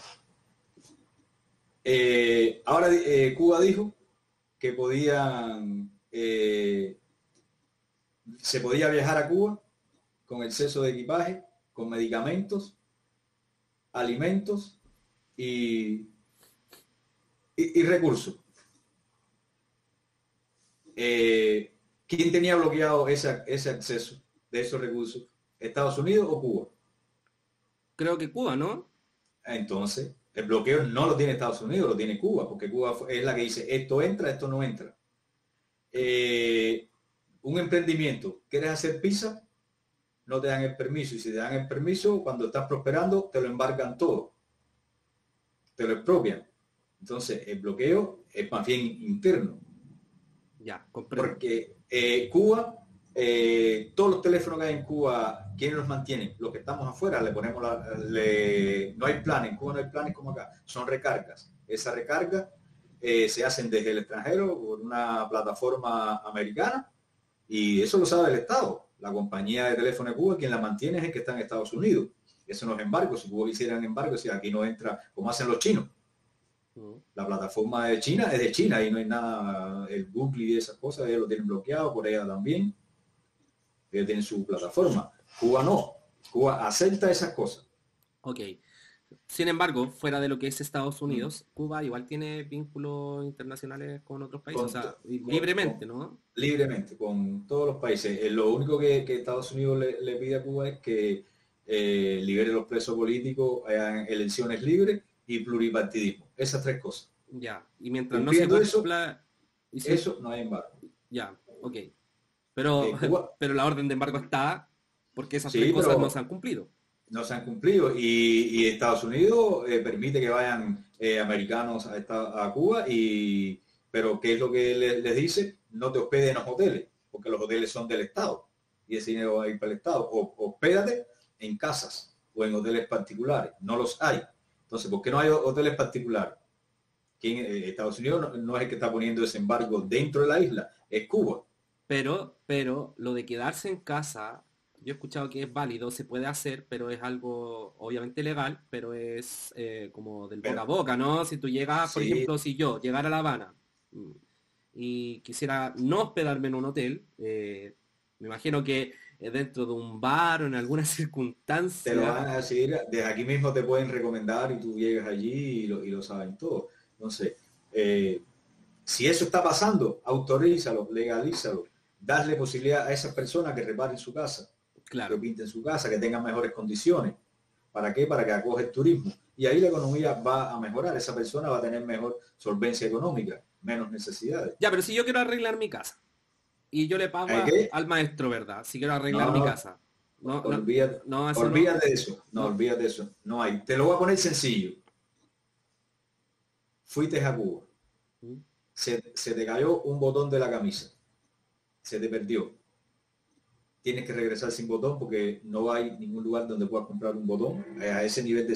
Eh, ahora eh, Cuba dijo que podían, eh, se podía viajar a Cuba con exceso de equipaje, con medicamentos, alimentos y, y, y recursos. Eh, ¿Quién tenía bloqueado ese, ese acceso de esos recursos? ¿Estados Unidos o Cuba? Creo que Cuba, ¿no? Entonces, el bloqueo no lo tiene Estados Unidos, lo tiene Cuba, porque Cuba es la que dice, esto entra, esto no entra. Eh, un emprendimiento, ¿quieres hacer pizza? No te dan el permiso. Y si te dan el permiso, cuando estás prosperando, te lo embargan todo. Te lo expropian. Entonces, el bloqueo es más bien interno. Ya, comprendo. Porque eh, Cuba, eh, todos los teléfonos que hay en Cuba, ¿quiénes los mantienen? Los que estamos afuera, le ponemos la, le- no hay planes, en Cuba no hay planes como acá, son recargas. Esa recarga eh, se hacen desde el extranjero por una plataforma americana y eso lo sabe el Estado. La compañía de teléfono de Cuba, quien la mantiene es el que está en Estados Unidos. Eso no es embargo. Si Cuba hicieran embargo, si aquí no entra, como hacen los chinos. Mm. La plataforma de China es de China y no hay nada, el Google y esas cosas, ellos lo tienen bloqueado, por ella también. Ellos tienen su plataforma. Cuba no. Cuba acepta esas cosas. Ok. Sin embargo, fuera de lo que es Estados Unidos, Cuba igual tiene vínculos internacionales con otros países, Con o sea, libremente, ¿no? Libremente, con todos los países. Eh, Lo único que, que Estados Unidos le, le pide a Cuba es que eh, libere los presos políticos, elecciones libres y pluripartidismo. Esas tres cosas. Ya, y mientras no se cumpla... Eso, eso no hay embargo. Ya, ok. Pero, pero la orden de embargo está porque esas tres cosas no se han cumplido. No se han cumplido y, Estados Unidos eh, permite que vayan eh, americanos a, a, Cuba y pero ¿qué es lo que les, dice? No te hospedes en los hoteles, porque los hoteles son del Estado y ese dinero va a ir para el Estado. O hospédate en casas o en hoteles particulares. No los hay. Entonces, ¿por qué no hay hoteles particulares? Eh, Estados Unidos no, es el que está poniendo ese embargo dentro de la isla, es Cuba. Pero, pero lo de quedarse en casa, yo he escuchado que es válido, se puede hacer, pero es algo obviamente legal, pero es eh, como del boca a boca, ¿no? Si tú llegas, por ejemplo, si yo llegara a La Habana mm, y quisiera no hospedarme en un hotel, eh, me imagino que dentro de un bar o en alguna circunstancia. Te lo van a decir, desde aquí mismo te pueden recomendar y tú llegas allí y lo, y lo saben todo. Entonces, eh, si eso está pasando, autorízalo, legalízalo, darle posibilidad a esas personas que reparen su casa, claro. que pinten su casa, que tengan mejores condiciones. ¿Para qué? Para que acoge el turismo. Y ahí la economía va a mejorar. Esa persona va a tener mejor solvencia económica, menos necesidades. Ya, pero si yo quiero arreglar mi casa y yo le pago al maestro, ¿verdad? Si quiero arreglar mi casa. No, olvídate, de eso. No, olvídate de eso. No hay. Te lo voy a poner sencillo fuiste a Cuba, mm. se, te cayó un botón de la camisa, se te perdió. Tienes que regresar sin botón porque no hay ningún lugar donde puedas comprar un botón. A ese nivel de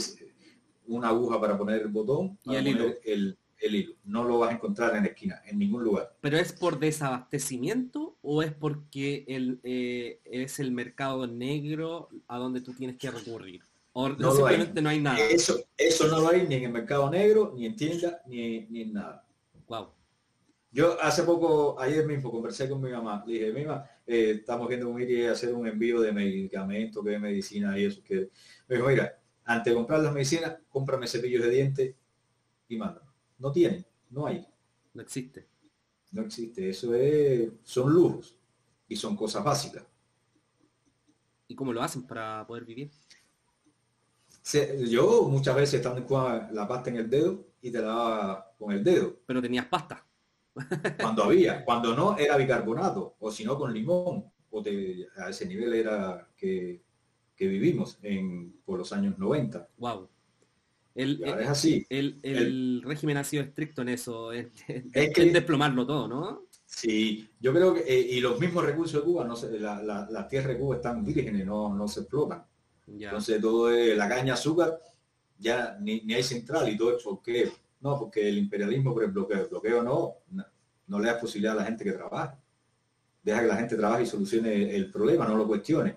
una aguja para poner el botón y el hilo. El, hilo. No lo vas a encontrar en la esquina, en ningún lugar. ¿Pero es por desabastecimiento o es porque el, eh, es el mercado negro a donde tú tienes que recurrir? no simplemente no hay nada. Eso, eso no lo hay ni en el mercado negro, ni en tienda, ni, en nada. Wow. Yo hace poco, ayer mismo, conversé con mi mamá. Le dije, mamá, eh, estamos viendo un ir a hacer un envío de medicamentos, que de medicina y eso. Que... Me dijo, mira, antes de comprar las medicinas, cómprame cepillos de dientes y manda. No tienen, no hay. No existe. No existe. Eso es, son lujos y son cosas básicas. ¿Y cómo lo hacen para poder vivir? yo muchas veces Cuba la pasta en el dedo y te la daba con el dedo. Pero tenías pasta. Cuando había, cuando no era bicarbonato, o si no con limón, o a ese nivel era que, vivimos en, por los años 90. Wow. El, es así. El, régimen ha sido estricto en eso, en, desplomarlo todo, ¿no? Sí, yo creo que, eh, y los mismos recursos de Cuba, no se, la, la, tierra de Cuba están vírgenes, no, no se explotan. Entonces todo es la caña azúcar, ya ni, hay central y todo es porque, no, porque el imperialismo por el bloqueo, el bloqueo no, no, le da posibilidad a la gente que trabaje. Deja que la gente trabaje y solucione el problema, no lo cuestione.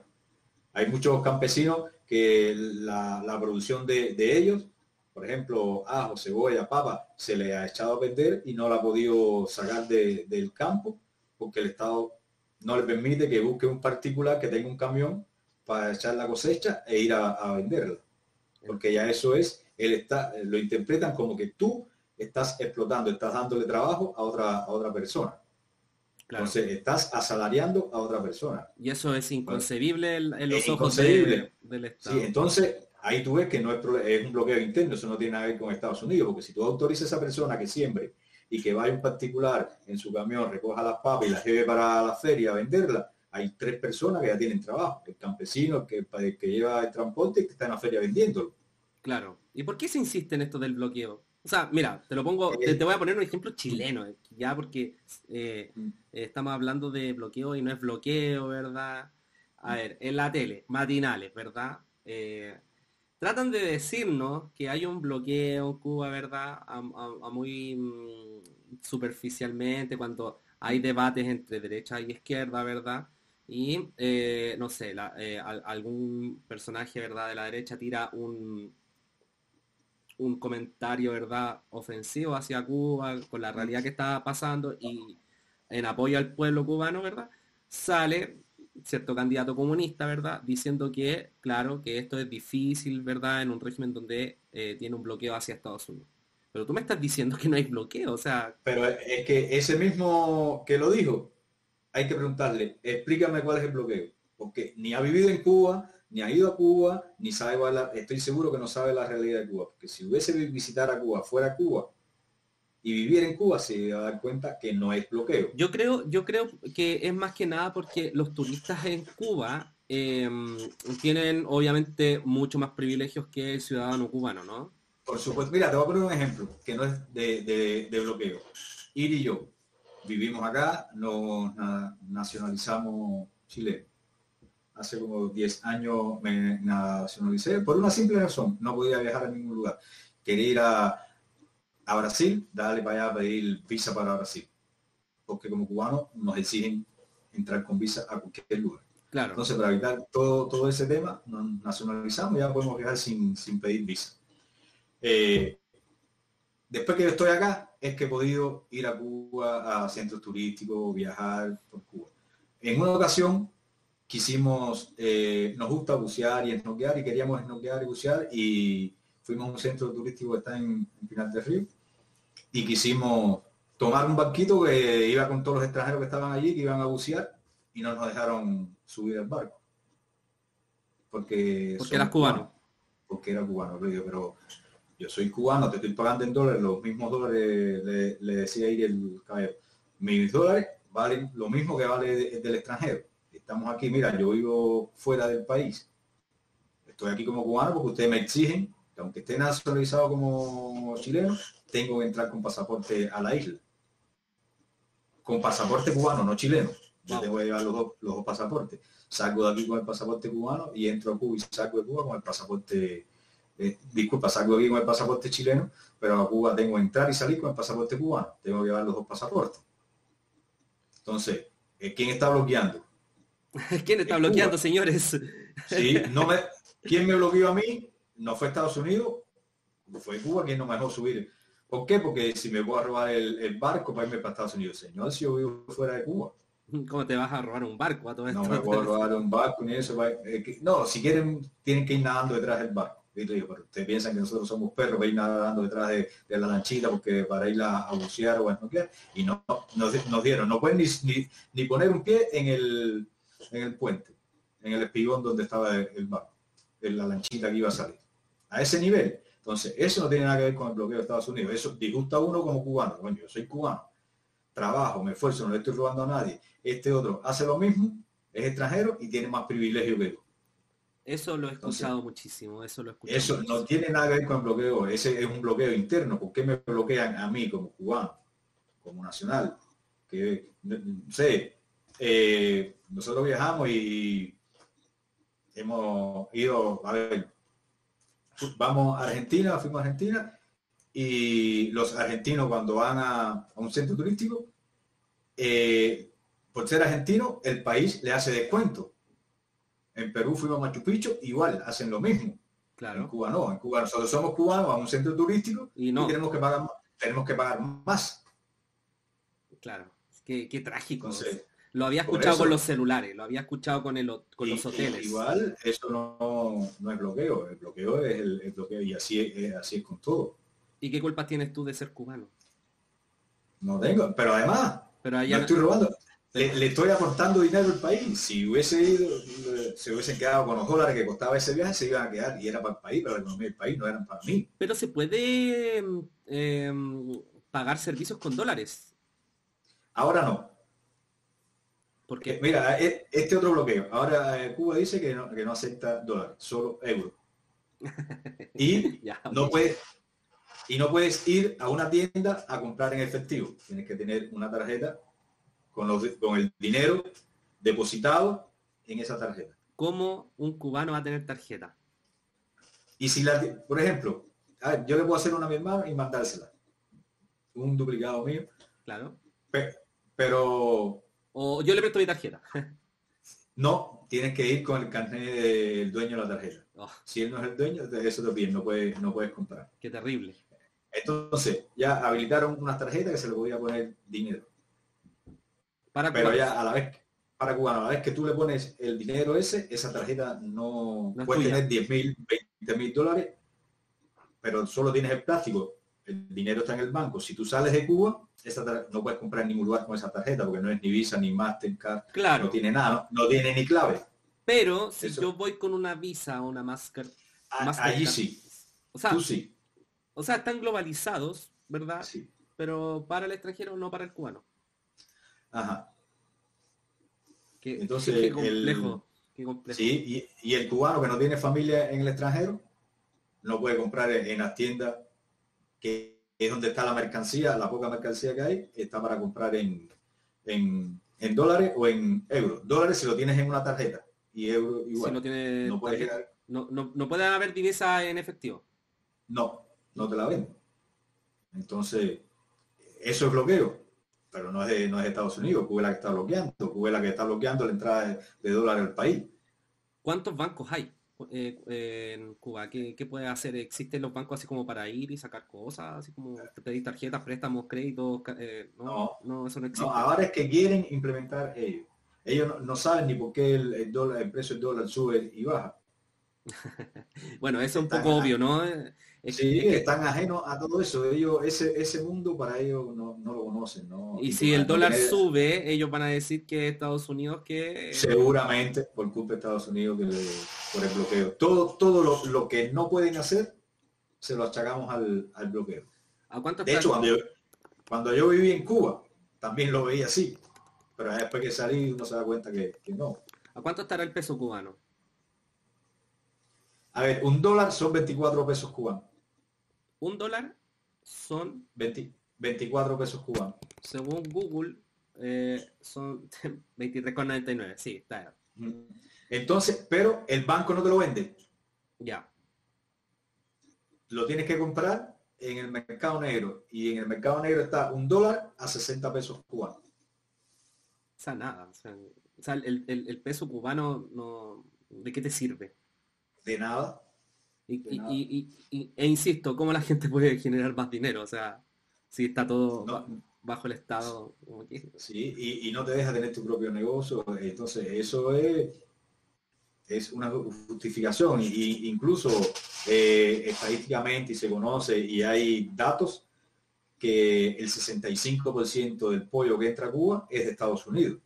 Hay muchos campesinos que la, producción de, ellos, por ejemplo, ajo, cebolla, papa, se le ha echado a perder y no la ha podido sacar del campo porque el Estado no le permite que busque un particular que tenga un camión para echar la cosecha e ir a, venderla. Porque ya eso es, él está, lo interpretan como que tú estás explotando, estás dándole trabajo a otra, a otra persona. Entonces estás asalariando a otra persona. Y eso es inconcebible en, los ojos del Estado. Sí, entonces ahí tú ves que no es, es, un bloqueo interno, eso no tiene nada que ver con Estados Unidos, porque si tú autorizas a esa persona que siembre y que vaya un particular en su camión, recoja las papas y las lleve para la feria a venderla, hay tres personas que ya tienen trabajo, el campesino, que, que lleva el transporte y que está en la feria vendiéndolo. Claro. ¿Y por qué se insiste en esto del bloqueo? O sea, mira, te lo pongo, te, voy a poner un ejemplo chileno, eh, ya porque eh, mm. estamos hablando de bloqueo y no es bloqueo, ¿verdad? A ver, en la tele, matinales, ¿verdad? Eh, tratan de decirnos que hay un bloqueo en Cuba, ¿verdad? A, muy mm, superficialmente, cuando hay debates entre derecha y izquierda, ¿verdad? y eh, no sé, eh, algún personaje, ¿verdad? De la derecha tira un, un comentario, ¿verdad? Ofensivo hacia Cuba con la realidad que está pasando y en apoyo al pueblo cubano, ¿verdad? Sale cierto candidato comunista, ¿verdad? Diciendo que, claro, que esto es difícil, ¿verdad? En un régimen donde eh, tiene un bloqueo hacia Estados Unidos. Pero tú me estás diciendo que no hay bloqueo, o sea... Pero es que ese mismo que lo dijo, hay que preguntarle, explícame cuál es el bloqueo, porque ni ha vivido en Cuba, ni ha ido a Cuba, ni sabe, estoy seguro que no sabe la realidad de Cuba, porque si hubiese visitar a Cuba, fuera Cuba, y vivir en Cuba se va a dar cuenta que no es bloqueo. Yo creo, yo creo que es más que nada porque los turistas en Cuba em, tienen obviamente mucho más privilegios que el ciudadano cubano, ¿no? Por supuesto. Mira, te voy a poner un ejemplo que no es de, de bloqueo. Ir y yo vivimos acá, nos nacionalizamos Chile. Hace como 10 años me nacionalicé por una simple razón. No podía viajar a ningún lugar. Quería ir a, a Brasil, dale para allá a pedir visa para Brasil. Porque como cubanos nos exigen entrar con visa a cualquier lugar. Claro. Entonces, para evitar todo, todo ese tema, nos nacionalizamos y ya podemos viajar sin, pedir visa. Eh, después que yo estoy acá, es que he podido ir a Cuba, a centros turísticos, viajar por Cuba. En una ocasión quisimos, eh, nos gusta bucear y esnoquear y queríamos esnoquear y bucear y fuimos a un centro turístico que está en, en Final del Río y quisimos tomar un barquito que iba con todos los extranjeros que estaban allí, que iban a bucear, y no nos dejaron subir al barco. Porque, porque eras cubano. Porque era cubano, pero yo soy cubano, te estoy pagando en dólares, los mismos dólares, le, decía ahí el caballero, mis dólares valen lo mismo que vale del extranjero. Estamos aquí, mira, yo vivo fuera del país. Estoy aquí como cubano porque ustedes me exigen que aunque esté nacionalizado como chileno, tengo que entrar con pasaporte a la isla. Con pasaporte cubano, no chileno. Yo tengo que llevar los dos, pasaportes. Salgo de aquí con el pasaporte cubano y entro a Cuba y saco de Cuba con el pasaporte, eh, disculpa, salgo de aquí con el pasaporte chileno, pero a Cuba tengo que entrar y salir con el pasaporte cubano. Tengo que llevar los dos pasaportes. Entonces, eh, ¿quién está bloqueando? ¿Quién está bloqueando, señores? Sí, no me, ¿Quién me bloqueó a mí? No fue Estados Unidos, fue Cuba quien no me dejó subir ¿Por qué? Porque si me voy a robar el, barco para irme para Estados Unidos, señor, si yo vivo fuera de Cuba. ¿Cómo te vas a robar un barco a todo esto? No me puedo robar un barco ni eso. no, si quieren, tienen que ir nadando detrás del barco. pero ustedes piensan que nosotros somos perros para ir nadando detrás de, la lanchita porque para ir a, bucear o a snorkear. Y no, nos, dieron, no pueden ni, ni, poner un pie en el, en el puente, en el espigón donde estaba el, barco, en la lanchita que iba a salir. A ese nivel. Entonces, eso no tiene nada que ver con el bloqueo de Estados Unidos. Eso disgusta a uno como cubano. Bueno, yo soy cubano, trabajo, me esfuerzo, no le estoy robando a nadie. Este otro hace lo mismo, es extranjero y tiene más privilegio que yo. Eso lo he escuchado muchísimo, eso lo he escuchado. Eso no tiene nada que ver con el bloqueo, ese es un bloqueo interno. ¿Por qué me bloquean a mí como cubano, como nacional? Que, no sé, eh, nosotros viajamos y hemos ido, a ver, vamos a Argentina, fuimos a Argentina, y los argentinos cuando van a, un centro turístico, eh, por ser argentino, el país le hace descuento. En Perú fuimos a Machu Picchu, igual, hacen lo mismo. Claro. En Cuba no, en Cuba nosotros somos cubanos, a un centro turístico y, no. tenemos que pagar tenemos que pagar más. Claro, qué, qué trágico. Lo había escuchado con los celulares, lo había escuchado con, el, con los hoteles. igual, eso no, no, es bloqueo, el bloqueo es el, bloqueo y así es, así es con todo. ¿Y qué culpa tienes tú de ser cubano? No tengo, pero además, pero allá no estoy robando. Le, estoy aportando dinero al país. Si hubiese ido, se hubiesen quedado con los dólares que costaba ese viaje, se iban a quedar y era para el país, para la economía del país, no eran para mí. Pero se puede em, pagar servicios con dólares. Ahora no. Porque, eh, mira, eh, este otro bloqueo. Ahora eh, Cuba dice que no, que no acepta dólar, solo euro. Y no puedes y no puedes ir a una tienda a comprar en efectivo. Tienes que tener una tarjeta con, los, con el dinero depositado en esa tarjeta. ¿Cómo un cubano va a tener tarjeta? Y si la, por ejemplo, yo le puedo hacer una a mi hermano y mandársela. Un duplicado mío. Claro. pero o yo le presto mi tarjeta. no, tienes que ir con el carnet del dueño de la tarjeta. Oh. Si él no es el dueño, eso también no puedes, no puedes comprar. Qué terrible. Entonces, ya habilitaron unas tarjetas que se le podía poner dinero. Para Pero ya a la vez, para cubano, a la vez que tú le pones el dinero ese, esa tarjeta no, puede tener 10 mil, 20 mil dólares, pero solo tienes el plástico el dinero está en el banco. Si tú sales de Cuba, no puedes comprar en ningún lugar con esa tarjeta porque no es ni Visa ni Mastercard. Claro. No tiene nada, no, tiene ni clave. Pero si Eso. yo voy con una Visa o una Mastercard, Allí sí, o sea, tú sí. o sea, están globalizados, ¿verdad? sí. Pero para el extranjero, no para el cubano. Ajá. Qué, Entonces, qué el- complejo. Qué complejo. Sí, y, y el cubano que no tiene familia en el extranjero no puede comprar en las tiendas que es donde está la mercancía, la poca mercancía que hay, está para comprar en, en, en dólares o en euros. Dólares si lo tienes en una tarjeta y euros Si igual. no tiene no llegar- no, no, no pueden haber divisas en efectivo. No, no te la venden. Entonces, eso es bloqueo, pero no es de, no es de Estados Unidos. Cuba es la que está bloqueando. Cuba es la que está bloqueando la entrada de, de dólares al país. ¿Cuántos bancos hay eh, eh, en Cuba? ¿Qué, qué puede hacer? ¿Existen los bancos así como para ir y sacar cosas? Así como pedir tarjetas, préstamos, créditos. eh, no, No. no, eso no existe. No, ahora es que quieren implementar ellos. Ellos no, no saben ni por qué el, el dólar, el precio del dólar sube y baja. Bueno, eso es un poco obvio, ¿no? Es, Sí, es que- están ajenos a todo eso. Ellos, ese, ese mundo para ellos no, no lo conocen. ¿no? y si el dólar sube, ellos van a decir que Estados Unidos que... Seguramente por culpa de Estados Unidos que por el bloqueo. Todo, todo lo, lo que no pueden hacer se lo achacamos al, al bloqueo. ¿A cuánto De hecho, cuando yo, cuando yo viví en Cuba, también lo veía así. Pero después que salí uno se da cuenta que, que no. ¿A cuánto estará el peso cubano? A ver, un dólar son 24 pesos cubanos. Un dólar son 20 24 pesos cubanos. según Google, eh, son 23,99. Sí, está. Entonces, pero el banco no te lo vende. Ya. Lo tienes que comprar en el mercado negro. Y en el mercado negro está un dólar a 60 pesos cubanos. O sea, nada. O sea, el, el- el peso cubano no... ¿De qué te sirve? De nada. Y, e insisto, ¿cómo la gente puede generar más dinero? O sea, si está todo No. bajo el Estado. Sí, y, no te deja tener tu propio negocio. Entonces, eso es, es una justificación. Y incluso eh, estadísticamente y se conoce y hay datos que el 65% del pollo que entra a Cuba es de Estados Unidos.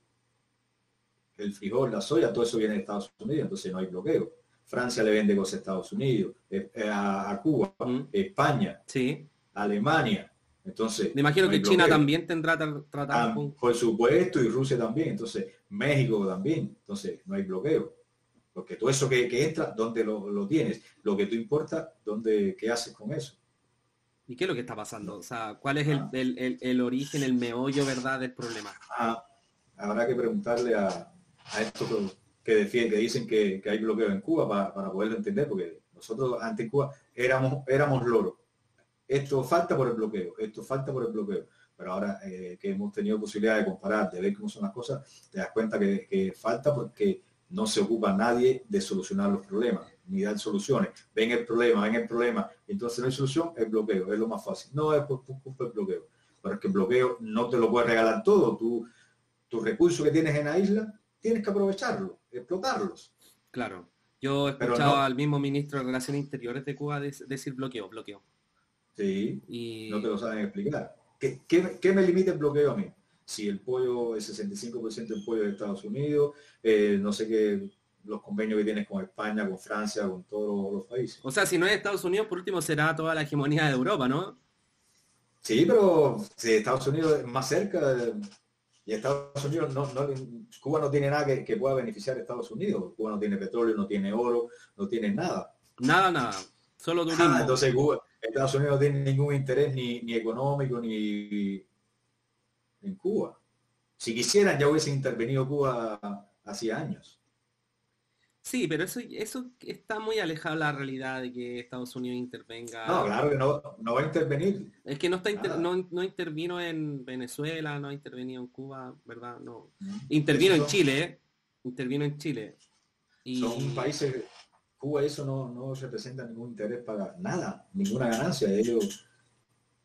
El frijol, la soya, todo eso viene de Estados Unidos, entonces no hay bloqueo. Francia le vende cosas a Estados Unidos, eh, eh, a, Cuba, Mm. España, Sí. Alemania. Entonces, Me imagino no que China también tendrá tra- tratado Ah, con... por supuesto, y Rusia también, entonces México también, entonces no hay bloqueo. Porque todo eso que, que entra, ¿dónde lo, lo tienes? Lo que tú importa, ¿dónde, ¿qué haces con eso? ¿Y qué es lo que está pasando? O sea, ¿cuál es el, Ah. el- el- el origen, el meollo, verdad, del problema? Ah, habrá que preguntarle a, a estos que- defienden, que dicen que, hay bloqueo en Cuba para, para poderlo entender, porque nosotros ante Cuba éramos, éramos loros. Esto falta por el bloqueo, esto falta por el bloqueo. Pero ahora eh, que hemos tenido posibilidad de comparar, de ver cómo son las cosas, te das cuenta que, que falta porque no se ocupa nadie de solucionar los problemas, ni dar soluciones. Ven el problema, ven el problema, entonces no hay solución, el bloqueo, es lo más fácil. No es por culpa del bloqueo, pero es que el bloqueo no te lo puede regalar todo. Tú, tus recursos que tienes en la isla, tienes que aprovecharlos, explotarlos. Claro. Yo he escuchado no- al mismo ministro de Relaciones Interiores de Cuba de- decir bloqueo, bloqueo. Sí, Y no te lo saben explicar. ¿Qué, qué, qué me limita el bloqueo a mí? Si el pollo, el 65% del pollo de Estados Unidos, eh, no sé qué, los convenios que tienes con España, con Francia, con todos los países. O sea, si no es Estados Unidos, por último será toda la hegemonía de Europa, ¿no? Sí, pero si Estados Unidos es más cerca y Estados Unidos no, Cuba no tiene nada que, que pueda beneficiar a Estados Unidos. Cuba no tiene petróleo, no tiene oro, no tiene nada. Nada, nada. Solo turismo. Ah, entonces Cuba, Estados Unidos no tiene ningún interés ni, ni económico ni en Cuba. Si quisieran ya hubiese intervenido Cuba hacía años. Sí, pero eso, eso está muy alejado de la realidad de que Estados Unidos intervenga. No, claro que no, no va a intervenir. Es que no está inter- no, no intervino en Venezuela, no ha intervenido en Cuba, ¿verdad? No. Intervino en Chile, ¿eh? Intervino en Chile. Y Son países, Cuba eso no, no representa ningún interés para nada, ninguna ganancia. Ellos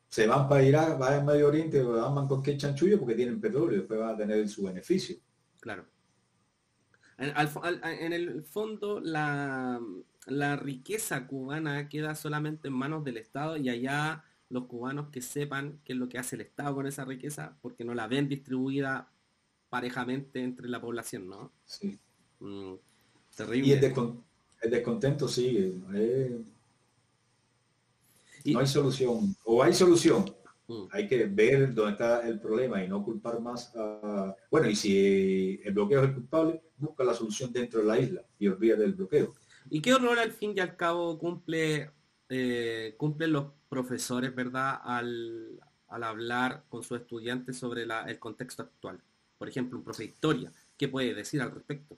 se van para Irak, van al Medio Oriente, van con qué chanchullo porque tienen petróleo después van a tener su beneficio. Claro. En, al fo- al- en el fondo, la, la riqueza cubana queda solamente en manos del Estado y allá los cubanos que sepan qué es lo que hace el Estado con esa riqueza, porque no la ven distribuida parejamente entre la población, ¿no? Sí. Mm. Y el, descontento sigue. no hay solución. O hay solución. Mm. Hay que ver dónde está el problema y no culpar más a... Bueno, y si el bloqueo es el culpable, busca la solución dentro de la isla y olvida del bloqueo. ¿Y qué horror al fin y al cabo cumple eh, cumplen los profesores, ¿verdad? Al, hablar con sus estudiantes sobre el contexto actual. Por ejemplo, un profe de historia, ¿qué puede decir al respecto?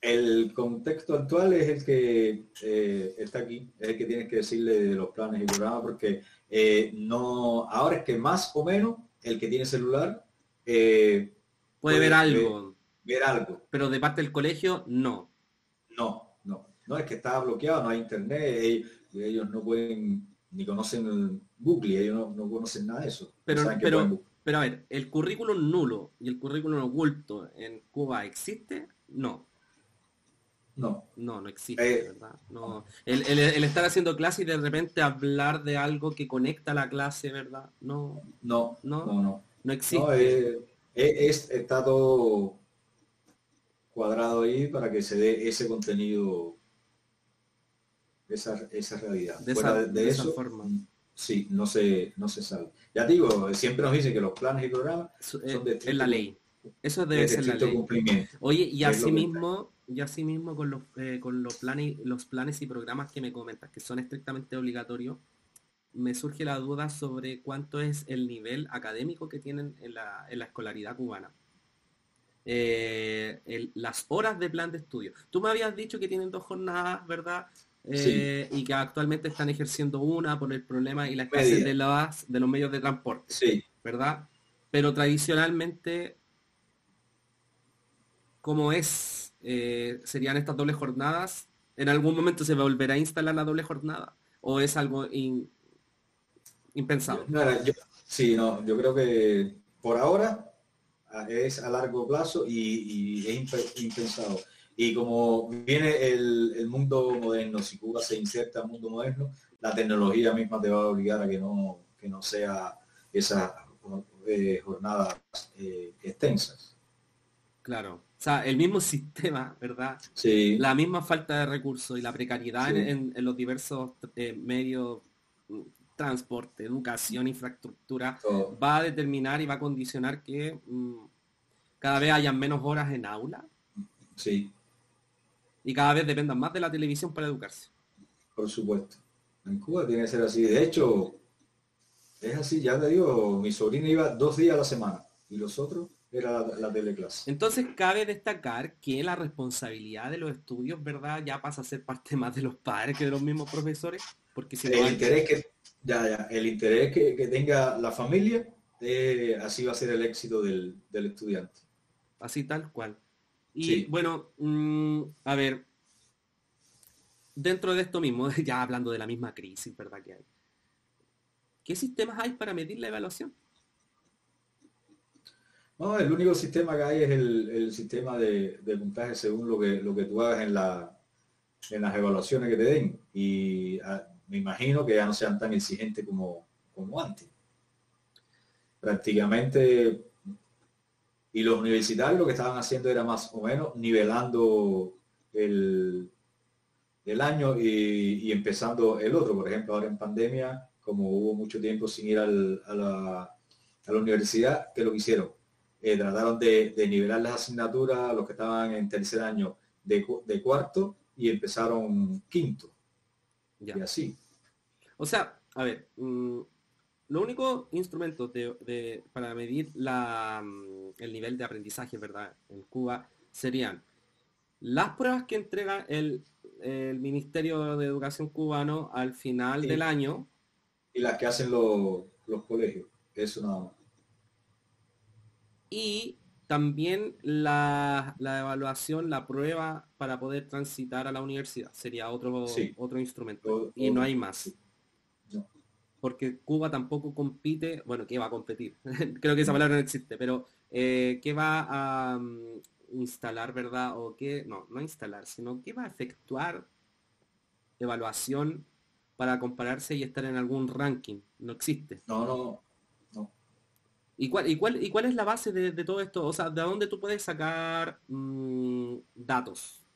El contexto actual es el que eh, está aquí, es el que tienes que decirle de los planes y programas, porque eh, no, ahora es que más o menos el que tiene celular puede, ver algo. Ver algo. Pero de parte del colegio, no. No, no. No es que está bloqueado, no hay internet ellos no pueden ni conocen Google, ellos no, conocen nada de eso. Pero, pero, pero a ver, ¿el currículum nulo y el currículum oculto en Cuba existe? No. No. No, no existe, eh, ¿verdad? No. El, estar haciendo clase y de repente hablar de algo que conecta la clase, ¿verdad? No. No, no, no. No, existe. Eh, eh, es, está todo cuadrado ahí para que se dé ese contenido esa, esa realidad. De, esa, de, eso, forma. Sí, no se, no se sabe. Ya digo, siempre nos dicen que los planes y programas son de Es la ley. Eso debe ser la ley. Oye, y así mismo, y así mismo con los, eh, con los planes, los planes y programas que me comentas, que son estrictamente obligatorios, me surge la duda sobre cuánto es el nivel académico que tienen en la, en la escolaridad cubana. Eh, las horas de plan de estudio. Tú me habías dicho que tienen dos jornadas, ¿verdad? Eh, y que actualmente están ejerciendo una por el problema y la escasez de, las, de los medios de transporte. Sí. ¿Verdad? Pero tradicionalmente, como es, eh, serían estas dobles jornadas, ¿en algún momento se volverá a instalar la doble jornada? ¿O es algo impensado? yo, sí, no, yo creo que por ahora es a largo plazo y, y es impensado. Y como viene el, mundo moderno, si Cuba se inserta al mundo moderno, la tecnología misma te va a obligar a que no, que no sea esas eh, jornadas eh, extensas. Claro. O sea, el mismo sistema, ¿verdad? Sí. La misma falta de recursos y la precariedad en, los diversos eh, medios, transporte, educación, infraestructura, va a determinar y va a condicionar que mm, cada vez hayan menos horas en aula. Sí y cada vez dependan más de la televisión para educarse. Por supuesto. En Cuba tiene que ser así. De hecho, es así, ya te digo, mi sobrina iba dos días a la semana y los otros era la, teleclase. Entonces cabe destacar que la responsabilidad de los estudios, ¿verdad? Ya pasa a ser parte más de los padres que de los mismos profesores. Porque si el interés que, ya, ya, el interés que, tenga la familia, eh, así va a ser el éxito del, del estudiante. Así tal cual. Y bueno, mm, a ver, dentro de esto mismo, ya hablando de la misma crisis, ¿verdad? Que hay. ¿Qué sistemas hay para medir la evaluación? No, el único sistema que hay es el, sistema de, puntaje según lo que, lo que tú hagas en, la, en las evaluaciones que te den. Y ah, me imagino que ya no sean tan exigentes como, como antes. Prácticamente y los universitarios lo que estaban haciendo era más o menos nivelando el, el año y, empezando el otro. Por ejemplo, ahora en pandemia, como hubo mucho tiempo sin ir a, la, a, la, universidad, ¿qué lo que hicieron? Eh, trataron de, nivelar las asignaturas, los que estaban en tercer año de, de cuarto y empezaron quinto. Y así. O sea, a ver, mm, lo único instrumento de, para medir la, mm, el nivel de aprendizaje, ¿verdad? En Cuba serían las pruebas que entrega el, Ministerio de Educación cubano al final del año. Y las que hacen los, colegios. Eso nada más. Y también la, evaluación, la prueba para poder transitar a la universidad. Sería otro, otro instrumento. y no hay más porque Cuba tampoco compite, bueno, ¿qué va a competir? Creo que esa palabra no existe, pero eh, ¿qué va a mm, instalar, verdad? O qué, no, no instalar, sino ¿qué va a efectuar evaluación para compararse y estar en algún ranking? No existe. No, no, no. ¿Y cuál, y cuál, y cuál es la base de, todo esto? O sea, ¿de dónde tú puedes sacar mm, datos?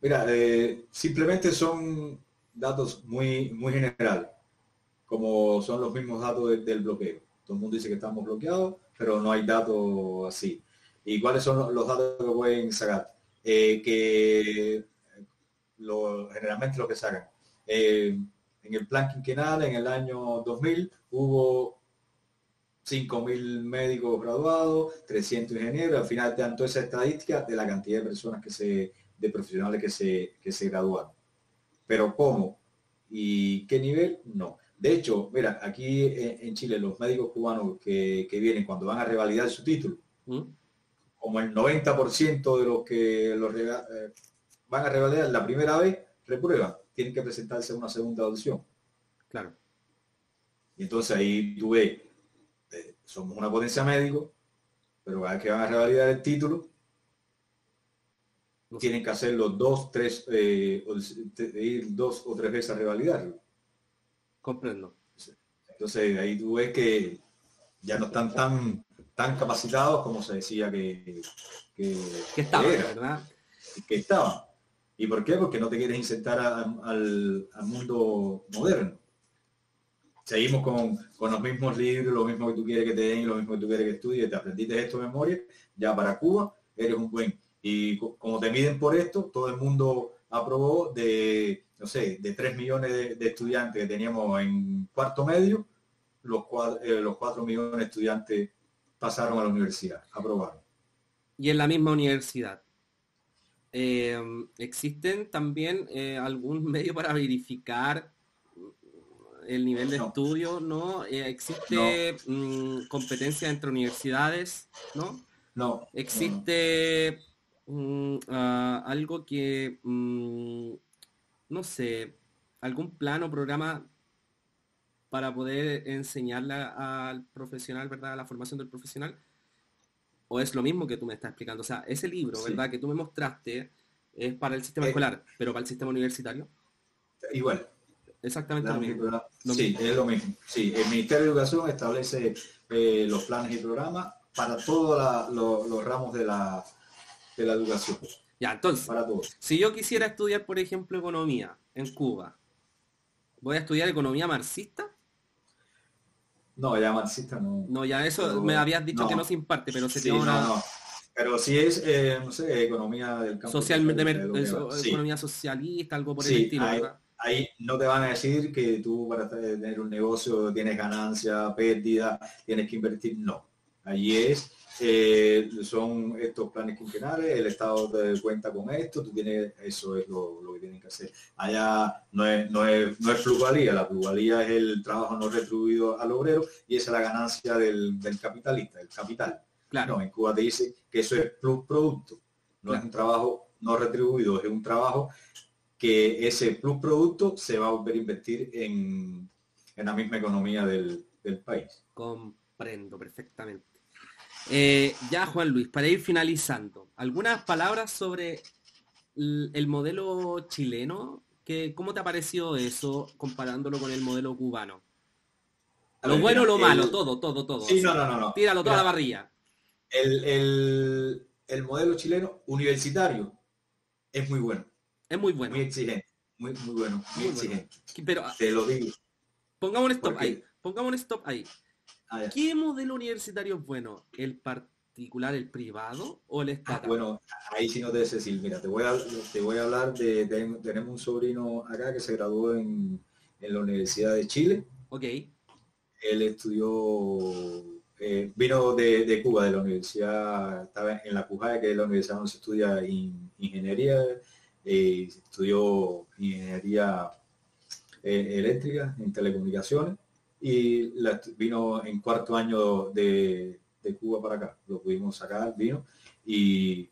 Mira, eh, simplemente son datos muy, muy generales, como son los mismos datos del bloqueo. Todo el mundo dice que estamos bloqueados, pero no hay datos así. ¿Y cuáles son los datos que pueden sacar? Eh, que lo, generalmente lo que sacan. Eh, en el plan quinquenal, en el año 2000, hubo 5.000 médicos graduados, 300 ingenieros, al final te dan toda esa estadística de la cantidad de personas que se, de profesionales que se, que se graduaron. Pero ¿cómo? ¿Y qué nivel? No. De hecho, mira, aquí en Chile los médicos cubanos que, vienen cuando van a revalidar su título, ¿Mm? como el 90% de los que los eh, van a revalidar la primera vez, reprueban, tienen que presentarse a una segunda audición. Claro. Y entonces ahí tú ves, eh, somos una potencia médico, pero cada vez que van a revalidar el título, tienen que hacerlo dos, tres, eh, ir dos o tres veces a revalidarlo. Comprendo. Entonces ahí tú ves que ya no están tan, tan capacitados como se decía que, que, estaban, ¿verdad? Que estaban. ¿Y por qué? Porque no te quieres insertar al, mundo moderno. Seguimos con, los mismos libros, lo mismo que tú quieres que te den, lo mismo que tú quieres que estudies, te aprendiste esto de memoria, ya para Cuba eres un buen y como te miden por esto, todo el mundo aprobó de, no sé, de 3 millones de, estudiantes que teníamos en cuarto medio, los 4, eh, los millones de estudiantes pasaron a la universidad, aprobaron. Y en la misma universidad. Eh, ¿Existen también eh, algún medio para verificar el nivel de estudio? ¿No? ¿Existe mm, competencia entre universidades? ¿No? No. ¿Existe Mm, ah, algo que, mm, no sé, algún plan o programa para poder enseñarle al profesional, ¿verdad? A la formación del profesional. ¿O es lo mismo que tú me estás explicando? O sea, ese libro, ¿verdad? Que tú me mostraste es para el sistema eh, escolar, pero para el sistema universitario. Igual. Exactamente lo mismo. sí, es lo mismo. Sí, el Ministerio de Educación establece eh, los planes y programas para todos los ramos de la, de la educación. Ya, entonces, para todos. si yo quisiera estudiar, por ejemplo, economía en Cuba, ¿voy a estudiar economía marxista? No, ya marxista no. No, ya eso me habías dicho que no se imparte, pero se tiene una... no, Pero si es, eh, no sé, economía del campo. Social, economía socialista, algo por el estilo, ahí, ahí, no te van a decir que tú para tener un negocio tienes ganancia, pérdida, tienes que invertir. No. Allí es eh, son estos planes quinquenales, el Estado te cuenta con esto, tú tienes, eso es lo, que tienen que hacer. Allá no es, no es, no es plusvalía, la plusvalía es el trabajo no retribuido al obrero y esa es la ganancia del, capitalista, el capital. Claro. en Cuba te dice que eso es plus producto, no es un trabajo no retribuido, es un trabajo que ese plus producto se va a volver a invertir en, la misma economía del, del país. Comprendo perfectamente. Eh, ya, Juan Luis, para ir finalizando, algunas palabras sobre el modelo chileno, que, ¿cómo te ha parecido eso comparándolo con el modelo cubano? lo bueno, lo malo, todo, todo, todo. Sí, no, no, no, Tíralo toda la barrilla. El, modelo chileno universitario es muy bueno. Es muy bueno. Muy exigente. Muy, muy bueno, muy, exigente. Pero, Te lo digo. Pongamos un stop ahí. Pongamos un stop ahí. Ah, ¿Qué modelo universitario es bueno? ¿El particular, el privado o el ah, estatal? bueno, ahí sí no te sé decir. Mira, te voy a, te voy a hablar de, Tenemos un sobrino acá que se graduó en, la Universidad de Chile. Ok. Él estudió, eh, vino de, Cuba, de la universidad, estaba en la CUJAE, que es la universidad donde se estudia ingeniería, eh, estudió ingeniería eh, eléctrica en telecomunicaciones y vino en cuarto año de, Cuba para acá. Lo pudimos sacar, vino y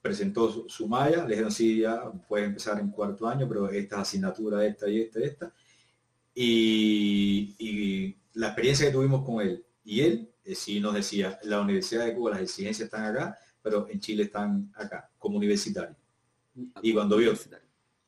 presentó su, malla, le dijeron sí, ya puede empezar en cuarto año, pero esta asignatura, esta y esta esta. Y, la experiencia que tuvimos con él y él eh, sí nos decía, la Universidad de Cuba, las exigencias están acá, pero en Chile están acá, como universitario. Y cuando vio,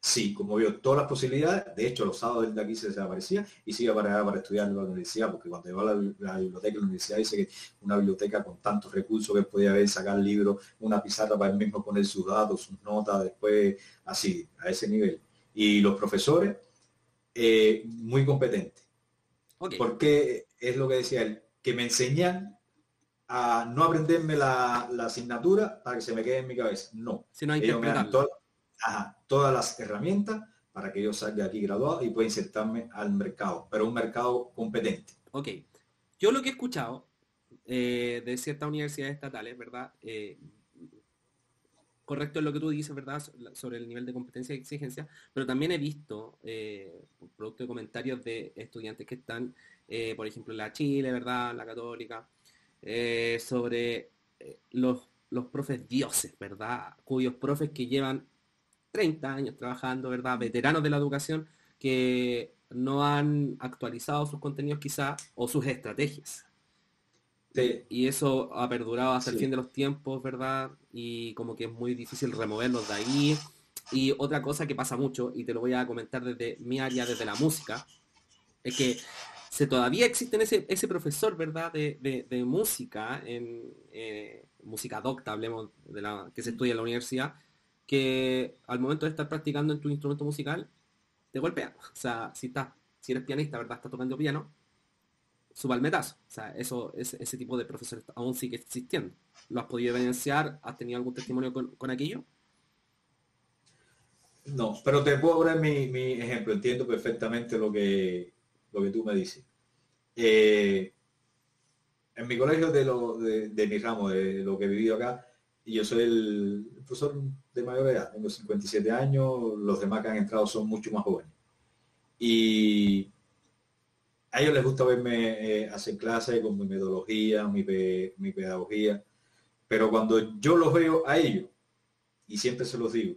Sí, como vio todas las posibilidades, de hecho los sábados de aquí se desaparecía y se iba para, para estudiar en la universidad, porque cuando iba a la, biblioteca, la universidad dice que una biblioteca con tantos recursos que podía ver, sacar libros, una pizarra para él mismo poner sus datos, sus notas, después así, a ese nivel. Y los profesores, eh, muy competentes. Porque es lo que decía él, que me enseñan a no aprenderme la, asignatura para que se me quede en mi cabeza. No. Si no hay todas las herramientas para que yo salga aquí graduado y pueda insertarme al mercado, pero un mercado competente. Ok. Yo lo que he escuchado eh, de ciertas universidades estatales, ¿verdad? Eh, correcto es lo que tú dices, ¿verdad? Sobre el nivel de competencia y exigencia, pero también he visto, eh, producto de comentarios de estudiantes que están, por ejemplo, en la Chile, ¿verdad? La Católica, sobre los, los profes dioses, ¿verdad? Cuyos profes que llevan 30 años trabajando, ¿verdad? Veteranos de la educación que no han actualizado sus contenidos quizá o sus estrategias. Y eso ha perdurado hasta el fin de los tiempos, ¿verdad? Y como que es muy difícil removerlos de ahí. Y otra cosa que pasa mucho, y te lo voy a comentar desde mi área, desde la música, es que se todavía existe ese, ese profesor, ¿verdad? De, música, en eh, música docta, hablemos de la que se estudia en la universidad, que al momento de estar practicando en tu instrumento musical, te golpea. O sea, si estás, si eres pianista, ¿verdad? Estás tocando piano, suba el metazo. O sea, eso, ese, tipo de profesores aún sigue existiendo. ¿Lo has podido evidenciar? ¿Has tenido algún testimonio con, aquello? No, pero te puedo dar mi, ejemplo. Entiendo perfectamente lo que, lo que tú me dices. Eh, en mi colegio de, lo, de, de mi ramo, de lo que he vivido acá, y yo soy el profesor de mayor edad, tengo 57 años, los demás que han entrado son mucho más jóvenes. Y a ellos les gusta verme eh, hacer clases con mi metodología, mi, mi pedagogía, pero cuando yo los veo a ellos, y siempre se los digo,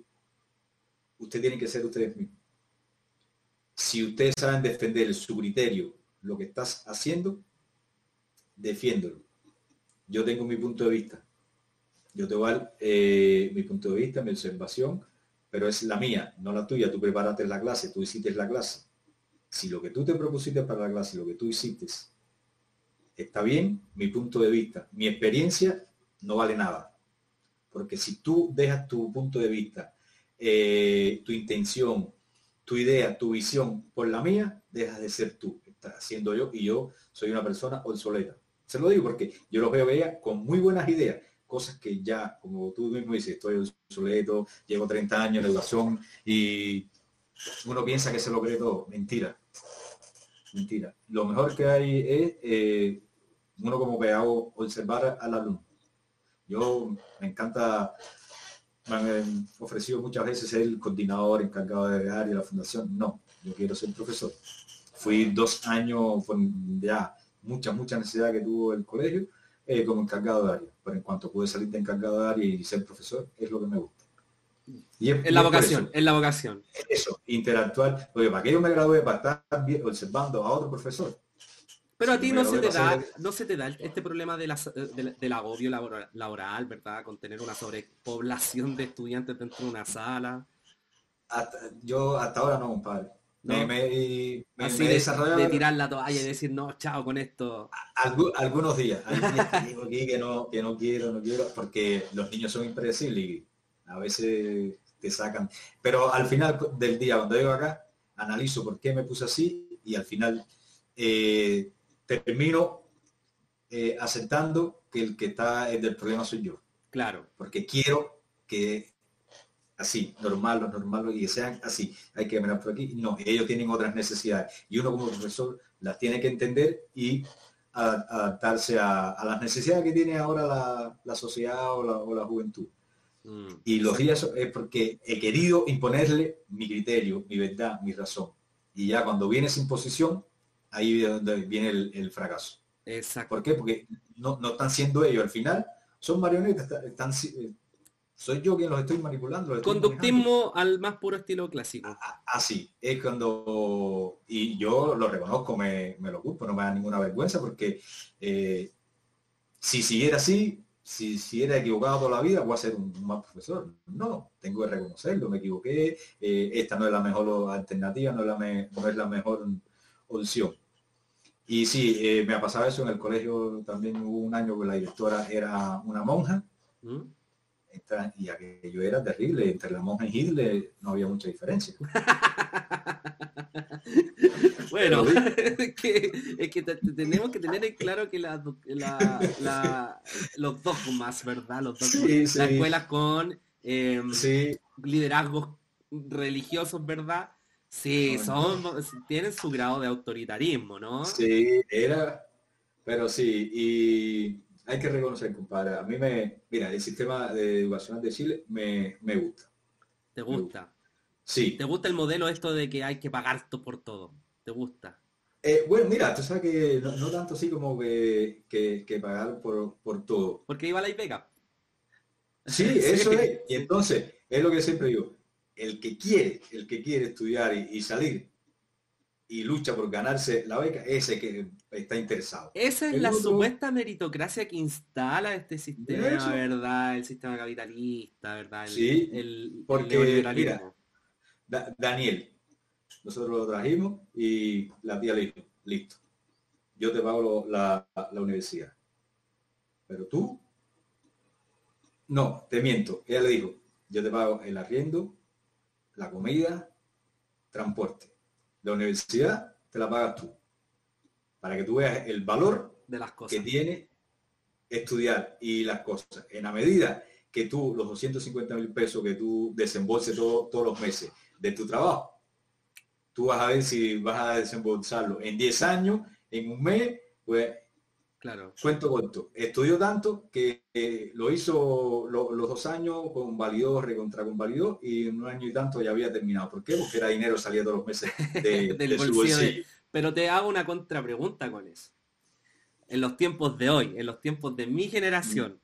ustedes tienen que ser ustedes mismos. Si ustedes saben defender su criterio, lo que estás haciendo, defiéndolo. Yo tengo mi punto de vista yo te voy a dar eh, mi punto de vista, mi observación, pero es la mía, no la tuya. Tú preparaste la clase, tú hiciste la clase. Si lo que tú te propusiste para la clase, lo que tú hiciste, está bien, mi punto de vista, mi experiencia no vale nada. Porque si tú dejas tu punto de vista, eh, tu intención, tu idea, tu visión por la mía, dejas de ser tú. Estás haciendo yo y yo soy una persona obsoleta. Se lo digo porque yo los veo ella con muy buenas ideas, cosas que ya, como tú mismo dices, estoy obsoleto, llevo 30 años en educación y uno piensa que se lo cree todo. Mentira. Mentira. Lo mejor que hay es eh, uno como que hago observar al alumno. Yo me encanta, me han ofrecido muchas veces ser el coordinador encargado de área de la fundación. No, yo quiero ser profesor. Fui dos años, fue ya mucha, mucha necesidad que tuvo el colegio eh, como encargado de área. Pero en cuanto pude salir de encargado de área y ser profesor, es lo que me gusta. Y es, la vocación, es la vocación. Eso, interactuar. Porque para que yo me gradué para estar observando a otro profesor. Pero a ti no se, te da, no se te da este problema de del agobio laboral, ¿verdad? Con tener una sobrepoblación de estudiantes dentro de una sala. yo hasta ahora no, compadre. Me, me, Así de, tirar la toalla y decir, no, chao con esto. algunos días, que no, que no quiero, no quiero, porque los niños son impredecibles y a veces te sacan. Pero al final del día, cuando llego acá, analizo por qué me puse así y al final eh, termino eh, aceptando que el que está el del problema soy yo. Claro. Porque quiero que así, normal, los normales y que sean así. Hay que mirar por aquí. No, ellos tienen otras necesidades. Y uno como profesor las tiene que entender y adaptarse a, las necesidades que tiene ahora la, sociedad o la, juventud. Mm, y los días es porque he querido imponerle mi criterio, mi verdad, mi razón. Y ya cuando viene esa imposición, ahí es donde viene el, fracaso. Exacto. ¿Por qué? Porque no, no, están siendo ellos. Al final son marionetas, están, soy yo quien los estoy manipulando. Conductismo al más puro estilo clásico. Así, es cuando, y yo lo reconozco, me, lo ocupo, no me da ninguna vergüenza porque eh, si siguiera así, si, si era equivocado toda la vida, voy a ser un, mal profesor. No, tengo que reconocerlo, me equivoqué, eh, esta no es la mejor alternativa, no es la, no es la mejor opción. Y sí, eh, me ha pasado eso en el colegio, también hubo un año que la directora era una monja, ¿Mm? Y aquello era terrible, entre la monja y Hitler no había mucha diferencia. bueno, es que, tenemos que tener en claro que la, los dogmas, ¿verdad? Los dogmas, las escuelas con em, liderazgos religiosos, ¿verdad? Sí, son, tienen su grado de autoritarismo, ¿no? Sí, era, pero sí, y hay que reconocer, compadre, a mí me, mira, el sistema de educación de Chile me, gusta. ¿Te gusta? Sí. ¿Te gusta el modelo esto de que hay que pagar por todo? ¿Te gusta? Eh, bueno, mira, tú sabes que no, tanto así como que, que, pagar por, todo. Porque iba la IPECA. Sí, eso es. Y entonces, es lo que siempre digo, el que quiere, el que quiere estudiar y salir y lucha por ganarse la beca, ese que está interesado. Esa es la supuesta meritocracia que instala este sistema, ¿verdad? El sistema capitalista, ¿verdad? El, sí, el, porque mira, Daniel, nosotros lo trajimos y la tía le dijo, listo, yo te pago la, la universidad. Pero tú, no, te miento. Ella le dijo, yo te pago el arriendo, la comida, transporte la universidad te la pagas tú. Para que tú veas el valor de las cosas. que tiene estudiar y las cosas. En la medida que tú, los 250 mil pesos que tú desembolses todos los meses de tu trabajo, tú vas a ver si vas a desembolsarlo en 10 años, en un mes, pues Claro. Cuento corto. Estudió tanto que eh, lo hizo los dos años, convalidó, recontraconvalidó y en un año y tanto ya había terminado. ¿Por qué? Porque era dinero salía todos los meses de, su bolsillo. Pero te hago una contrapregunta con eso. En los tiempos de hoy, en los tiempos de mi generación,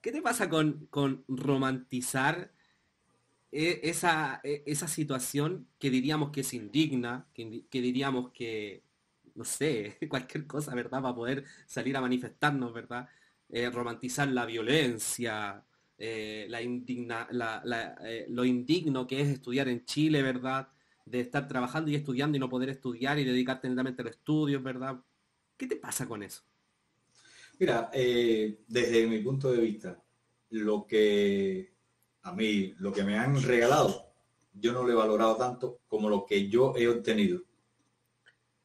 ¿qué te pasa con, con romantizar e, esa, e, esa situación que diríamos que es indigna, que diríamos que no sé, cualquier cosa, ¿verdad? Para poder salir a manifestarnos, ¿verdad? Eh, romantizar la violencia, eh, la indigna, eh, lo indigno que es estudiar en Chile, ¿verdad? De estar trabajando y estudiando y no poder estudiar y dedicarte netamente a los estudios, ¿verdad? ¿Qué te pasa con eso? Mira, desde mi punto de vista, lo que a mí, lo que me han regalado, yo no lo he valorado tanto como lo que yo he obtenido.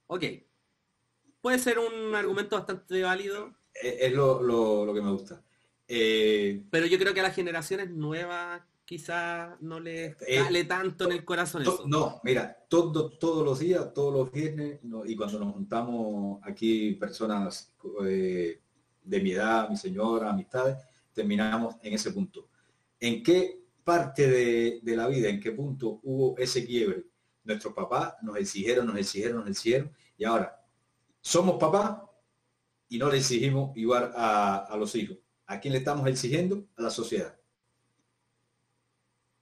Ok, puede ser un argumento bastante válido. Es, lo, que me gusta. Eh, Pero yo creo que a las generaciones nuevas quizás no les sale eh, tanto en el corazón eso. No, mira, todo, todos los días, todos los viernes, y cuando nos juntamos aquí personas eh, de mi edad, mi señora, amistades, terminamos en ese punto. ¿En qué parte de, de la vida, en qué punto hubo ese quiebre? Nuestros papás nos exigieron, nos exigieron, nos exigieron, y ahora somos papás y no le exigimos igual a, los hijos. ¿A quién le estamos exigiendo? A la sociedad.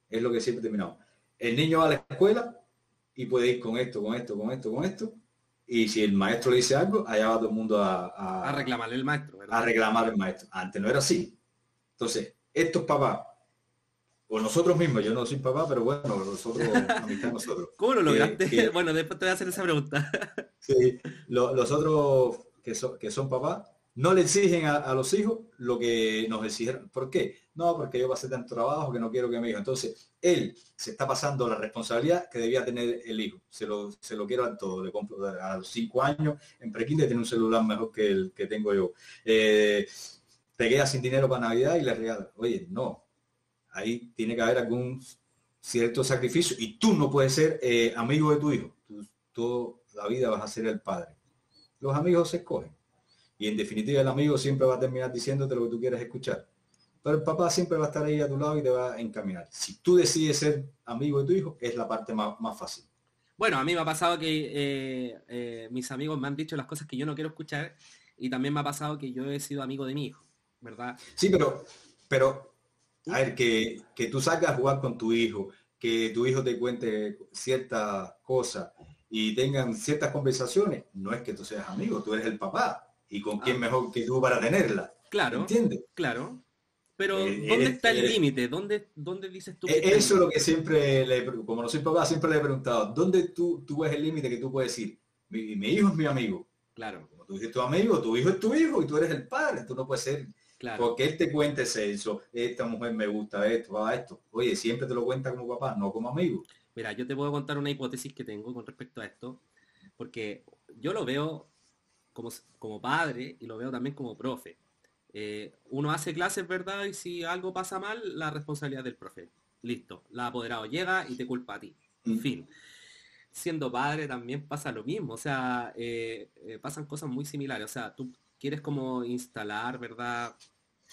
Es lo que siempre terminamos. El niño va a la escuela y puede ir con esto, con esto, con esto, con esto. Y si el maestro le dice algo, allá va todo el mundo a, a, reclamarle el maestro. A reclamar el maestro. Antes no era así. Entonces, estos papás, o nosotros mismos, yo no soy papá, pero bueno, nosotros, nosotros. ¿Cómo lo lograste? bueno, después te voy a hacer esa pregunta. Sí, los otros que son, que son papás no le exigen a, los hijos lo que nos exigieron. ¿Por qué? No, porque yo pasé tanto trabajo que no quiero que mi hijo. Entonces, él se está pasando la responsabilidad que debía tener el hijo. Se lo, se lo quiero a todo. Le compro a los cinco años en prequín de tener un celular mejor que el que tengo yo. Eh, te quedas sin dinero para Navidad y le regalas. Oye, no. Ahí tiene que haber algún cierto sacrificio y tú no puedes ser eh, amigo de tu hijo. tú la vida vas a ser el padre. Los amigos se escogen. Y en definitiva el amigo siempre va a terminar diciéndote lo que tú quieres escuchar. Pero el papá siempre va a estar ahí a tu lado y te va a encaminar. Si tú decides ser amigo de tu hijo, es la parte más, fácil. Bueno, a mí me ha pasado que eh, eh, mis amigos me han dicho las cosas que yo no quiero escuchar y también me ha pasado que yo he sido amigo de mi hijo, ¿verdad? Sí, pero, pero a ver, que, que tú salgas a jugar con tu hijo, que tu hijo te cuente cierta cosa, y tengan ciertas conversaciones, no es que tú seas amigo, tú eres el papá. ¿Y con quién ah. mejor que tú para tenerla? Claro. ¿Entiendes? Claro. Pero, Eh, ¿dónde eres- está el eres- límite? ¿Dónde, ¿Dónde dices tú que E- el Eso es lo que siempre, le, como no soy papá, siempre le he preguntado, ¿dónde tú, tú ves el límite que tú puedes decir? Mi, mi hijo es mi amigo. Claro, Como tú dices tu amigo, tu hijo es tu hijo y tú eres el padre. Tú no puedes ser, claro. porque él te cuente eso, esta mujer me gusta esto, va esto. Oye, siempre te lo cuenta como papá, no como amigo. Mira, yo te puedo contar una hipótesis que tengo con respecto a esto, porque yo lo veo como, como padre y lo veo también como profe. Eh, uno hace clases, ¿verdad? Y si algo pasa mal, la responsabilidad del profe. Listo, la apoderado llega y te culpa a ti. En Mm. fin. Siendo padre también pasa lo mismo, o sea, eh, eh, pasan cosas muy similares. O sea, tú quieres como instalar, ¿verdad?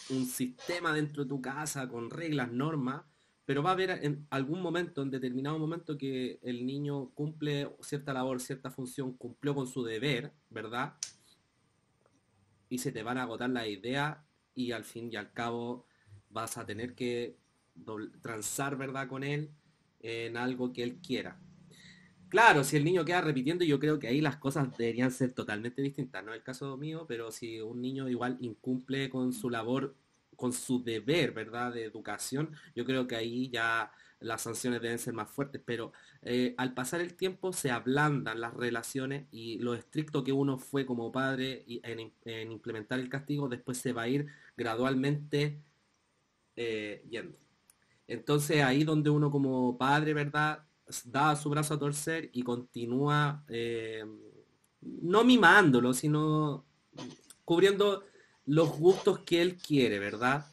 Un sistema dentro de tu casa con reglas, normas, pero va a haber en algún momento, en determinado momento, que el niño cumple cierta labor, cierta función, cumplió con su deber, ¿verdad? Y se te van a agotar las ideas y al fin y al cabo vas a tener que transar, ¿verdad? Con él en algo que él quiera. Claro, si el niño queda repitiendo, yo creo que ahí las cosas deberían ser totalmente distintas. No es el caso mío, pero si un niño igual incumple con su labor, con su deber, ¿verdad? De educación, yo creo que ahí ya las sanciones deben ser más fuertes. Pero eh, al pasar el tiempo se ablandan las relaciones y lo estricto que uno fue como padre en implementar el castigo, después se va a ir gradualmente eh, yendo. Entonces ahí donde uno como padre, ¿verdad? Da su brazo a torcer y continúa eh, no mimándolo, sino cubriendo los gustos que él quiere, ¿verdad?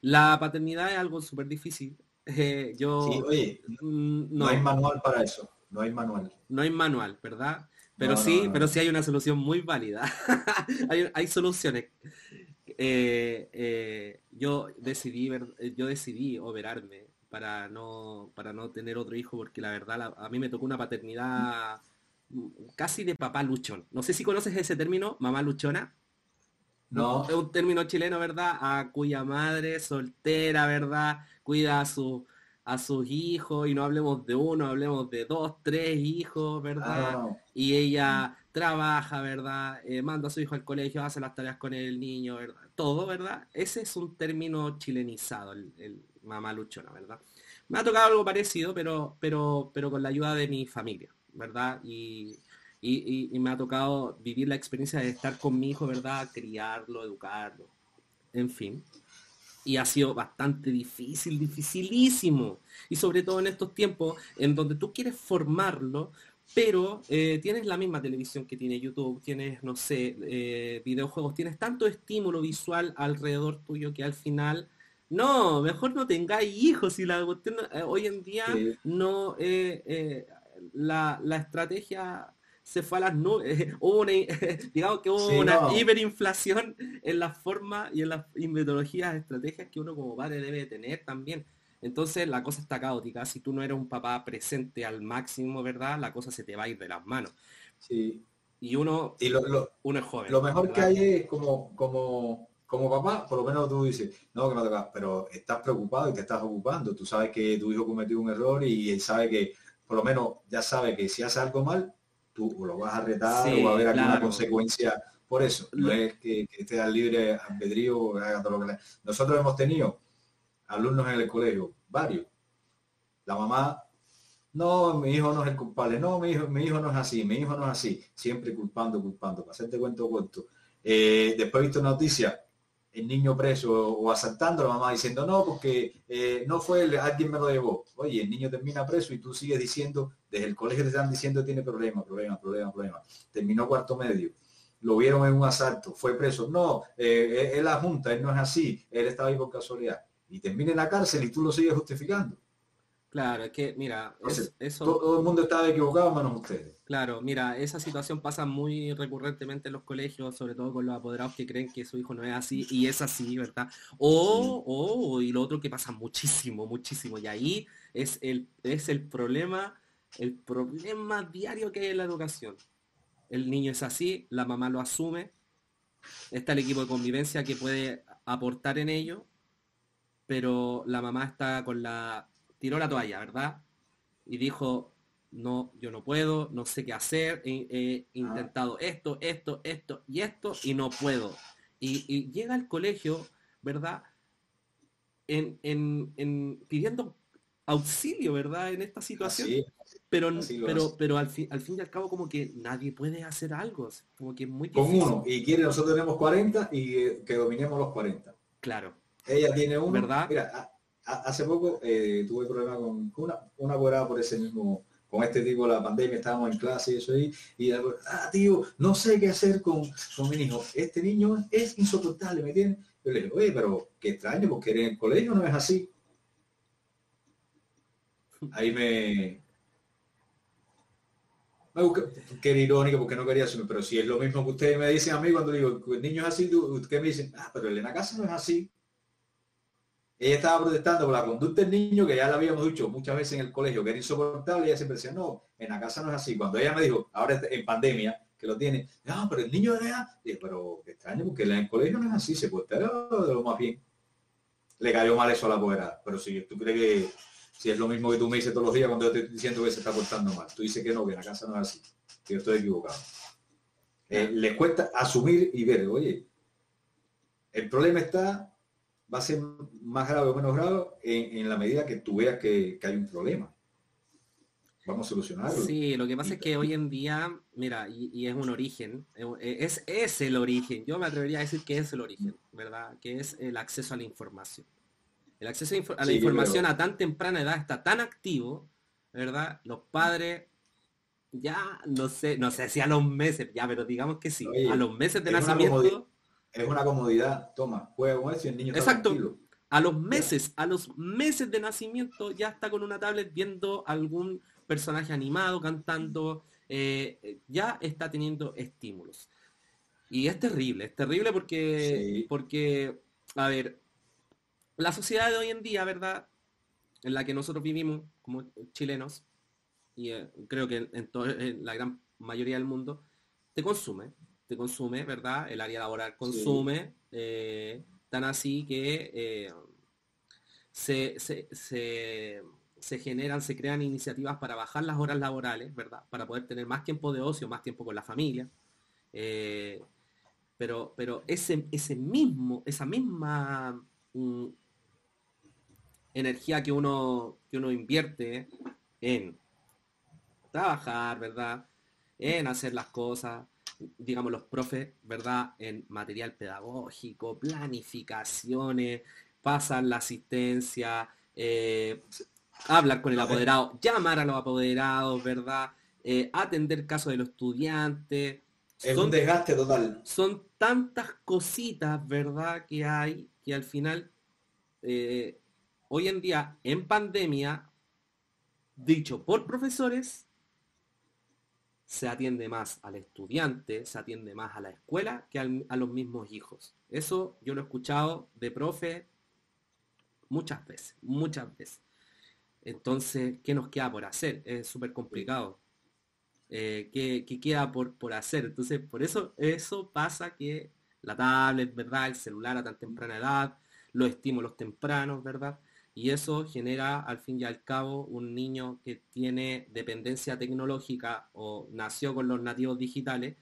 La paternidad es algo súper difícil. Eh, yo Sí, oye, no. hay manual para eso, no hay manual. no hay manual, ¿verdad? Pero No, sí, no. pero sí hay una solución muy válida. hay, hay soluciones. Eh, yo decidí ver- yo decidí operarme para no para no tener otro hijo porque la verdad la- a mí me tocó una paternidad mm, casi de papá luchón. No sé si conoces ese término, mamá luchona. No, Es un término chileno, ¿verdad? A cuya madre soltera, ¿verdad? Cuida a su a sus hijos y no hablemos de uno, hablemos de dos, tres hijos, ¿verdad? ah, y ella trabaja, ¿verdad? Eh, manda a su hijo al colegio, hace las tareas con el niño, ¿verdad? Todo, ¿verdad? Ese es un término chilenizado, el, el mamá luchona, ¿verdad? Me ha tocado algo parecido, pero, pero, pero con la ayuda de mi familia, ¿verdad? Y- y me ha tocado vivir la experiencia de estar con mi hijo, ¿verdad? Criarlo, educarlo, en fin. Y ha sido bastante difícil, dificilísimo. Y sobre todo en estos tiempos en donde tú quieres formarlo, pero eh, tienes la misma televisión que tiene YouTube, tienes, no sé, eh, videojuegos, tienes tanto estímulo visual alrededor tuyo que al final, no, mejor no tengáis hijos y la cuestión, eh, hoy en día Sí. no, eh, eh, la, la estrategia se fue a las nubes, hubo una, digamos que hubo Sí, una no. hiperinflación en las formas y en las metodologías, estrategias que uno como padre debe tener también. Entonces la cosa está caótica. Si tú no eres un papá presente al máximo, ¿verdad? La cosa se te va a ir de las manos. sí. Y uno, Y lo, lo- uno es joven. lo mejor que hay es como, como, como papá, por lo menos tú dices, no, que me toca, pero estás preocupado y te estás ocupando. Tú sabes que tu hijo cometió un error y él sabe que, por lo menos ya sabe que si hace algo mal, tú lo vas a retar Sí, o va a haber alguna claro. consecuencia por eso. No es que, que esté al libre albedrío haga todo lo que le... Nosotros hemos tenido alumnos en el colegio, varios. La mamá, no, mi hijo no es el culpable, no, mi hijo, mi hijo no es así, mi hijo no es así, siempre culpando, culpando, para hacerte cuento corto. Eh, después he visto noticias, el niño preso o asaltando, la mamá diciendo, no, porque eh, no fue él, alguien me lo llevó. Oye, el niño termina preso y tú sigues diciendo, desde el colegio te están diciendo tiene problema, problema, problema, problema. Terminó cuarto medio. Lo vieron en un asalto, fue preso. No, eh, es la junta, él no es así, él estaba ahí por casualidad. Y termina en la cárcel y tú lo sigues justificando. Claro, es que, mira, es- Entonces, eso, Todo, el mundo estaba equivocado menos ustedes. claro, mira, esa situación pasa muy recurrentemente en los colegios, sobre todo con los apoderados que creen que su hijo no es así y es así, ¿verdad? O, o, y lo otro que pasa muchísimo, muchísimo, y ahí es el, es el problema, el problema diario que hay en la educación. El niño es así, la mamá lo asume, está el equipo de convivencia que puede aportar en ello, pero la mamá está con la, tiró la toalla, ¿verdad? Y dijo, no, yo no puedo, no sé qué hacer, he, he intentado esto, esto, esto y esto y no puedo. Y, llega al colegio, ¿verdad? En, en, pidiendo auxilio, ¿verdad? En esta situación. pero, pero, pero al, fin, al fin y al cabo como que nadie puede hacer algo. Como que muy Con uno. Y quiere, nosotros tenemos 40 y eh, que dominemos los 40. Claro. Ella tiene uno. ¿Verdad? Mira, hace poco eh, tuve problema con, una, una por ese mismo con este tipo la pandemia, estábamos en clase y eso ahí, y ah, tío, no sé qué hacer con, con mi hijo. Este niño es insoportable, ¿me entiendes? Yo le digo, oye, pero qué extraño, porque en el colegio no es así. Ahí me... que era irónico porque no quería asumir, pero si es lo mismo que ustedes me dicen a mí cuando digo, el niño es así, ¿qué me dicen? Ah, pero en la casa no es así. Ella estaba protestando por la conducta del niño, que ya la habíamos dicho muchas veces en el colegio, que era insoportable, y ella siempre decía, no, en la casa no es así. Cuando ella me dijo, ahora en pandemia, que lo tiene, no, pero el niño de edad, dije, pero extraño, porque en el colegio no es así, se puede lo más bien. Le cayó mal eso a la pobreza. Pero si tú crees que si es lo mismo que tú me dices todos los días cuando yo te estoy diciendo que se está portando mal, tú dices que no, que en la casa no es así, que yo estoy equivocado. Eh, les cuesta asumir y ver, oye, el problema está va a ser más grave o menos grave en, la medida que tú veas que, hay un problema. Vamos a solucionarlo. Sí, lo que pasa es que hoy en día, mira, y, es un origen, eh, es, es el origen, yo me atrevería a decir que es el origen, ¿verdad? Que es el acceso a la información. El acceso a, la información a tan temprana edad está tan activo, ¿verdad? Los padres ya, no sé, no sé si a los meses, ya, pero digamos que sí, a los meses de nacimiento es una comodidad, toma, juega con eso y el niño Exacto. A los meses, a los meses de nacimiento ya está con una tablet viendo algún personaje animado, cantando, eh, ya está teniendo estímulos. Y es terrible, es terrible porque, porque, a ver, la sociedad de hoy en día, ¿verdad? En la que nosotros vivimos como chilenos, y eh, creo que en, en la gran mayoría del mundo, te consume te consume, ¿verdad? El área laboral consume, eh, tan así que eh, se, generan, se crean iniciativas para bajar las horas laborales, ¿verdad? Para poder tener más tiempo de ocio, más tiempo con la familia. Eh, pero, pero ese, ese mismo, esa misma mm, energía que uno, que uno invierte en trabajar, ¿verdad? En hacer las cosas, digamos, los profes, ¿verdad? En material pedagógico, planificaciones, pasan la asistencia, eh, hablar con el apoderado, llamar a los apoderados, ¿verdad? Eh, atender casos de los estudiantes. Es un desgaste total. Son tantas cositas, ¿verdad? Que hay que al final, eh, hoy en día, en pandemia, dicho por profesores, se atiende más al estudiante, se atiende más a la escuela que a los mismos hijos. Eso yo lo he escuchado de profe muchas veces, muchas veces. Entonces, ¿qué nos queda por hacer? Es súper complicado. Eh, ¿qué, queda por, por hacer? Entonces, por eso eso pasa que la tablet, ¿verdad? El celular a tan temprana edad, los estímulos tempranos, ¿verdad? Y eso genera al fin y al cabo un niño que tiene dependencia tecnológica o nació con los nativos digitales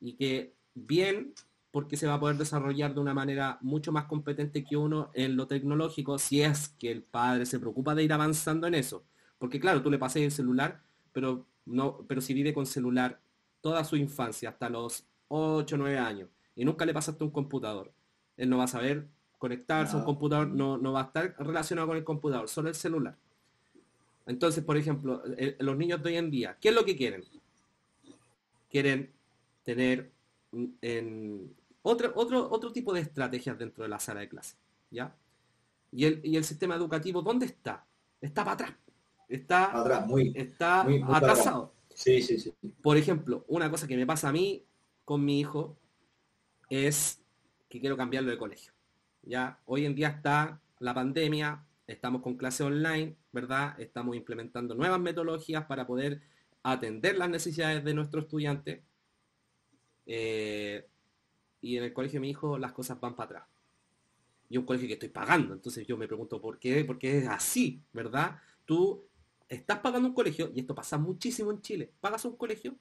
y que bien porque se va a poder desarrollar de una manera mucho más competente que uno en lo tecnológico si es que el padre se preocupa de ir avanzando en eso. Porque claro, tú le pasé el celular, pero no, pero si vive con celular toda su infancia, hasta los 8 o 9 años, y nunca le pasaste un computador, él no va a saber conectarse a un computador, no, va a estar relacionado con el computador, solo el celular. Entonces, por ejemplo, los niños de hoy en día, ¿qué es lo que quieren? Quieren tener en otro, otro, otro tipo de estrategias dentro de la sala de clase. ¿Ya? Y el, sistema educativo, ¿dónde está? Está para atrás. Está, atrás, muy, está atrasado. Sí, sí, sí. Por ejemplo, una cosa que me pasa a mí con mi hijo es que quiero cambiarlo de colegio. Ya hoy en día está la pandemia, estamos con clase online, ¿verdad? Estamos implementando nuevas metodologías para poder atender las necesidades de nuestros estudiantes. Eh, y en el colegio de mi hijo las cosas van para atrás. Y un colegio que estoy pagando. Entonces yo me pregunto por qué, porque es así, ¿verdad? Tú estás pagando un colegio, y esto pasa muchísimo en Chile, pagas un colegio,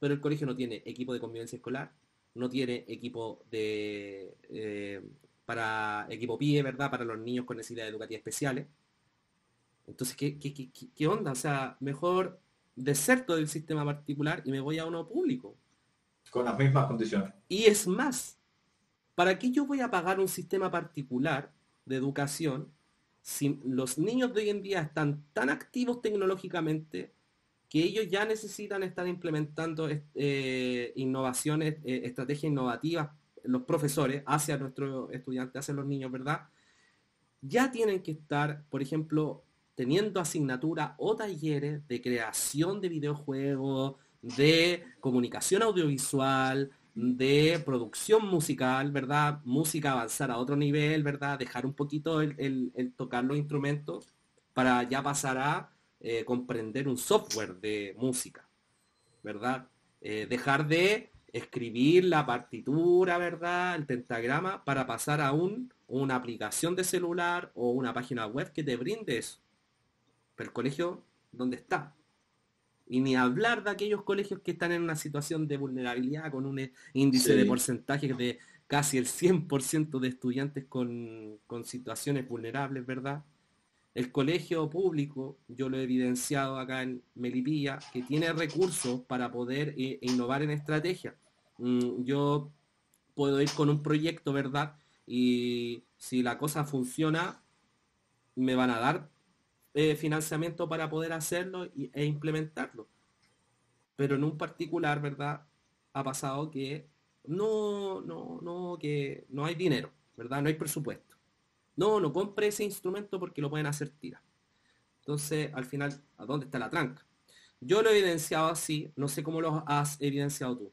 pero el colegio no tiene equipo de convivencia escolar, no tiene equipo de eh, para equipo PIE, ¿verdad? Para los niños con necesidades educativas especiales. Entonces, ¿qué, qué, qué, qué onda? O sea, mejor deserto del sistema particular y me voy a uno público. Con las mismas condiciones. Y es más, ¿para qué yo voy a pagar un sistema particular de educación si los niños de hoy en día están tan activos tecnológicamente que ellos ya necesitan estar implementando eh, innovaciones, eh, estrategias innovativas, los profesores, hacia nuestros estudiantes, hacia los niños, ¿verdad? Ya tienen que estar, por ejemplo, teniendo asignatura o talleres de creación de videojuegos, de comunicación audiovisual, de producción musical, ¿verdad? Música avanzar a otro nivel, ¿verdad? Dejar un poquito el, tocar los instrumentos para ya pasar a eh, comprender un software de música, ¿verdad? Eh, dejar de escribir la partitura, ¿verdad? El tentagrama para pasar a un, una aplicación de celular o una página web que te brinde eso. Pero el colegio, ¿dónde está? Y ni hablar de aquellos colegios que están en una situación de vulnerabilidad con un índice de porcentaje de casi el 100% de estudiantes con, situaciones vulnerables, ¿verdad? El colegio público, yo lo he evidenciado acá en Melipilla, que tiene recursos para poder eh, innovar en estrategia. Mm, yo puedo ir con un proyecto, ¿verdad? Y si la cosa funciona, me van a dar eh, financiamiento para poder hacerlo e implementarlo. Pero en un particular, ¿verdad? Ha pasado que no, no, no, que no hay dinero, ¿verdad? No hay presupuesto. No, no compre ese instrumento porque lo pueden hacer tira. Entonces, al final, ¿a dónde está la tranca? Yo lo he evidenciado así, no sé cómo lo has evidenciado tú.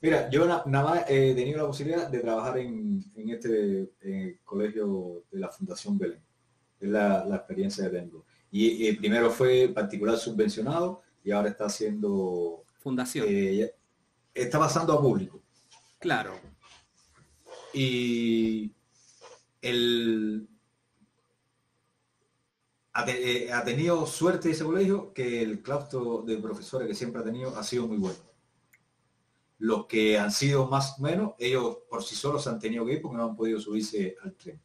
Mira, yo nada más he tenido la posibilidad de trabajar en, este colegio de la Fundación Belén. Es la, experiencia que tengo. Y, primero fue particular subvencionado y ahora está haciendo... Fundación. Eh, está pasando a público. Claro. Y el, eh, ha tenido suerte ese colegio que el claustro de profesores que siempre ha tenido ha sido muy bueno los que han sido más o menos, ellos por sí solos han tenido que ir porque no han podido subirse al tren.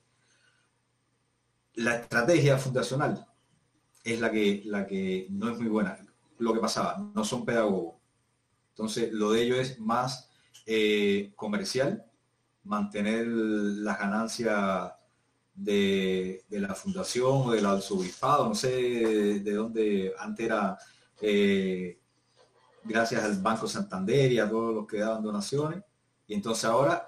La estrategia fundacional es la que, la que no es muy buena. Lo que pasaba, no son pedagogos. Entonces, lo de ellos es más eh, comercial, mantener las ganancias de, la fundación o del arzobispado, no sé de dónde antes era eh, gracias al Banco Santander y a todos los que daban donaciones. Y entonces ahora,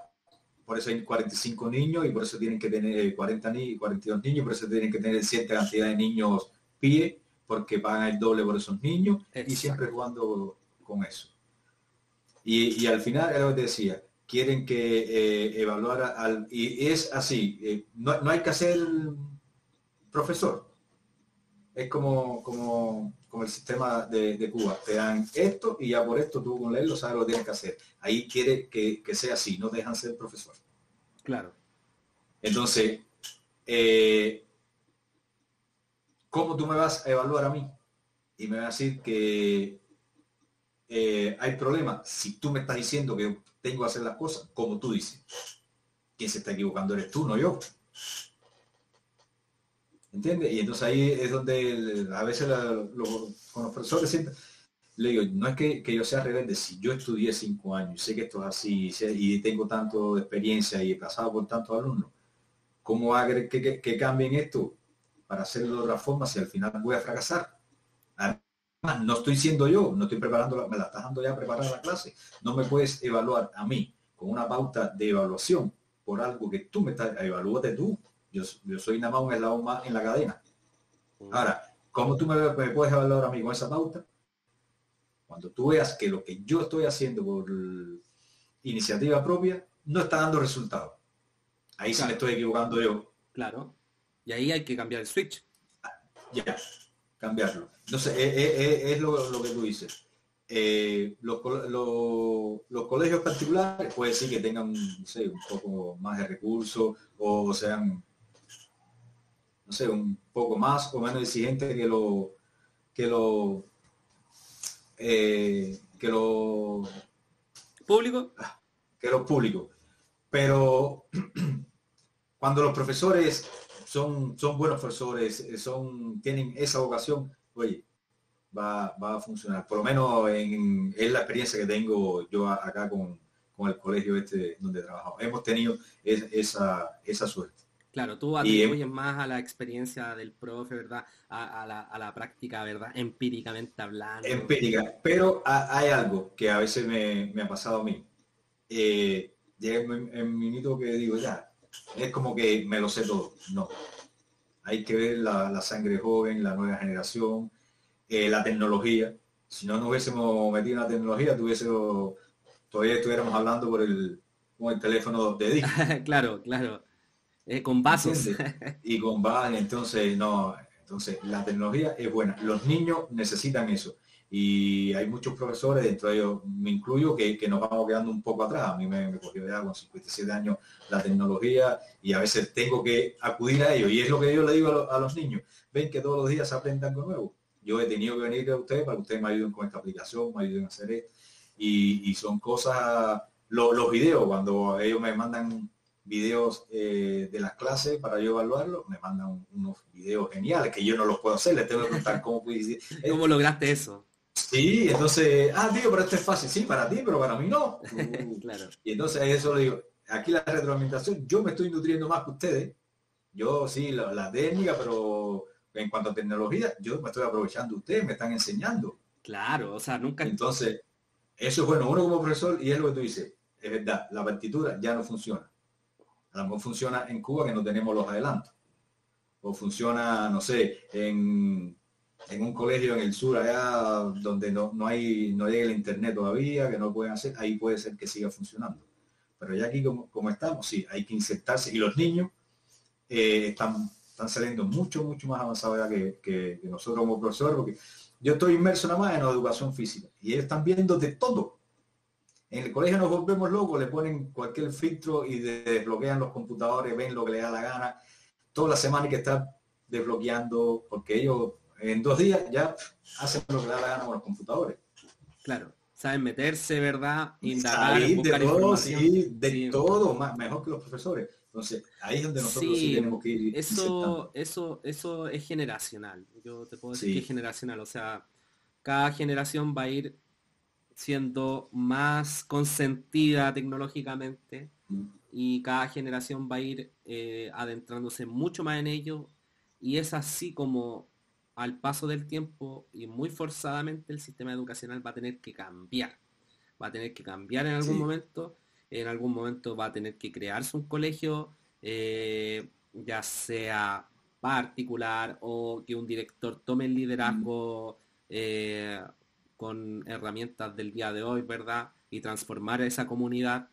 por eso hay 45 niños y por eso tienen que tener 40 niños, 42 niños, por eso tienen que tener cierta cantidad de niños pie, porque pagan el doble por esos niños y siempre jugando con eso. Y, al final, era lo que decía, quieren que eh, evaluar al... Y es así, eh, no, no hay que hacer profesor. Es como, como el sistema de, Cuba. Te dan esto y ya por esto tú con leerlo sabes lo que tienes que hacer. Ahí quiere que, sea así, no dejan ser profesor. Claro. Entonces, eh, ¿cómo tú me vas a evaluar a mí? Y me vas a decir que eh, hay problemas si tú me estás diciendo que tengo que hacer las cosas como tú dices. Quien se está equivocando eres tú, no yo. ¿Entiendes? Y entonces ahí es donde a veces con los profesores siempre le digo, no es que, yo sea rebelde, si yo estudié cinco años, sé que esto es así y tengo tanto experiencia y he pasado por tantos alumnos, ¿cómo va a que, cambien esto para hacerlo de otra forma si al final voy a fracasar? Además, no estoy siendo yo, no estoy preparando, me la estás dando ya preparar la clase. No me puedes evaluar a mí con una pauta de evaluación por algo que tú me estás, evalúate tú. Yo, soy nada más un eslabón más en la cadena. Mm. Ahora, ¿cómo tú me, puedes evaluar a mí con esa pauta? Cuando tú veas que lo que yo estoy haciendo por iniciativa propia no está dando resultados. Ahí sí me estoy equivocando yo. Claro. Y ahí hay que cambiar el switch. Ya, cambiarlo. Entonces, eh, eh, eh, es, lo, que tú dices. los, colegios particulares puede ser que tengan un poco más de recursos o sean no sé, un poco más o menos exigente que lo que lo eh, que los públicos. Que los públicos. Pero cuando los profesores son, son buenos profesores, eh, son, tienen esa vocación, oye, va, a funcionar. Por lo menos en, es la experiencia que tengo yo acá con, el colegio este donde trabajamos. Hemos tenido esa, esa suerte. Claro, tú atribuyes más a la experiencia del profe, ¿verdad? A, la, práctica, ¿verdad? Empíricamente hablando. Empírica, pero hay algo que a veces me, ha pasado a mí. Eh, llega en, minuto que digo, ya, es como que me lo sé todo. No. Hay que ver la, sangre joven, la nueva generación, eh, la tecnología. Si no nos hubiésemos metido en la tecnología, tuviésemos, todavía estuviéramos hablando por el, con el teléfono de Dick. claro, claro. Con vasos. y con vasos, entonces no, entonces la tecnología es buena. Los niños necesitan eso. Y hay muchos profesores, dentro de ellos me incluyo, que, nos vamos quedando un poco atrás. A mí me, cogió ya con 57 años la tecnología y a veces tengo que acudir a ellos. Y es lo que yo le digo a, los niños. Ven que todos los días aprendan algo nuevo. Yo he tenido que venir a ustedes para que ustedes me ayuden con esta aplicación, me ayuden a hacer esto. Y, son cosas, los videos, cuando ellos me mandan videos eh, de las clases para yo evaluarlo, me mandan unos videos geniales que yo no los puedo hacer, les tengo que contar cómo ¿Cómo lograste eso? Sí, entonces, ah, tío, pero esto es fácil, sí, para ti, pero para mí no. claro. Y entonces eso le digo, aquí la retroalimentación, yo me estoy nutriendo más que ustedes. Yo sí, la, técnica, pero en cuanto a tecnología, yo me estoy aprovechando ustedes, me están enseñando. Claro, o sea, nunca. Entonces, eso es bueno, uno como profesor, y es lo que tú dices, es verdad, la partitura ya no funciona. A lo mejor funciona en Cuba que no tenemos los adelantos. O funciona, no sé, en, un colegio en el sur allá donde no, hay, no llega el internet todavía, que no pueden hacer, ahí puede ser que siga funcionando. Pero ya aquí como, estamos, sí, hay que insertarse. Y los niños eh, están, están saliendo mucho, mucho más avanzados que, que, nosotros como profesores, porque yo estoy inmerso nada más en la educación física y ellos están viendo de todo en el colegio nos volvemos locos, le ponen cualquier filtro y desbloquean los computadores, ven lo que les da la gana. Toda la semana hay que estar desbloqueando, porque ellos en dos días ya hacen lo que les da la gana con los computadores. Claro, saben meterse, ¿verdad? Indagar, buscar de todo, sí, de todo, más, mejor que los profesores. Entonces, ahí es donde nosotros sí, tenemos que ir. Eso, eso, eso es generacional. Yo te puedo decir que es generacional. O sea, cada generación va a ir siendo más consentida tecnológicamente mm. y cada generación va a ir eh, adentrándose mucho más en ello y es así como al paso del tiempo y muy forzadamente el sistema educacional va a tener que cambiar. Va a tener que cambiar en algún momento, en algún momento va a tener que crearse un colegio, eh, ya sea particular o que un director tome el liderazgo mm. eh, con herramientas del día de hoy, ¿verdad? Y transformar esa comunidad,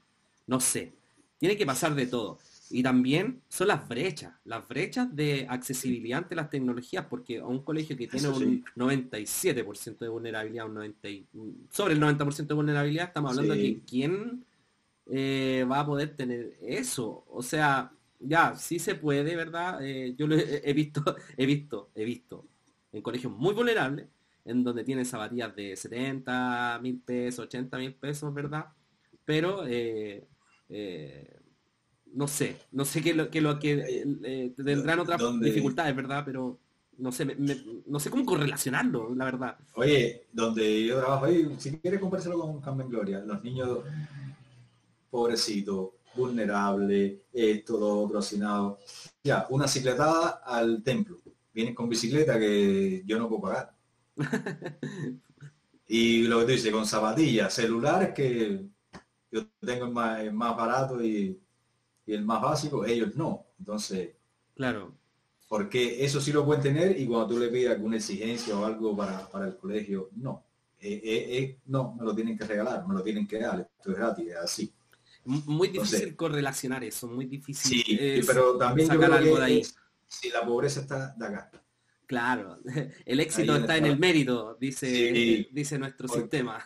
no sé, tiene que pasar de todo. Y también son las brechas, las brechas de accesibilidad ante las tecnologías, porque a un colegio que tiene un 97% de vulnerabilidad, un 90 sobre el 90% de vulnerabilidad, estamos hablando de que quién eh, va a poder tener eso. O sea, ya, sí se puede, ¿verdad? Eh, yo lo he, visto, he visto, he visto en colegios muy vulnerables en donde tienen zapatillas de 70 mil pesos, 80 mil pesos, ¿verdad? Pero eh, eh, no sé, no sé qué lo que, lo que eh, tendrán otras dificultades, ¿verdad? Pero no sé, no sé cómo correlacionarlo, la verdad. Oye, donde yo trabajo ahí, si quieres compárselo con Carmen Gloria, los niños pobrecitos, vulnerables, esto, lo otro, hacinado. Ya, una cicletada al templo. Vienen con bicicleta que yo no puedo pagar y lo que tú dices, con zapatillas, celulares que yo tengo el más, barato y, el más básico, ellos no. Entonces, claro. Porque eso sí lo pueden tener y cuando tú le pidas alguna exigencia o algo para, el colegio, no. Eh, eh, eh, no, me lo tienen que regalar, me lo tienen que dar, esto es gratis, es así. Muy difícil correlacionar eso, muy difícil. Sí, pero también algo de ahí. si la pobreza está de acá, Claro, el éxito está, en el mérito, dice, dice nuestro sistema.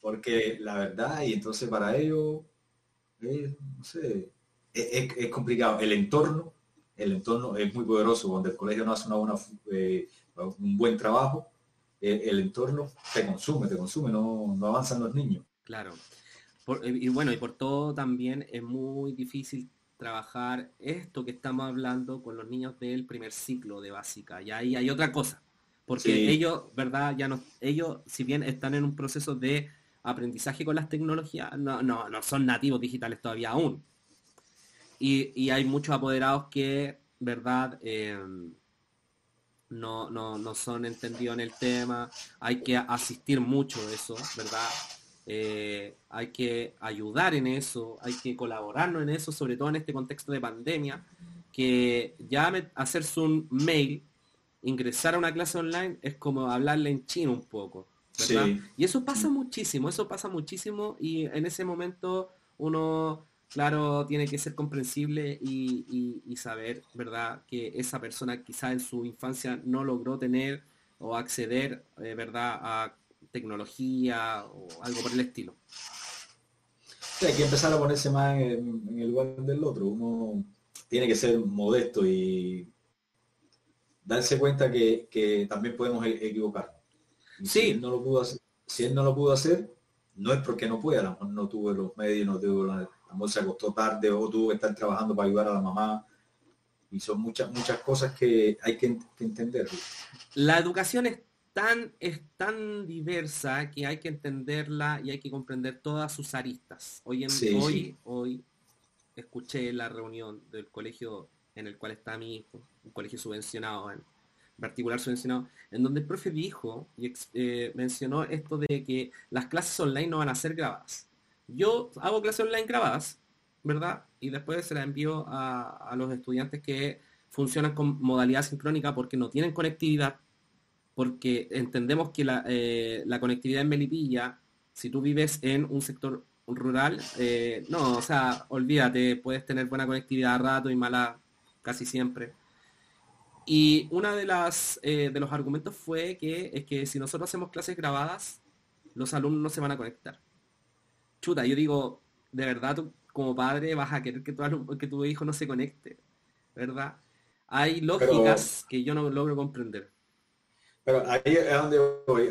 Porque la verdad, y entonces para ello, no sé, es, complicado. El entorno, el entorno es muy poderoso. Cuando el colegio no hace una buena, eh, un buen trabajo, el, entorno te consume, te consume, no, no avanzan los niños. Claro. y bueno, y por todo también es muy difícil trabajar esto que estamos hablando con los niños del primer ciclo de básica. Y ahí hay otra cosa. Porque ellos, ¿verdad? Ya no, ellos, si bien están en un proceso de aprendizaje con las tecnologías, no, no, no son nativos digitales todavía aún. Y, hay muchos apoderados que, ¿verdad? Em, no, no, no son entendidos en el tema, hay que asistir mucho a eso, ¿verdad? Eh, hay que ayudar en eso, hay que colaborarnos en eso, sobre todo en este contexto de pandemia, que ya hacerse un mail, ingresar a una clase online es como hablarle en chino un poco. ¿verdad? Y eso pasa muchísimo, eso pasa muchísimo y en ese momento uno, claro, tiene que ser comprensible y, y saber, ¿verdad? Que esa persona quizá en su infancia no logró tener o acceder, eh, ¿verdad? A tecnología o algo por el estilo. hay que empezar a ponerse más en, el lugar del otro. Uno tiene que ser modesto y darse cuenta que, también podemos e-, equivocar. Si él no lo pudo hacer, si él no lo pudo hacer, no es porque no pueda, no tuvo los medios, no tuvo la, se acostó tarde o tuvo que estar trabajando para ayudar a la mamá. Y son muchas, muchas cosas que hay que, que entender. La educación es tan, es tan diversa que hay que entenderla y hay que comprender todas sus aristas. Hoy, en, hoy, hoy escuché la reunión del colegio en el cual está mi hijo, un colegio subvencionado, en particular subvencionado, en donde el profe dijo y eh, mencionó esto de que las clases online no van a ser grabadas. Yo hago clases online grabadas, ¿verdad? Y después se las envío a, a los estudiantes que funcionan con modalidad sincrónica porque no tienen conectividad porque entendemos que eh, la, conectividad en Melipilla, si tú vives en un sector rural, eh, no, o sea, olvídate, puedes tener buena conectividad a rato y mala casi siempre. Y una de las eh, de los argumentos fue que es que si nosotros hacemos clases grabadas, los alumnos no se van a conectar. Chuta, yo digo, de verdad tú como padre vas a querer que tu, que tu hijo no se conecte, ¿verdad? Hay lógicas que yo no logro comprender. Pero ahí es donde voy.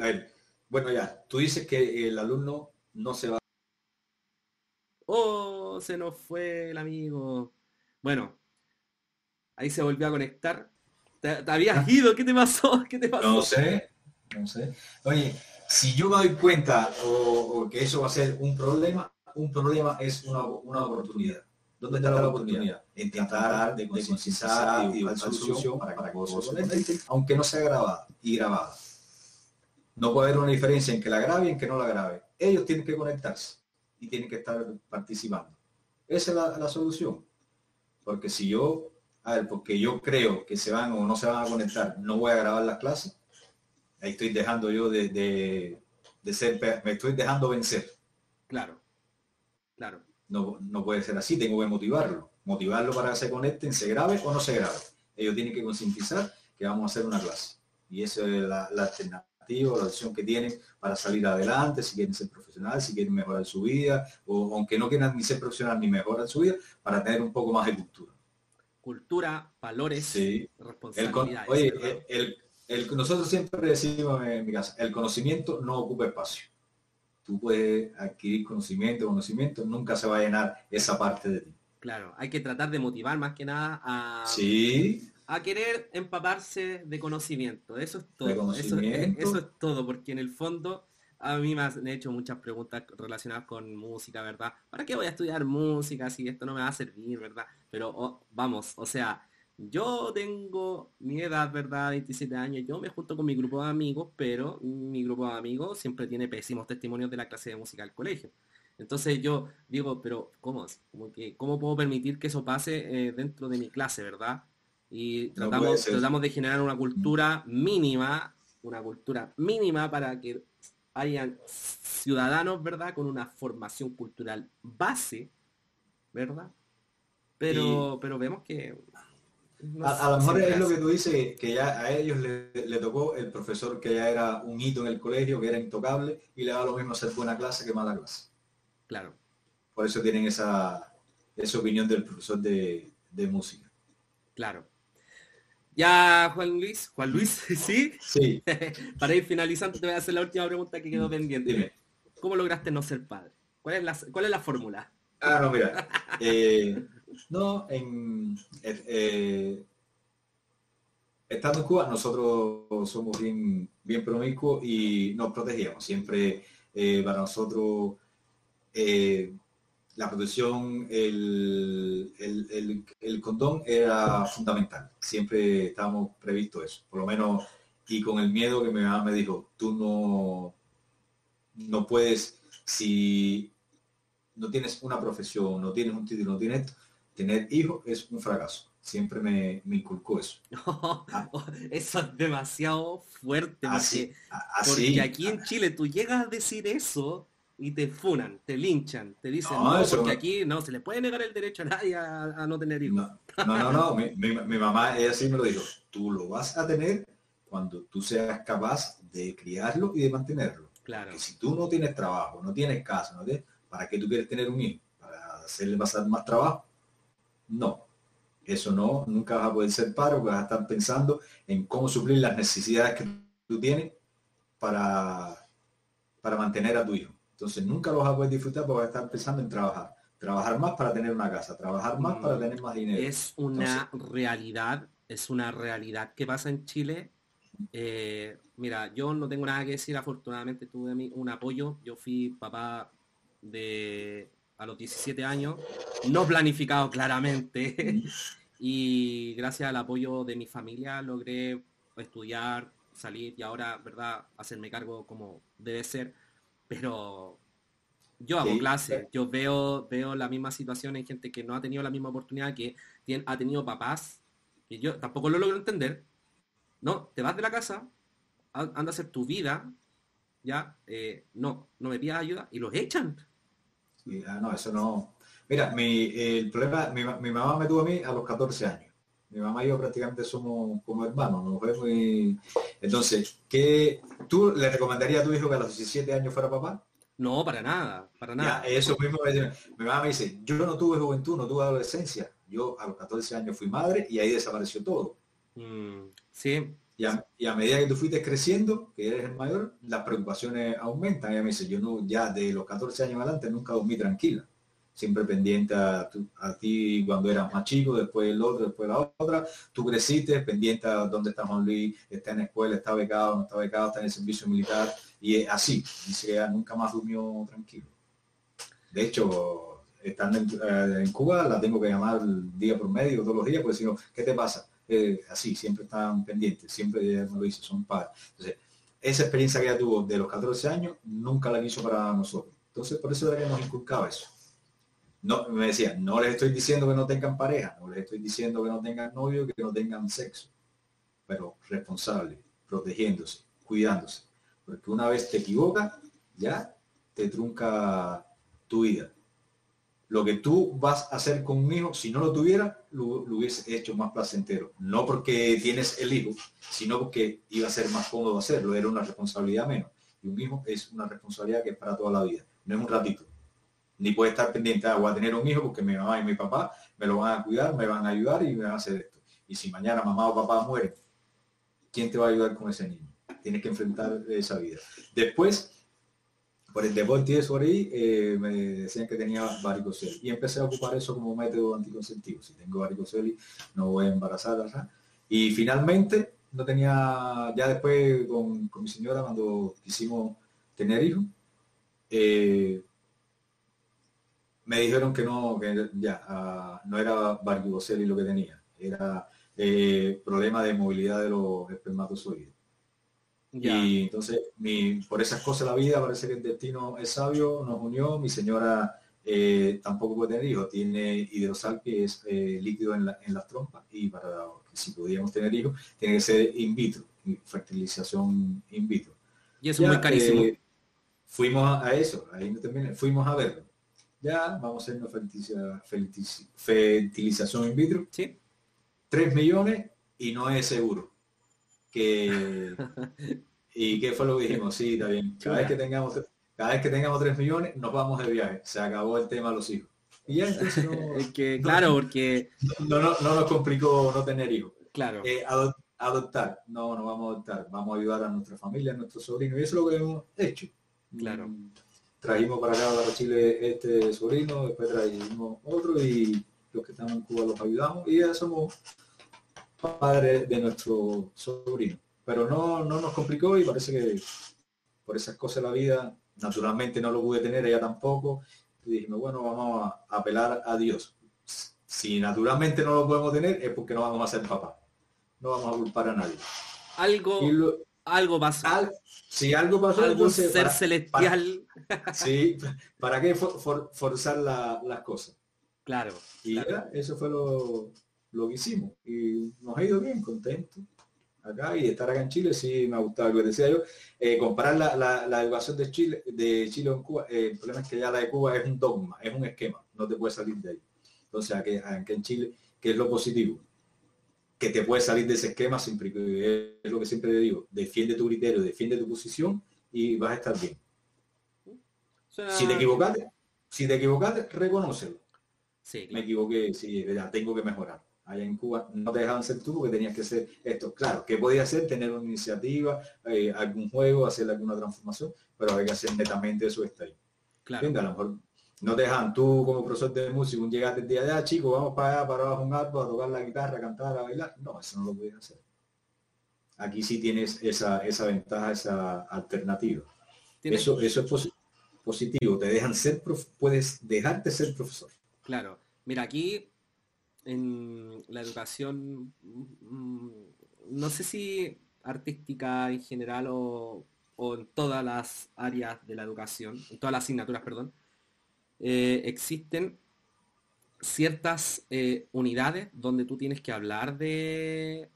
Bueno, ya, tú dices que el alumno no se va. Oh, se nos fue el amigo. Bueno, ahí se volvió a conectar. ¿Te, habías ido? ¿Qué te pasó? ¿Qué te pasó? No sé, no sé. Oye, si yo me doy cuenta o, que eso va a ser un problema, un problema es una, una oportunidad. ¿Dónde está la oportunidad? En tratar de concienciar y buscar solución para que vos aunque no sea grabada y grabada. No puede haber una diferencia en que la grabe y en que no la grabe. Ellos tienen que conectarse y tienen que estar participando. Esa es la, solución. Porque si yo, a ver, porque yo creo que se van o no se van a conectar, no voy a grabar las clases, ahí estoy dejando yo de, de ser, me estoy dejando vencer. Claro, claro. No, puede ser así, tengo que motivarlo. Motivarlo para que se conecten, se grabe o no se grabe. Ellos tienen que concientizar que vamos a hacer una clase. Y esa es la, alternativa, la opción que tienen para salir adelante, si quieren ser profesional, si quieren mejorar su vida, o aunque no quieran ni ser profesional ni mejorar su vida, para tener un poco más de cultura. Cultura, valores, sí. responsabilidades. oye, nosotros siempre decimos en mi casa, el conocimiento no ocupa espacio tú puedes adquirir conocimiento, conocimiento, nunca se va a llenar esa parte de ti. Claro, hay que tratar de motivar más que nada a, sí. a querer empaparse de conocimiento. Eso es todo. Eso, es todo, porque en el fondo a mí me han hecho muchas preguntas relacionadas con música, ¿verdad? ¿Para qué voy a estudiar música si esto no me va a servir, ¿verdad? Pero oh, vamos, o sea, yo tengo mi edad, ¿verdad? 27 años. Yo me junto con mi grupo de amigos, pero mi grupo de amigos siempre tiene pésimos testimonios de la clase de música del colegio. Entonces yo digo, pero ¿cómo? Como que, ¿Cómo puedo permitir que eso pase eh, dentro de mi clase, verdad? Y tratamos, tratamos de generar una cultura mínima, una cultura mínima para que hayan ciudadanos, ¿verdad? Con una formación cultural base, ¿verdad? Pero, pero vemos que a, lo mejor es lo que tú dices, que ya a ellos le, tocó el profesor que ya era un hito en el colegio, que era intocable, y le da lo mismo hacer buena clase que mala clase. Claro. Por eso tienen esa, esa opinión del profesor de, música. Claro. Ya, Juan Luis, Juan Luis, ¿sí? Sí. Para ir finalizando, te voy a hacer la última pregunta que quedó Mm, pendiente. Dime. ¿Cómo lograste no ser padre? ¿Cuál es la, cuál es la fórmula? Ah, no, mira. eh, no, en eh, eh, estando en Cuba, nosotros somos bien, bien promiscuos y nos protegíamos. Siempre eh, para nosotros la protección, el, el, el- el condón era fundamental. Siempre estábamos previsto eso. Por lo menos, y con el miedo que mi mamá me dijo, tú no, no puedes, si no tienes una profesión, no tienes un título, no tienes esto, tener hijos es un fracaso. Siempre me, me inculcó eso. Eso es demasiado fuerte. Así, Porque, a- porque así. aquí en Chile tú llegas a decir eso y te funan, te linchan, te dicen, No, no, eso porque aquí no se le puede negar el derecho a nadie a, a no tener hijos. No, no, no, no. Mi, mi- mi mamá, ella sí me lo dijo. Tú lo vas a tener cuando tú seas capaz de criarlo y de mantenerlo. Claro. Que si tú no tienes trabajo, no tienes casa, no tienes- ¿para qué tú quieres tener un hijo? ¿Para hacerle pasar más trabajo? No. Eso no, nunca vas a poder ser porque vas a estar pensando en cómo suplir las necesidades que tú tienes para, para mantener a tu hijo. Entonces nunca lo vas a poder disfrutar porque vas a estar pensando en trabajar. Trabajar más para tener una casa, trabajar más Mm. para tener más dinero. Es una realidad, es una realidad que pasa en Chile. Eh, mira, yo no tengo nada que decir, afortunadamente tuve un apoyo. Yo fui papá de a los 17 años, no planificado claramente. y gracias al apoyo de mi familia logré estudiar, salir y ahora, ¿verdad?, hacerme cargo como debe ser. Pero yo hago Sí. clases, yo veo, veo la misma situación en gente que no ha tenido la misma oportunidad, que tien- ha tenido papás, que yo tampoco lo logro entender. No, te vas de la casa, anda a hacer tu vida, ya, eh, no, no me pidas ayuda y los echan. Ah, no, eso no. Mira, mi, el problema, mi, mi mamá me tuvo a mí a los 14 años. Mi mamá y yo prácticamente somos como hermanos, nos vemos y... Entonces, ¿qué, ¿tú le recomendarías a tu hijo que a los 17 años fuera papá? No, para nada, para Ya, nada. eso mismo mi mamá me dice, yo no tuve juventud, no tuve adolescencia. Yo a los 14 años fui madre y ahí desapareció todo. Mm, sí, Y a, medida que tú fuiste creciendo, que eres el mayor, las preocupaciones aumentan. Ella me dice, yo no, ya de los 14 años adelante nunca dormí tranquila. Siempre pendiente a, ti cuando eras más chico, después el otro, después la otra. Tú creciste pendiente a dónde está Juan Luis, está en la escuela, está becado, no está becado, está en el servicio militar. Y es así. Dice que nunca más durmió tranquilo. De hecho, estando en, eh, en Cuba, la tengo que llamar día por medio, todos los días, porque si no, ¿qué te pasa? Así, siempre están pendientes, siempre me lo dice, son padres. Entonces, esa experiencia que ella tuvo de los 14 años, nunca la quiso para nosotros. Entonces, por eso que nos inculcaba eso. No, me decía, no les estoy diciendo que no tengan pareja, no les estoy diciendo que no tengan novio, que no tengan sexo, pero responsable, protegiéndose, cuidándose. Porque una vez te equivocas, ya te trunca tu vida. Lo que tú vas a hacer con un hijo, si no lo tuviera, lo, lo hubiese hecho más placentero. No porque tienes el hijo, sino porque iba a ser más cómodo hacerlo, era una responsabilidad menos. Y un hijo es una responsabilidad que es para toda la vida, no es un ratito. Ni puede estar pendiente, ah, voy a tener un hijo porque mi mamá y mi papá me lo van a cuidar, me van a ayudar y me van a hacer esto. Y si mañana mamá o papá muere, ¿quién te va a ayudar con ese niño? Tienes que enfrentar esa vida. Después, por el deporte y eso por ahí, eh, me decían que tenía varicocele. Y empecé a ocupar eso como método anticonceptivo. Si tengo varicocele, no voy a embarazar. Y finalmente, no tenía, ya después con, con mi señora, cuando quisimos tener hijos, eh, me dijeron que no, que ya, ah, no era varicocele lo que tenía, era eh, problema de movilidad de los espermatozoides. Y entonces, mi, por esas cosas la vida, parece que el destino es sabio, nos unió, mi señora eh, tampoco puede tener hijos, tiene hidrosal que es eh, líquido en, la- en las trompas y para que si pudiéramos tener hijos, tiene que ser in vitro, fertilización in vitro. Y eso es muy carísimo. eh, fuimos a, a eso, ahí no terminé, fuimos a verlo. Ya vamos a hacer una fertiliza- fertiliz- fertilización in vitro, ¿Sí? 3 millones y no es seguro. Que, ¿Y qué fue lo que dijimos? Sí, está bien. Cada vez que tengamos, cada vez que tengamos 3 millones, nos vamos de viaje. Se acabó el tema de los hijos. Y ya entonces no, Es que, no. claro, porque no, no- no nos complicó no tener hijos. Claro. Eh, adoptar. No, no vamos a adoptar. Vamos a ayudar a nuestra familia, a nuestros sobrinos. Y eso es lo que hemos hecho. Claro. Mm, trajimos para acá, para Chile, este sobrino, después trajimos otro y los que estamos en Cuba los ayudamos y ya somos padres de nuestro sobrino. Pero no, no nos complicó y parece que por esas cosas de la vida, naturalmente no lo pude tener, ella tampoco. Y dijimos, bueno, vamos a apelar a Dios. Si naturalmente no lo podemos tener es porque no vamos a ser papá. No vamos a culpar a nadie. Algo, algo pasó. si algo pasó, algún ser celestial. sí, ¿para qué forzar las cosas? Claro. Y eso fue lo, lo que hicimos. Y nos ha ido bien, contentos acá y estar acá en Chile sí me ha gustado. Lo que decía yo, eh, comparar la, la, educación de Chile, de Chile en Cuba, eh, el problema es que ya la de Cuba es un dogma, es un esquema, no te puedes salir de ahí. Entonces, aquí, aquí en Chile, ¿qué es lo positivo? Que te puedes salir de ese esquema siempre, es lo que siempre digo, defiende tu criterio, defiende tu posición y vas a estar bien. Si te equivocaste, si te equivocaste, reconócelo. Sí, Me equivoqué, sí, ya tengo que mejorar allá en Cuba no te dejaban ser tú porque tenías que ser esto. Claro, ¿qué podía hacer? Tener una iniciativa, eh, algún juego, hacer alguna transformación, pero hay que hacer netamente eso está ahí. Claro. a lo mejor no te dejan tú como profesor de música, un llegaste el día de allá, chico, vamos para allá, para abajo un árbol, a tocar la guitarra, a cantar, a bailar. No, eso no lo puedes hacer. Aquí sí tienes esa, esa ventaja, esa alternativa. Eso, eso es positivo, te dejan ser, puedes dejarte ser profesor. Claro. Mira, aquí en la educación, mm, no sé si artística en general o, en todas las áreas de la educación, en todas las asignaturas, perdón, eh, existen ciertas eh, unidades donde tú tienes que hablar de,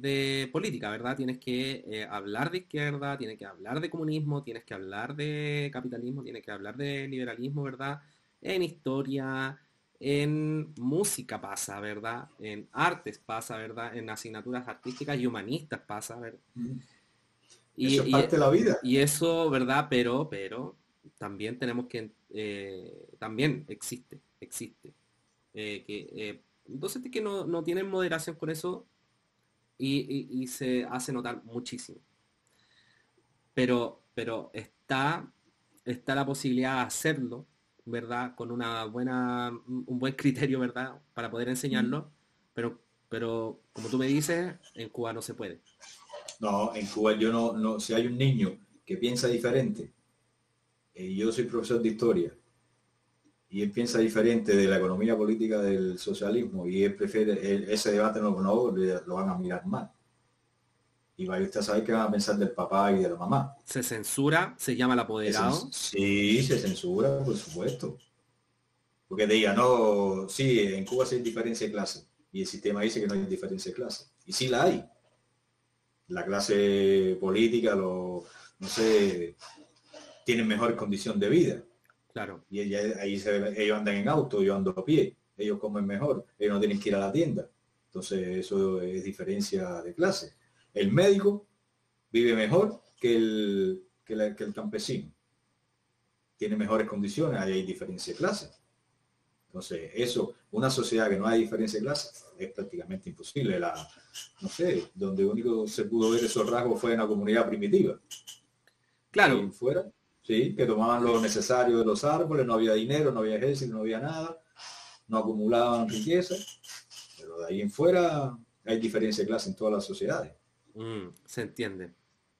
de política, ¿verdad? Tienes que eh, hablar de izquierda, tienes que hablar de comunismo, tienes que hablar de capitalismo, tienes que hablar de liberalismo, ¿verdad? En historia, en música pasa, ¿verdad? En artes pasa, ¿verdad? En asignaturas artísticas y humanistas pasa, ¿verdad? Y, eso es parte de la vida. Y eso, ¿verdad? Pero, pero también tenemos que, eh, también existe, existe. Eh, que, eh, entonces que no, no, tienen moderación con eso y, y, se hace notar muchísimo. Pero, pero está, está la posibilidad de hacerlo ¿verdad? Con una buena, un buen criterio, ¿verdad? Para poder enseñarlo, pero, pero como tú me dices, en Cuba no se puede. No, en Cuba yo no, no si hay un niño que piensa diferente, y yo soy profesor de historia, y él piensa diferente de la economía política del socialismo, y él prefiere, ese debate no, no lo van a mirar mal y vaya usted a saber qué van a pensar del papá y de la mamá. ¿Se censura? ¿Se llama el apoderado? Sí, se censura, por supuesto. Porque diga, no, sí, en Cuba sí hay diferencia de clase. Y el sistema dice que no hay diferencia de clase. Y sí la hay. La clase política, lo, no sé, tienen mejor condición de vida. Claro. Y ahí se, ellos andan en auto, yo ando a pie. Ellos comen mejor, ellos no tienen que ir a la tienda. Entonces eso es diferencia de clase el médico vive mejor que el, que, el campesino. Tiene mejores condiciones, hay diferencia de clase. Entonces, eso, una sociedad que no hay diferencia de clase, es prácticamente imposible. La, no sé, donde único se pudo ver esos rasgos fue en la comunidad primitiva. Claro. fuera, sí, que tomaban lo necesario de los árboles, no había dinero, no había ejército, no había nada, no acumulaban riqueza. Pero de ahí en fuera hay diferencia de clase en todas las sociedades. Mm, se entiende.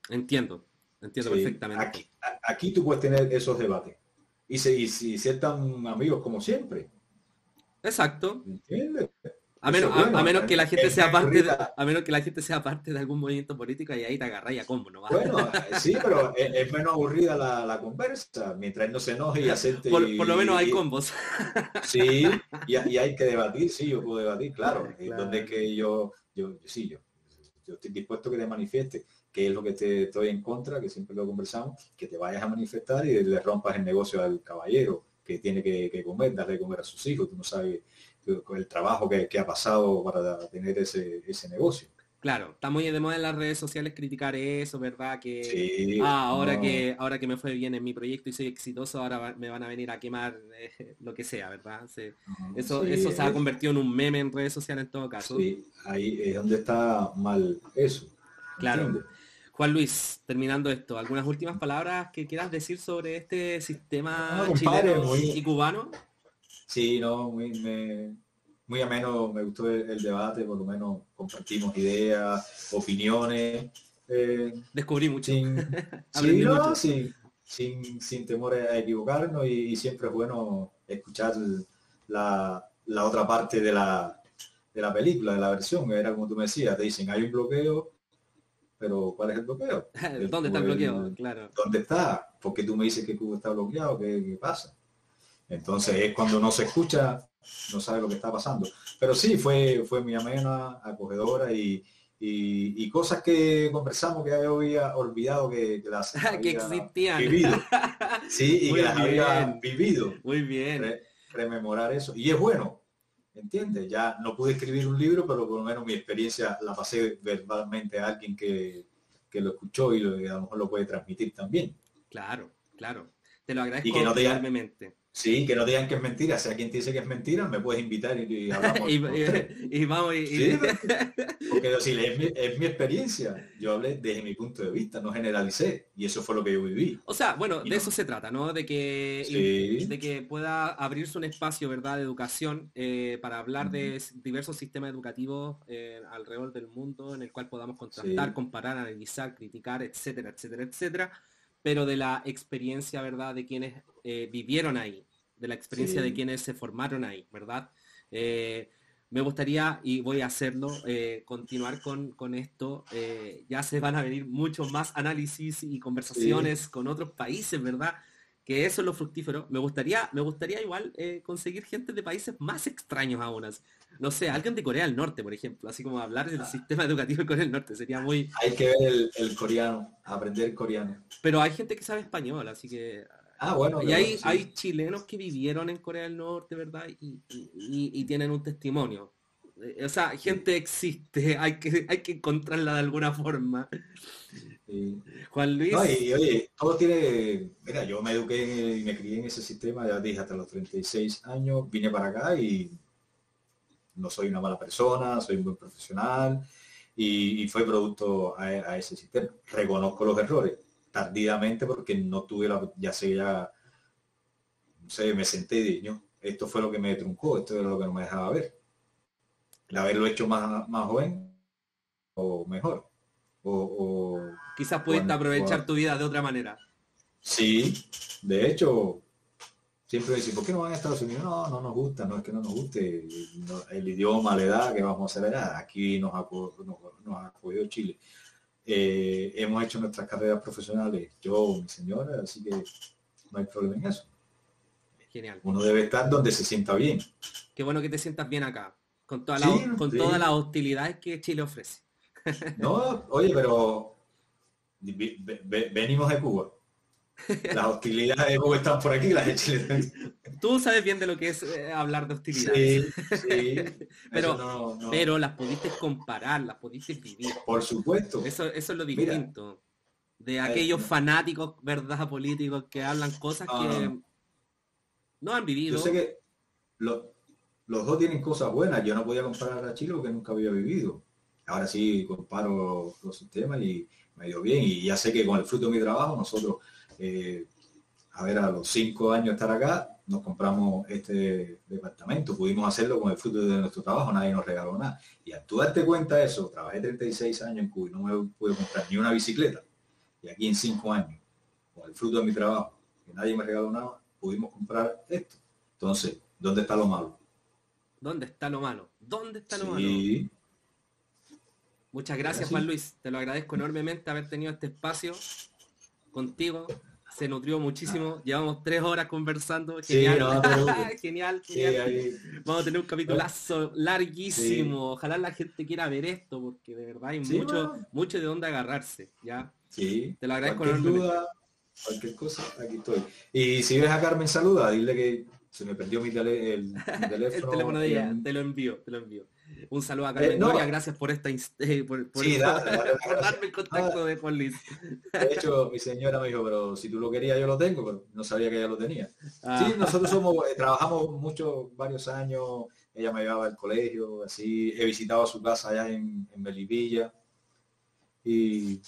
Entiendo. Entiendo perfectamente. Aquí, tú puedes tener esos debates. Y, si, si ser tan amigos como siempre. Exacto. A menos, a, menos que la gente sea parte de, a menos que la gente sea parte de algún movimiento político y ahí te agarra y a combo, ¿no? Bueno, eh, sí, pero es, menos aburrida la, conversa, mientras no se enoje y hacerte... Por, lo menos hay combos. Sí, y, hay que debatir, sí, yo puedo debatir, claro. Donde que yo, yo, sí, yo yo estoy dispuesto a que te manifieste que es lo que te estoy en contra, que siempre lo conversamos, que te vayas a manifestar y le rompas el negocio al caballero que tiene que, comer, darle comer a sus hijos, tú no sabes el trabajo que, ha pasado para tener ese, ese negocio. Claro, está muy de moda en las redes sociales criticar eso, ¿verdad? Que Sí, ah, ahora no, que ahora que me fue bien en mi proyecto y soy exitoso, ahora me van a venir a quemar eh, lo que sea, ¿verdad? Sí. Eso, sí, eso se ha es- convertido en un meme en redes sociales en todo caso. sí, ahí es donde está mal eso. Claro. ¿entiendes? Juan Luis, terminando esto, ¿algunas últimas palabras que quieras decir sobre este sistema No, compadre, chileno y cubano? Sí, no, muy, me- muy ameno, me gustó el, el debate, por lo menos compartimos ideas, opiniones, eh, Descubrí mucho. sin, Aprendí sí, no, mucho. sin, sin, sin temor a equivocarnos y, y siempre es bueno escuchar la, la otra parte de la, de la película, de la versión, era como tú me decías, te dicen hay un bloqueo, pero ¿cuál es el bloqueo? ¿Dónde está el pues, bloqueo? Claro. ¿Dónde está? ¿Por qué tú me dices que Cuba está bloqueado? ¿Qué, qué pasa? Entonces es cuando no se escucha, no sabe lo que está pasando. Pero sí, fue, fue muy amena, acogedora y, y, y cosas que conversamos que había olvidado que, que las que había existían. vivido. Sí, y Muy que las había vivido. Muy bien. Re- rememorar eso. Y es bueno, ¿entiendes? Ya no pude escribir un libro, pero por lo menos mi experiencia la pasé verbalmente a alguien que, que lo escuchó y, lo- y a lo mejor lo puede transmitir también. Claro, claro. Te lo agradezco Y que no te digan- enormemente. Sí, que no digan que es mentira. Si te dice que es mentira, me puedes invitar y, y hablamos. y, y- y vamos Sí, Porque es mi, es mi experiencia. Yo hablé desde mi punto de vista, no generalicé. Y eso fue lo que yo viví. O sea, bueno, de no. eso se trata, ¿no? De que, Sí. de que pueda abrirse un espacio, ¿verdad?, de educación eh, para hablar de diversos sistemas educativos eh, alrededor del mundo en el cual podamos contrastar, Sí. comparar, analizar, criticar, etcétera, etcétera, etcétera, pero de la experiencia, ¿verdad?, de quienes eh, vivieron ahí, de la experiencia Sí. de quienes se formaron ahí, ¿verdad? Eh, me gustaría, y voy a hacerlo, eh, continuar con, con esto. eh, ya se van a venir muchos más análisis y conversaciones con otros países, ¿verdad? Que eso es lo fructífero. Me gustaría, me gustaría igual eh, conseguir gente de países más extraños aún. así. No sé, alguien de Corea del Norte, por ejemplo, así como hablar del sistema educativo de Corea del Norte, sería muy... Hay que ver el, el coreano, aprender coreano. Pero hay gente que sabe español, así que... Ah, bueno. Y hay, sí. hay chilenos que vivieron en Corea del Norte, ¿verdad? Y, y- tienen un testimonio. Eh, O sea, gente existe, hay que, hay que encontrarla de alguna forma. Sí. Juan Luis, No, y oye, todo tiene, mira, yo me eduqué y me crié en ese sistema, ya dije, hasta los 36 años, vine para acá y no soy una mala persona, soy un buen profesional y, y fue producto a, a ese sistema. Reconozco los errores tardíamente porque no tuve la, ya sé, ya, no sé, me senté y dije, "No, esto fue lo que me truncó, esto es lo que no me dejaba ver. De haberlo hecho más, más joven o mejor. O, o- quizás pudiste aprovechar tu vida de otra manera. Sí, de hecho, siempre dicen, ¿por qué no van a Estados Unidos? No, no nos gusta, no es que no nos guste, el idioma, la edad, que vamos a hacer allá. Aquí nos, aco- nos, nos acogió Chile. Eh, hemos hecho nuestras carreras profesionales, yo, mi señora, así que no hay problema en eso. Genial. Uno debe estar donde se sienta bien. Qué bueno que te sientas bien acá, con, toda Sí, la- con sí. todas las hostilidades que Chile ofrece. No, oye, pero venimos de Cuba. Las hostilidades de Cuba están por aquí, las de Chile. Tú sabes bien de lo que es eh, hablar de hostilidades, Sí, sí. Pero- Eso no- no- pero las pudiste comparar, las pudiste vivir. por supuesto. Eso, eso es lo Mira. distinto. De aquellos no. fanáticos, ¿verdad? Políticos que hablan cosas que no. no han vivido. Yo sé que lo- los dos tienen cosas buenas. Yo no podía comparar a Chile porque nunca había vivido. Ahora sí comparo los sistemas y me dio bien. Y ya sé que con el fruto de mi trabajo, nosotros, eh, a ver, a los cinco años de estar acá, nos compramos este departamento. Pudimos hacerlo con el fruto de nuestro trabajo, nadie nos regaló nada. Y al tú darte cuenta de eso, trabajé 36 años en Cuba y no me pude comprar ni una bicicleta. Y aquí en cinco años, con el fruto de mi trabajo, que nadie me regaló nada, pudimos comprar esto. Entonces, ¿dónde está lo malo? ¿Dónde está lo malo? ¿Dónde está lo malo? Sí, Muchas gracias. Juan Luis. Te lo agradezco enormemente haber tenido este espacio contigo. Se nutrió muchísimo. Llevamos tres horas conversando. Ah. Sí, Genial. no genial, sí, genial. Vamos a tener un capitulazo larguísimo. Ojalá la gente quiera ver esto, porque de verdad hay mucho, bueno. mucho de dónde agarrarse. ¿ya? sí. Te lo agradezco Cualquier duda, cualquier cosa, aquí estoy. Y si ves a Carmen, saluda, dile que se me perdió mi, tele- el, mi teléfono. El teléfono de ella, te lo envío, te lo envío. Un saludo a Carmen Eh, no. Gloria, gracias por esta eh, por, por- Sí, dale, dale, por dale. darme el contacto de Juan Luis. De hecho, mi señora me dijo, pero si tú lo querías, yo lo tengo, pero no sabía que ella lo tenía. Ah, Sí, nosotros somos, eh, trabajamos muchos, varios años, ella me llevaba al colegio, así, he visitado su casa allá en, en Melipilla. Y,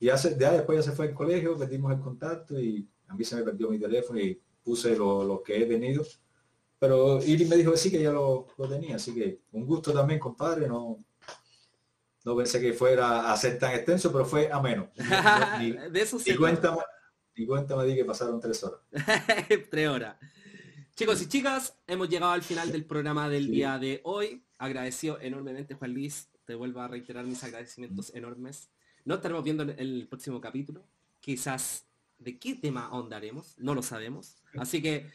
y hace, de ahí después ya se fue al colegio, perdimos el contacto y a mí se me perdió mi teléfono y puse lo, lo que he tenido. Pero Iris me dijo que sí, que ya lo, lo tenía, así que un gusto también, compadre, no, no pensé que fuera a ser tan extenso, pero fue ameno. No- ni, de eso se ni cuenta, me- ni cuenta me di que pasaron tres horas. Tres horas. Chicos y chicas, hemos llegado al final del programa del Sí. día de hoy. Agradecido enormemente, Juan Luis. Te vuelvo a reiterar mis agradecimientos enormes. Nos estaremos viendo en el próximo capítulo. Quizás de qué tema ahondaremos, no lo sabemos. Así que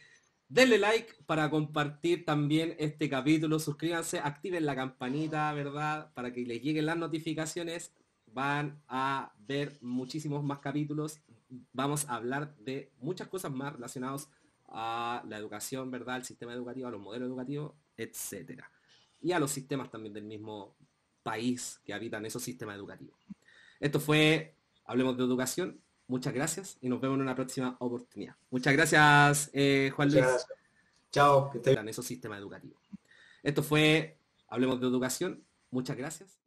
denle like para compartir también este capítulo. Suscríbanse, activen la campanita, ¿verdad? Para que les lleguen las notificaciones. Van a ver muchísimos más capítulos. Vamos a hablar de muchas cosas más relacionadas a la educación, ¿verdad? Al sistema educativo, a los modelos educativos, etcétera. Y a los sistemas también del mismo país que habitan esos sistemas educativos. Esto fue Hablemos de Educación. Muchas gracias y nos vemos en una próxima oportunidad. Muchas gracias, eh, Juan Luis. Gracias. Chao, que estés En esos sistemas educativos. Esto fue Hablemos de Educación. Muchas gracias.